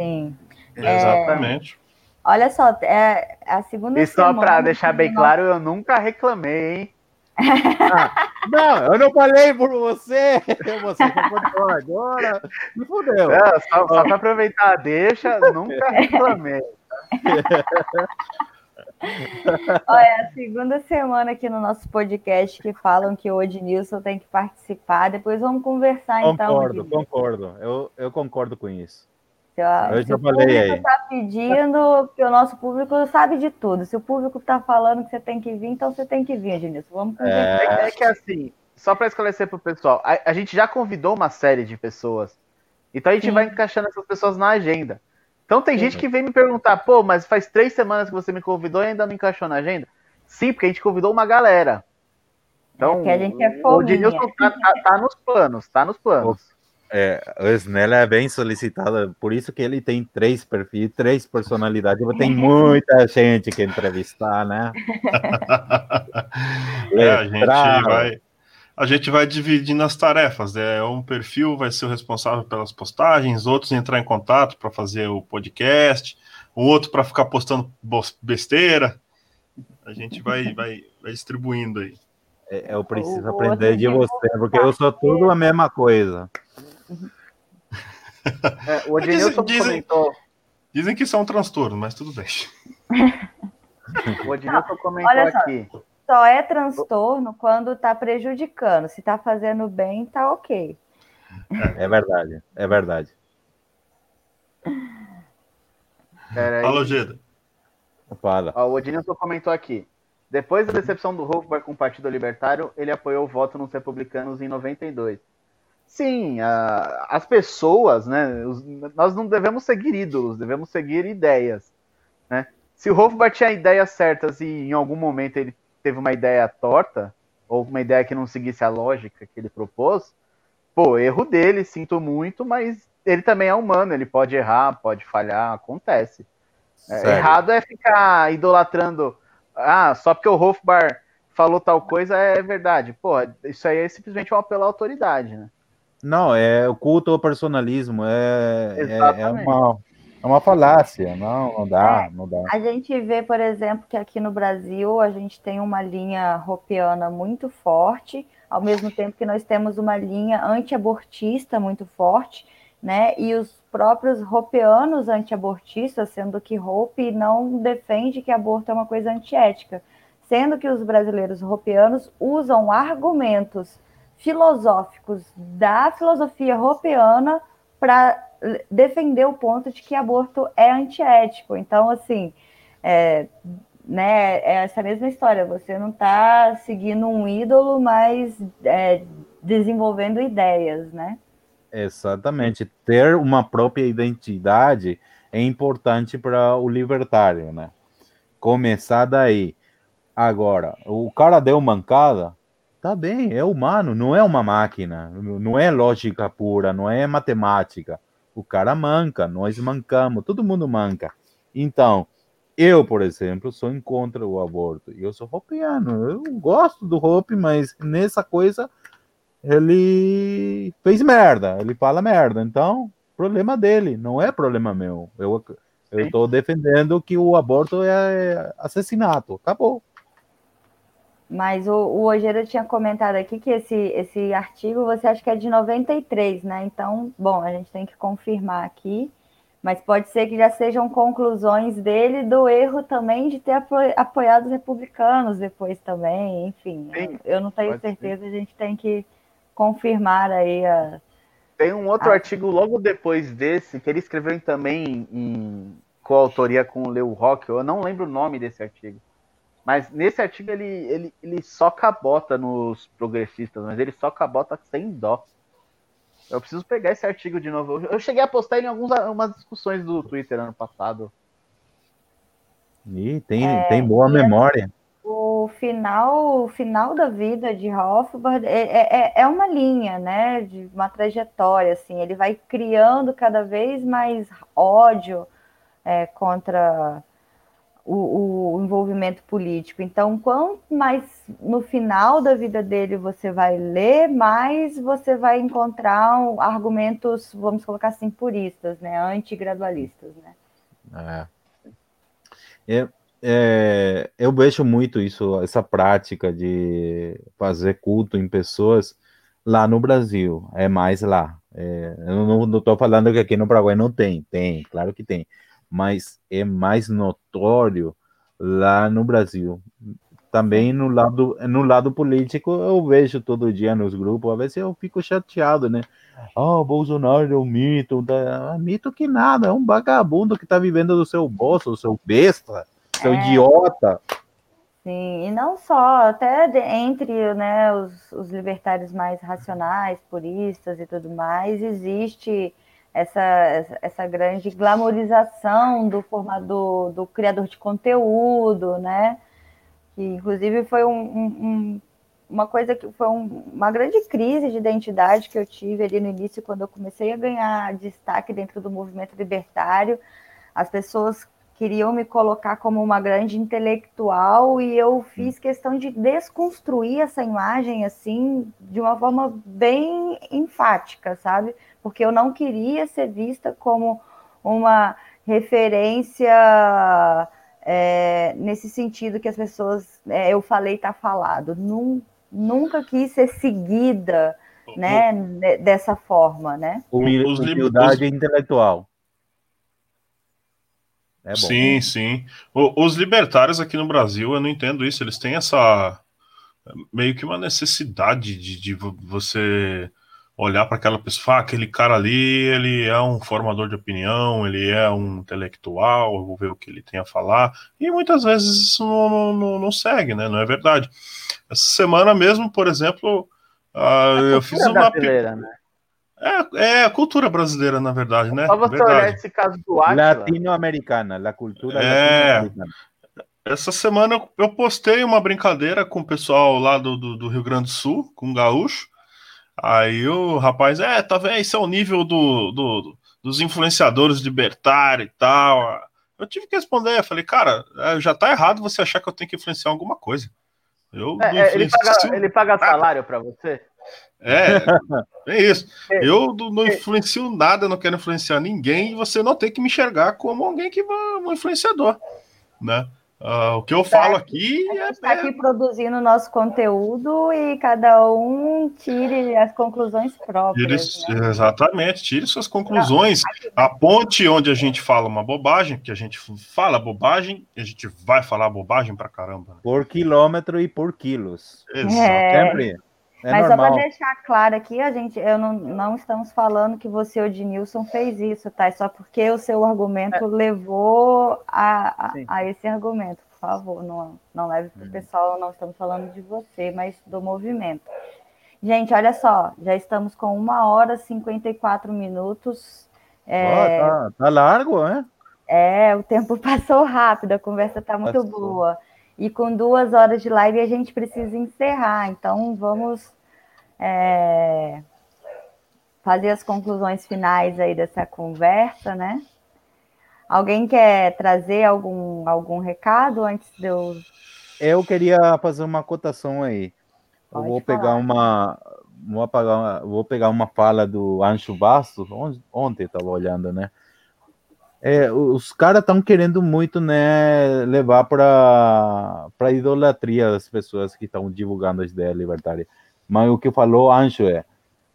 Sim. exatamente. Olha só, é a segunda E só pra deixar bem nós- claro, eu nunca reclamei, hein? Não, eu não falei por você. Você concordou agora. Me fudeu. É, só, só pra aproveitar a deixa, nunca reclamei. Olha, é a segunda semana aqui no nosso podcast que falam que o Odnilson tem que participar. Depois vamos conversar então. Concordo, concordo. Eu, eu concordo com isso. Se, ó, Eu se já o falei público aí. está pedindo, porque o nosso público sabe de tudo. Se o público está falando que você tem que vir, então você tem que vir, Odnilson. Vamos conversar. É, é que assim, só pra esclarecer pro pessoal, a, a gente já convidou uma série de pessoas. Então a gente Sim. vai encaixando essas pessoas na agenda. Então tem gente que vem me perguntar, pô, mas faz três semanas que você me convidou e ainda não encaixou na agenda? Sim, porque a gente convidou uma galera. Então, É, porque a gente é o. Ednilson tá, tá- tá nos planos, tá nos planos. É, o Snell é bem solicitado, por isso que ele tem três perfis, três personalidades. Tem muita gente que entrevistar, né? É, a gente vai. A gente vai dividindo as tarefas. Né? Um perfil vai ser o responsável pelas postagens, outros entrar em contato para fazer o podcast, um outro para ficar postando besteira. A gente vai, vai, vai distribuindo aí. É, Eu preciso O aprender de você, porque eu sou tudo a mesma coisa. É, o Ednilson Dizem- comentou, Dizem que isso é um transtorno, mas tudo bem. o Ednilson comentou olha só. aqui. Só é transtorno quando está prejudicando. Se está fazendo bem, tá ok. É verdade, é verdade. Pera aí. Alô, Geda. Fala. Ó, o Odinilson comentou aqui. Depois da decepção do Rothbard com o Partido Libertário, ele apoiou o voto nos republicanos em 92. Sim, a- as pessoas, né? os- nós não devemos seguir ídolos, devemos seguir ideias. Né? Se o Rothbard tinha ideias certas e em algum momento ele teve uma ideia torta, ou uma ideia que não seguisse a lógica que ele propôs, pô, erro dele, sinto muito, mas ele também é humano, ele pode errar, pode falhar, acontece. É, errado é ficar idolatrando. Ah, só porque o Rothbard falou tal coisa é verdade. Pô, isso aí é simplesmente um apelo à autoridade, né? Não, é o culto ao personalismo, é, é, é uma, é uma falácia. Não, não dá, não dá. A gente vê, por exemplo, que aqui no Brasil a gente tem uma linha ropiana muito forte, ao mesmo tempo que nós temos uma linha anti-abortista muito forte, né? E os próprios ropeanos anti-abortistas, sendo que Hope não defende que aborto é uma coisa antiética, sendo que os brasileiros ropeanos usam argumentos filosóficos da filosofia ropiana para defender o ponto de que aborto é antiético. Então, assim, é, né, é essa mesma história. Você não está seguindo um ídolo, mas é, desenvolvendo ideias, né? Exatamente. Ter uma própria identidade é importante para o libertário, né? Começar daí. Agora, o cara deu mancada, tá bem, é humano, não é uma máquina, não é lógica pura, não é matemática. O cara manca, nós mancamos, todo mundo manca. Então, eu, por exemplo, sou em contra o aborto. Eu sou hopiano, eu gosto do Hope, mas nessa coisa ele fez merda, ele fala merda. Então, problema dele, não é problema meu. Eu eu estou defendendo que o aborto é assassinato. Acabou. Mas o, o Ojeda tinha comentado aqui que esse, esse artigo você acha que é de 93, né? Então, bom, a gente tem que confirmar aqui. Mas pode ser que já sejam conclusões dele do erro também de ter apoiado os republicanos depois também. Enfim, Sim, eu não tenho certeza, ser. a gente tem que confirmar aí a. Tem um outro a... artigo logo depois desse, que ele escreveu também em coautoria com o Leo Rock, eu não lembro o nome desse artigo. Mas nesse artigo ele, ele, ele só cabota nos progressistas, mas ele só cabota sem dó. Eu preciso pegar esse artigo de novo. Eu cheguei a postar ele em algumas discussões do Twitter ano passado. E tem, é, tem boa memória o final, o final da vida de Hofbard é, é, é, é, uma linha, né, de uma trajetória, assim, ele vai criando cada vez mais ódio é, contra o, o, envolvimento político. Então, quanto mais no final da vida dele você vai ler, mais você vai encontrar argumentos, vamos colocar assim, puristas, né, antigradualistas, né. É. É, eu vejo muito isso, essa prática de fazer culto em pessoas lá no Brasil, é mais lá. É, eu não estou falando que aqui no Paraguai não tem, tem, claro que tem, mas é mais notório lá no Brasil. Também no lado, no lado político, eu vejo todo dia nos grupos, às vezes eu fico chateado, né? Oh, Bolsonaro é um mito, tá? mito que nada, é um vagabundo que está vivendo do seu bolso, do seu besta seu é. idiota. Sim, e não só, até de, entre né, os, os, libertários mais racionais, puristas e tudo mais, existe essa, essa grande glamorização do formador, do criador de conteúdo, né? Que inclusive foi um, um, uma coisa que foi um, uma grande crise de identidade que eu tive ali no início, quando eu comecei a ganhar destaque dentro do movimento libertário. As pessoas queriam me colocar como uma grande intelectual e eu fiz questão de desconstruir essa imagem assim de uma forma bem enfática, sabe? Porque eu não queria ser vista como uma referência é, nesse sentido que as pessoas é, eu falei tá falado. Num, nunca quis ser seguida, né, dessa forma, né? Humildade intelectual. É sim, sim. O, os libertários aqui no Brasil, eu não entendo isso. Eles têm essa meio que uma necessidade de, de você olhar para aquela pessoa, ah, aquele cara ali, ele é um formador de opinião, ele é um intelectual, eu vou ver o que ele tem a falar, e muitas vezes isso não, não, não segue, né? Não é verdade. Essa semana mesmo, por exemplo, uh, eu fiz uma. Né? É, é a cultura brasileira, na verdade, né? Só você verdade. olhar esse caso do Atila. Latino-americana, a cultura é... latino-americana. Essa semana eu postei uma brincadeira com o pessoal lá do, do, do, Rio Grande do Sul, com o Gaúcho. Aí o rapaz, é, tá vendo? Esse é o nível do, do, dos influenciadores libertários e tal. Eu tive que responder, falei, cara, é, já tá errado você achar que eu tenho que influenciar alguma coisa. Eu é, é ele, paga, ele paga salário para você? É, é isso. É. Eu não influencio nada, não quero influenciar ninguém, e você não tem que me enxergar como alguém que um influenciador, né? Uh, o que eu falo aqui a gente está é, aqui produzindo nosso conteúdo e cada um tire as conclusões próprias. Tire, né? Exatamente, tire suas conclusões. A ponte onde a gente fala uma bobagem, que a gente fala bobagem, a gente vai falar bobagem pra caramba. Por quilômetro e por quilos. Exato. É. Sempre. É Mas normal. só para deixar claro aqui, a gente, eu não, não estamos falando que você, o Nilson fez isso, tá? É só porque o seu argumento é. levou a, a, a, esse argumento. Por favor, não, não leve para o hum. pessoal, não estamos falando de você, mas do movimento. Gente, olha só, já estamos com uma hora e 54 minutos. É... Oh, tá, tá largo, né? É, o tempo passou rápido, a conversa está muito passou. boa. E com duas horas de live a gente precisa encerrar. Então vamos é, fazer as conclusões finais aí dessa conversa, né? Alguém quer trazer algum, algum recado antes de eu. Eu queria fazer uma cotação aí. Pode eu vou falar. pegar uma. Vou, apagar, vou pegar uma fala do Ancho Bastos, ontem estava olhando, né? É, os caras estão querendo muito, né, levar para para idolatria das pessoas que estão divulgando as ideias libertárias. Mas o que falou Anjo é,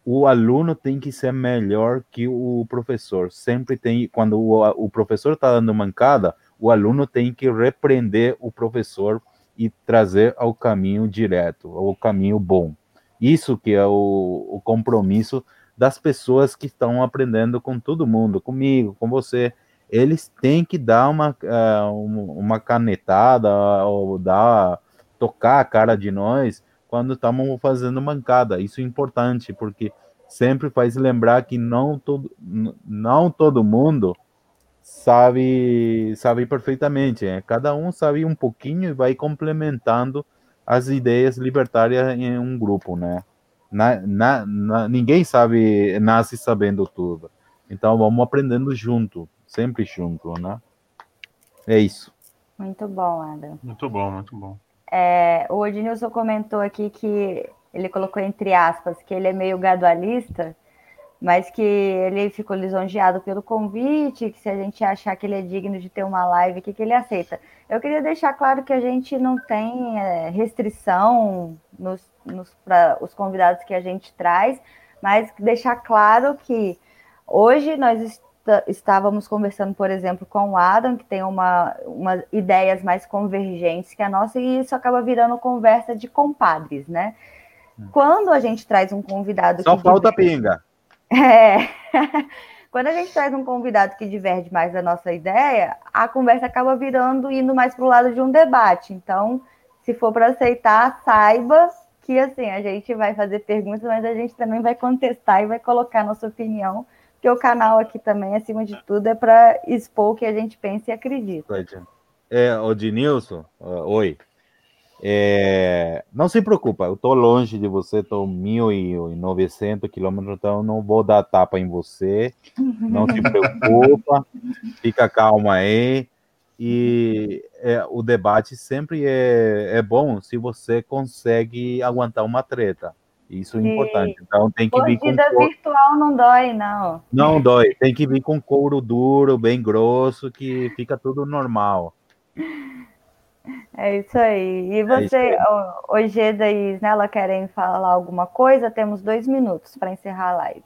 o aluno tem que ser melhor que o professor. Sempre tem, quando o, o professor está dando mancada, o aluno tem que repreender o professor e trazer ao caminho direto, ao caminho bom. Isso que é o, o compromisso das pessoas que estão aprendendo com todo mundo, comigo, com você eles têm que dar uma, uh, uma canetada ou dar, tocar a cara de nós quando estamos fazendo mancada. Isso é importante, porque sempre faz lembrar que não todo, não todo mundo sabe sabe perfeitamente. Né? Cada um sabe um pouquinho e vai complementando as ideias libertárias em um grupo, né? Na, na, na, ninguém sabe, nasce sabendo tudo. Então vamos aprendendo junto sempre junto, né? É isso. Muito bom, Adam. Muito bom, muito bom. É, o Odnilson comentou aqui que ele colocou entre aspas que ele é meio gadualista, mas que ele ficou lisonjeado pelo convite, que se a gente achar que ele é digno de ter uma live, que, que ele aceita. Eu queria deixar claro que a gente não tem é, restrição nos, nos para os convidados que a gente traz, mas deixar claro que hoje nós estávamos conversando, por exemplo, com o Adam, que tem uma, uma ideias mais convergentes que a nossa, e isso acaba virando conversa de compadres, né? Hum. Quando a gente traz um convidado. Só falta diverge... pinga. É. Quando a gente traz um convidado que diverge mais da nossa ideia, a conversa acaba virando, indo mais para o lado de um debate. Então, se for para aceitar, saiba que assim, a gente vai fazer perguntas, mas a gente também vai contestar e vai colocar nossa opinião porque o canal aqui também, acima de tudo, é para expor o que a gente pensa e acredita. É, o Dinilson, uh, oi. É, não se preocupa, eu estou longe de você, estou 1.900 quilômetros, então não vou dar tapa em você. Não se preocupa, fica calma aí. E é, o debate sempre é, é bom se você consegue aguentar uma treta. Isso é importante. Então tem que vir com couro... virtual não dói, não. Não dói. Tem que vir com couro duro, bem grosso, que fica tudo normal. É isso aí. E é você, é o Geda e Isnela querem falar alguma coisa? Temos dois minutos para encerrar a live.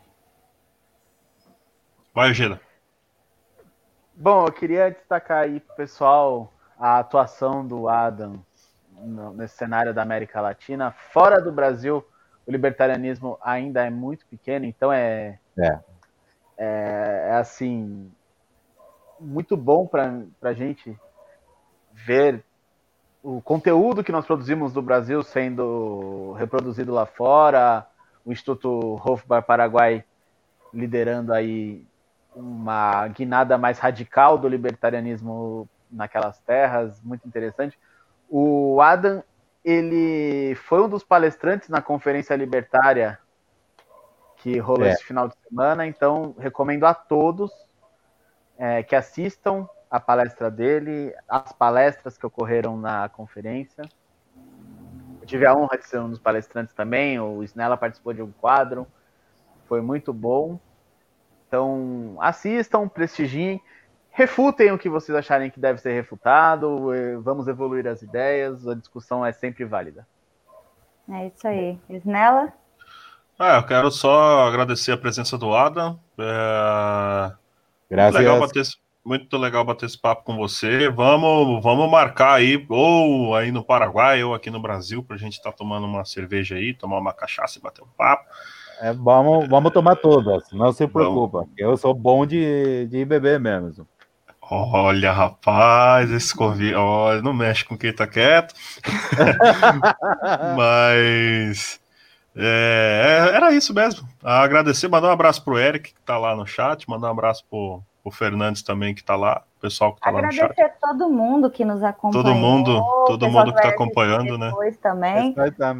Vai, Geda. Bom, eu queria destacar aí pro pessoal a atuação do Adam nesse cenário da América Latina, fora do Brasil o libertarianismo ainda é muito pequeno, então é, é. é, é assim muito bom para a gente ver o conteúdo que nós produzimos do Brasil sendo reproduzido lá fora, o Instituto Hofbar Paraguai liderando aí uma guinada mais radical do libertarianismo naquelas terras, muito interessante. O Adam ele foi um dos palestrantes na Conferência Libertária que rolou é. esse final de semana, então recomendo a todos é, que assistam a palestra dele, as palestras que ocorreram na conferência. Eu tive a honra de ser um dos palestrantes também, o Snella participou de um quadro, foi muito bom. Então, assistam, prestigiem refutem o que vocês acharem que deve ser refutado, eh, vamos evoluir as ideias, a discussão é sempre válida. É isso aí. Isnela? Ah, eu quero só agradecer a presença do Adam. É... Graças. Legal bater, muito legal bater esse papo com você. Vamos, vamos marcar aí, ou aí no Paraguai, ou aqui no Brasil, para a gente estar tá tomando uma cerveja aí, tomar uma cachaça e bater um papo. É, vamos, vamos tomar todas, não se preocupa. Vamos. Eu sou bom de, de beber mesmo. Olha, rapaz, esse convite. Olha, não mexe com quem tá quieto. Mas. É, era isso mesmo. Agradecer, mandar um abraço pro Eric, que tá lá no chat, mandar um abraço pro, pro Fernandes também, que tá lá, pessoal que tá Agradecer lá no chat. Agradecer a todo mundo que nos acompanhou. Todo mundo, todo mundo que tá acompanhando, né? também.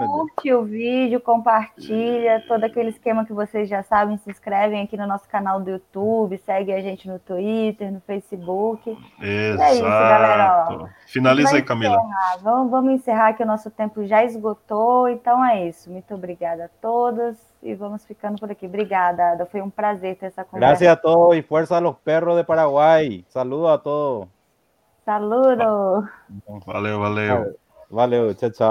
Curte o vídeo, compartilha, todo aquele esquema que vocês já sabem, se inscrevem aqui no nosso canal do YouTube, segue a gente no Twitter, no Facebook. Exato. É isso, galera. Ó, Finaliza aí, Camila. Vamos, vamos encerrar que o nosso tempo já esgotou, então é isso. Muito obrigada a todos e vamos ficando por aqui. Obrigada, Ada. Foi um prazer ter essa conversa. Gracias a todos e força a los perros de Paraguai. Saludos a todos. Saludo. Valeu, valeu. Valeu, tchau, tchau.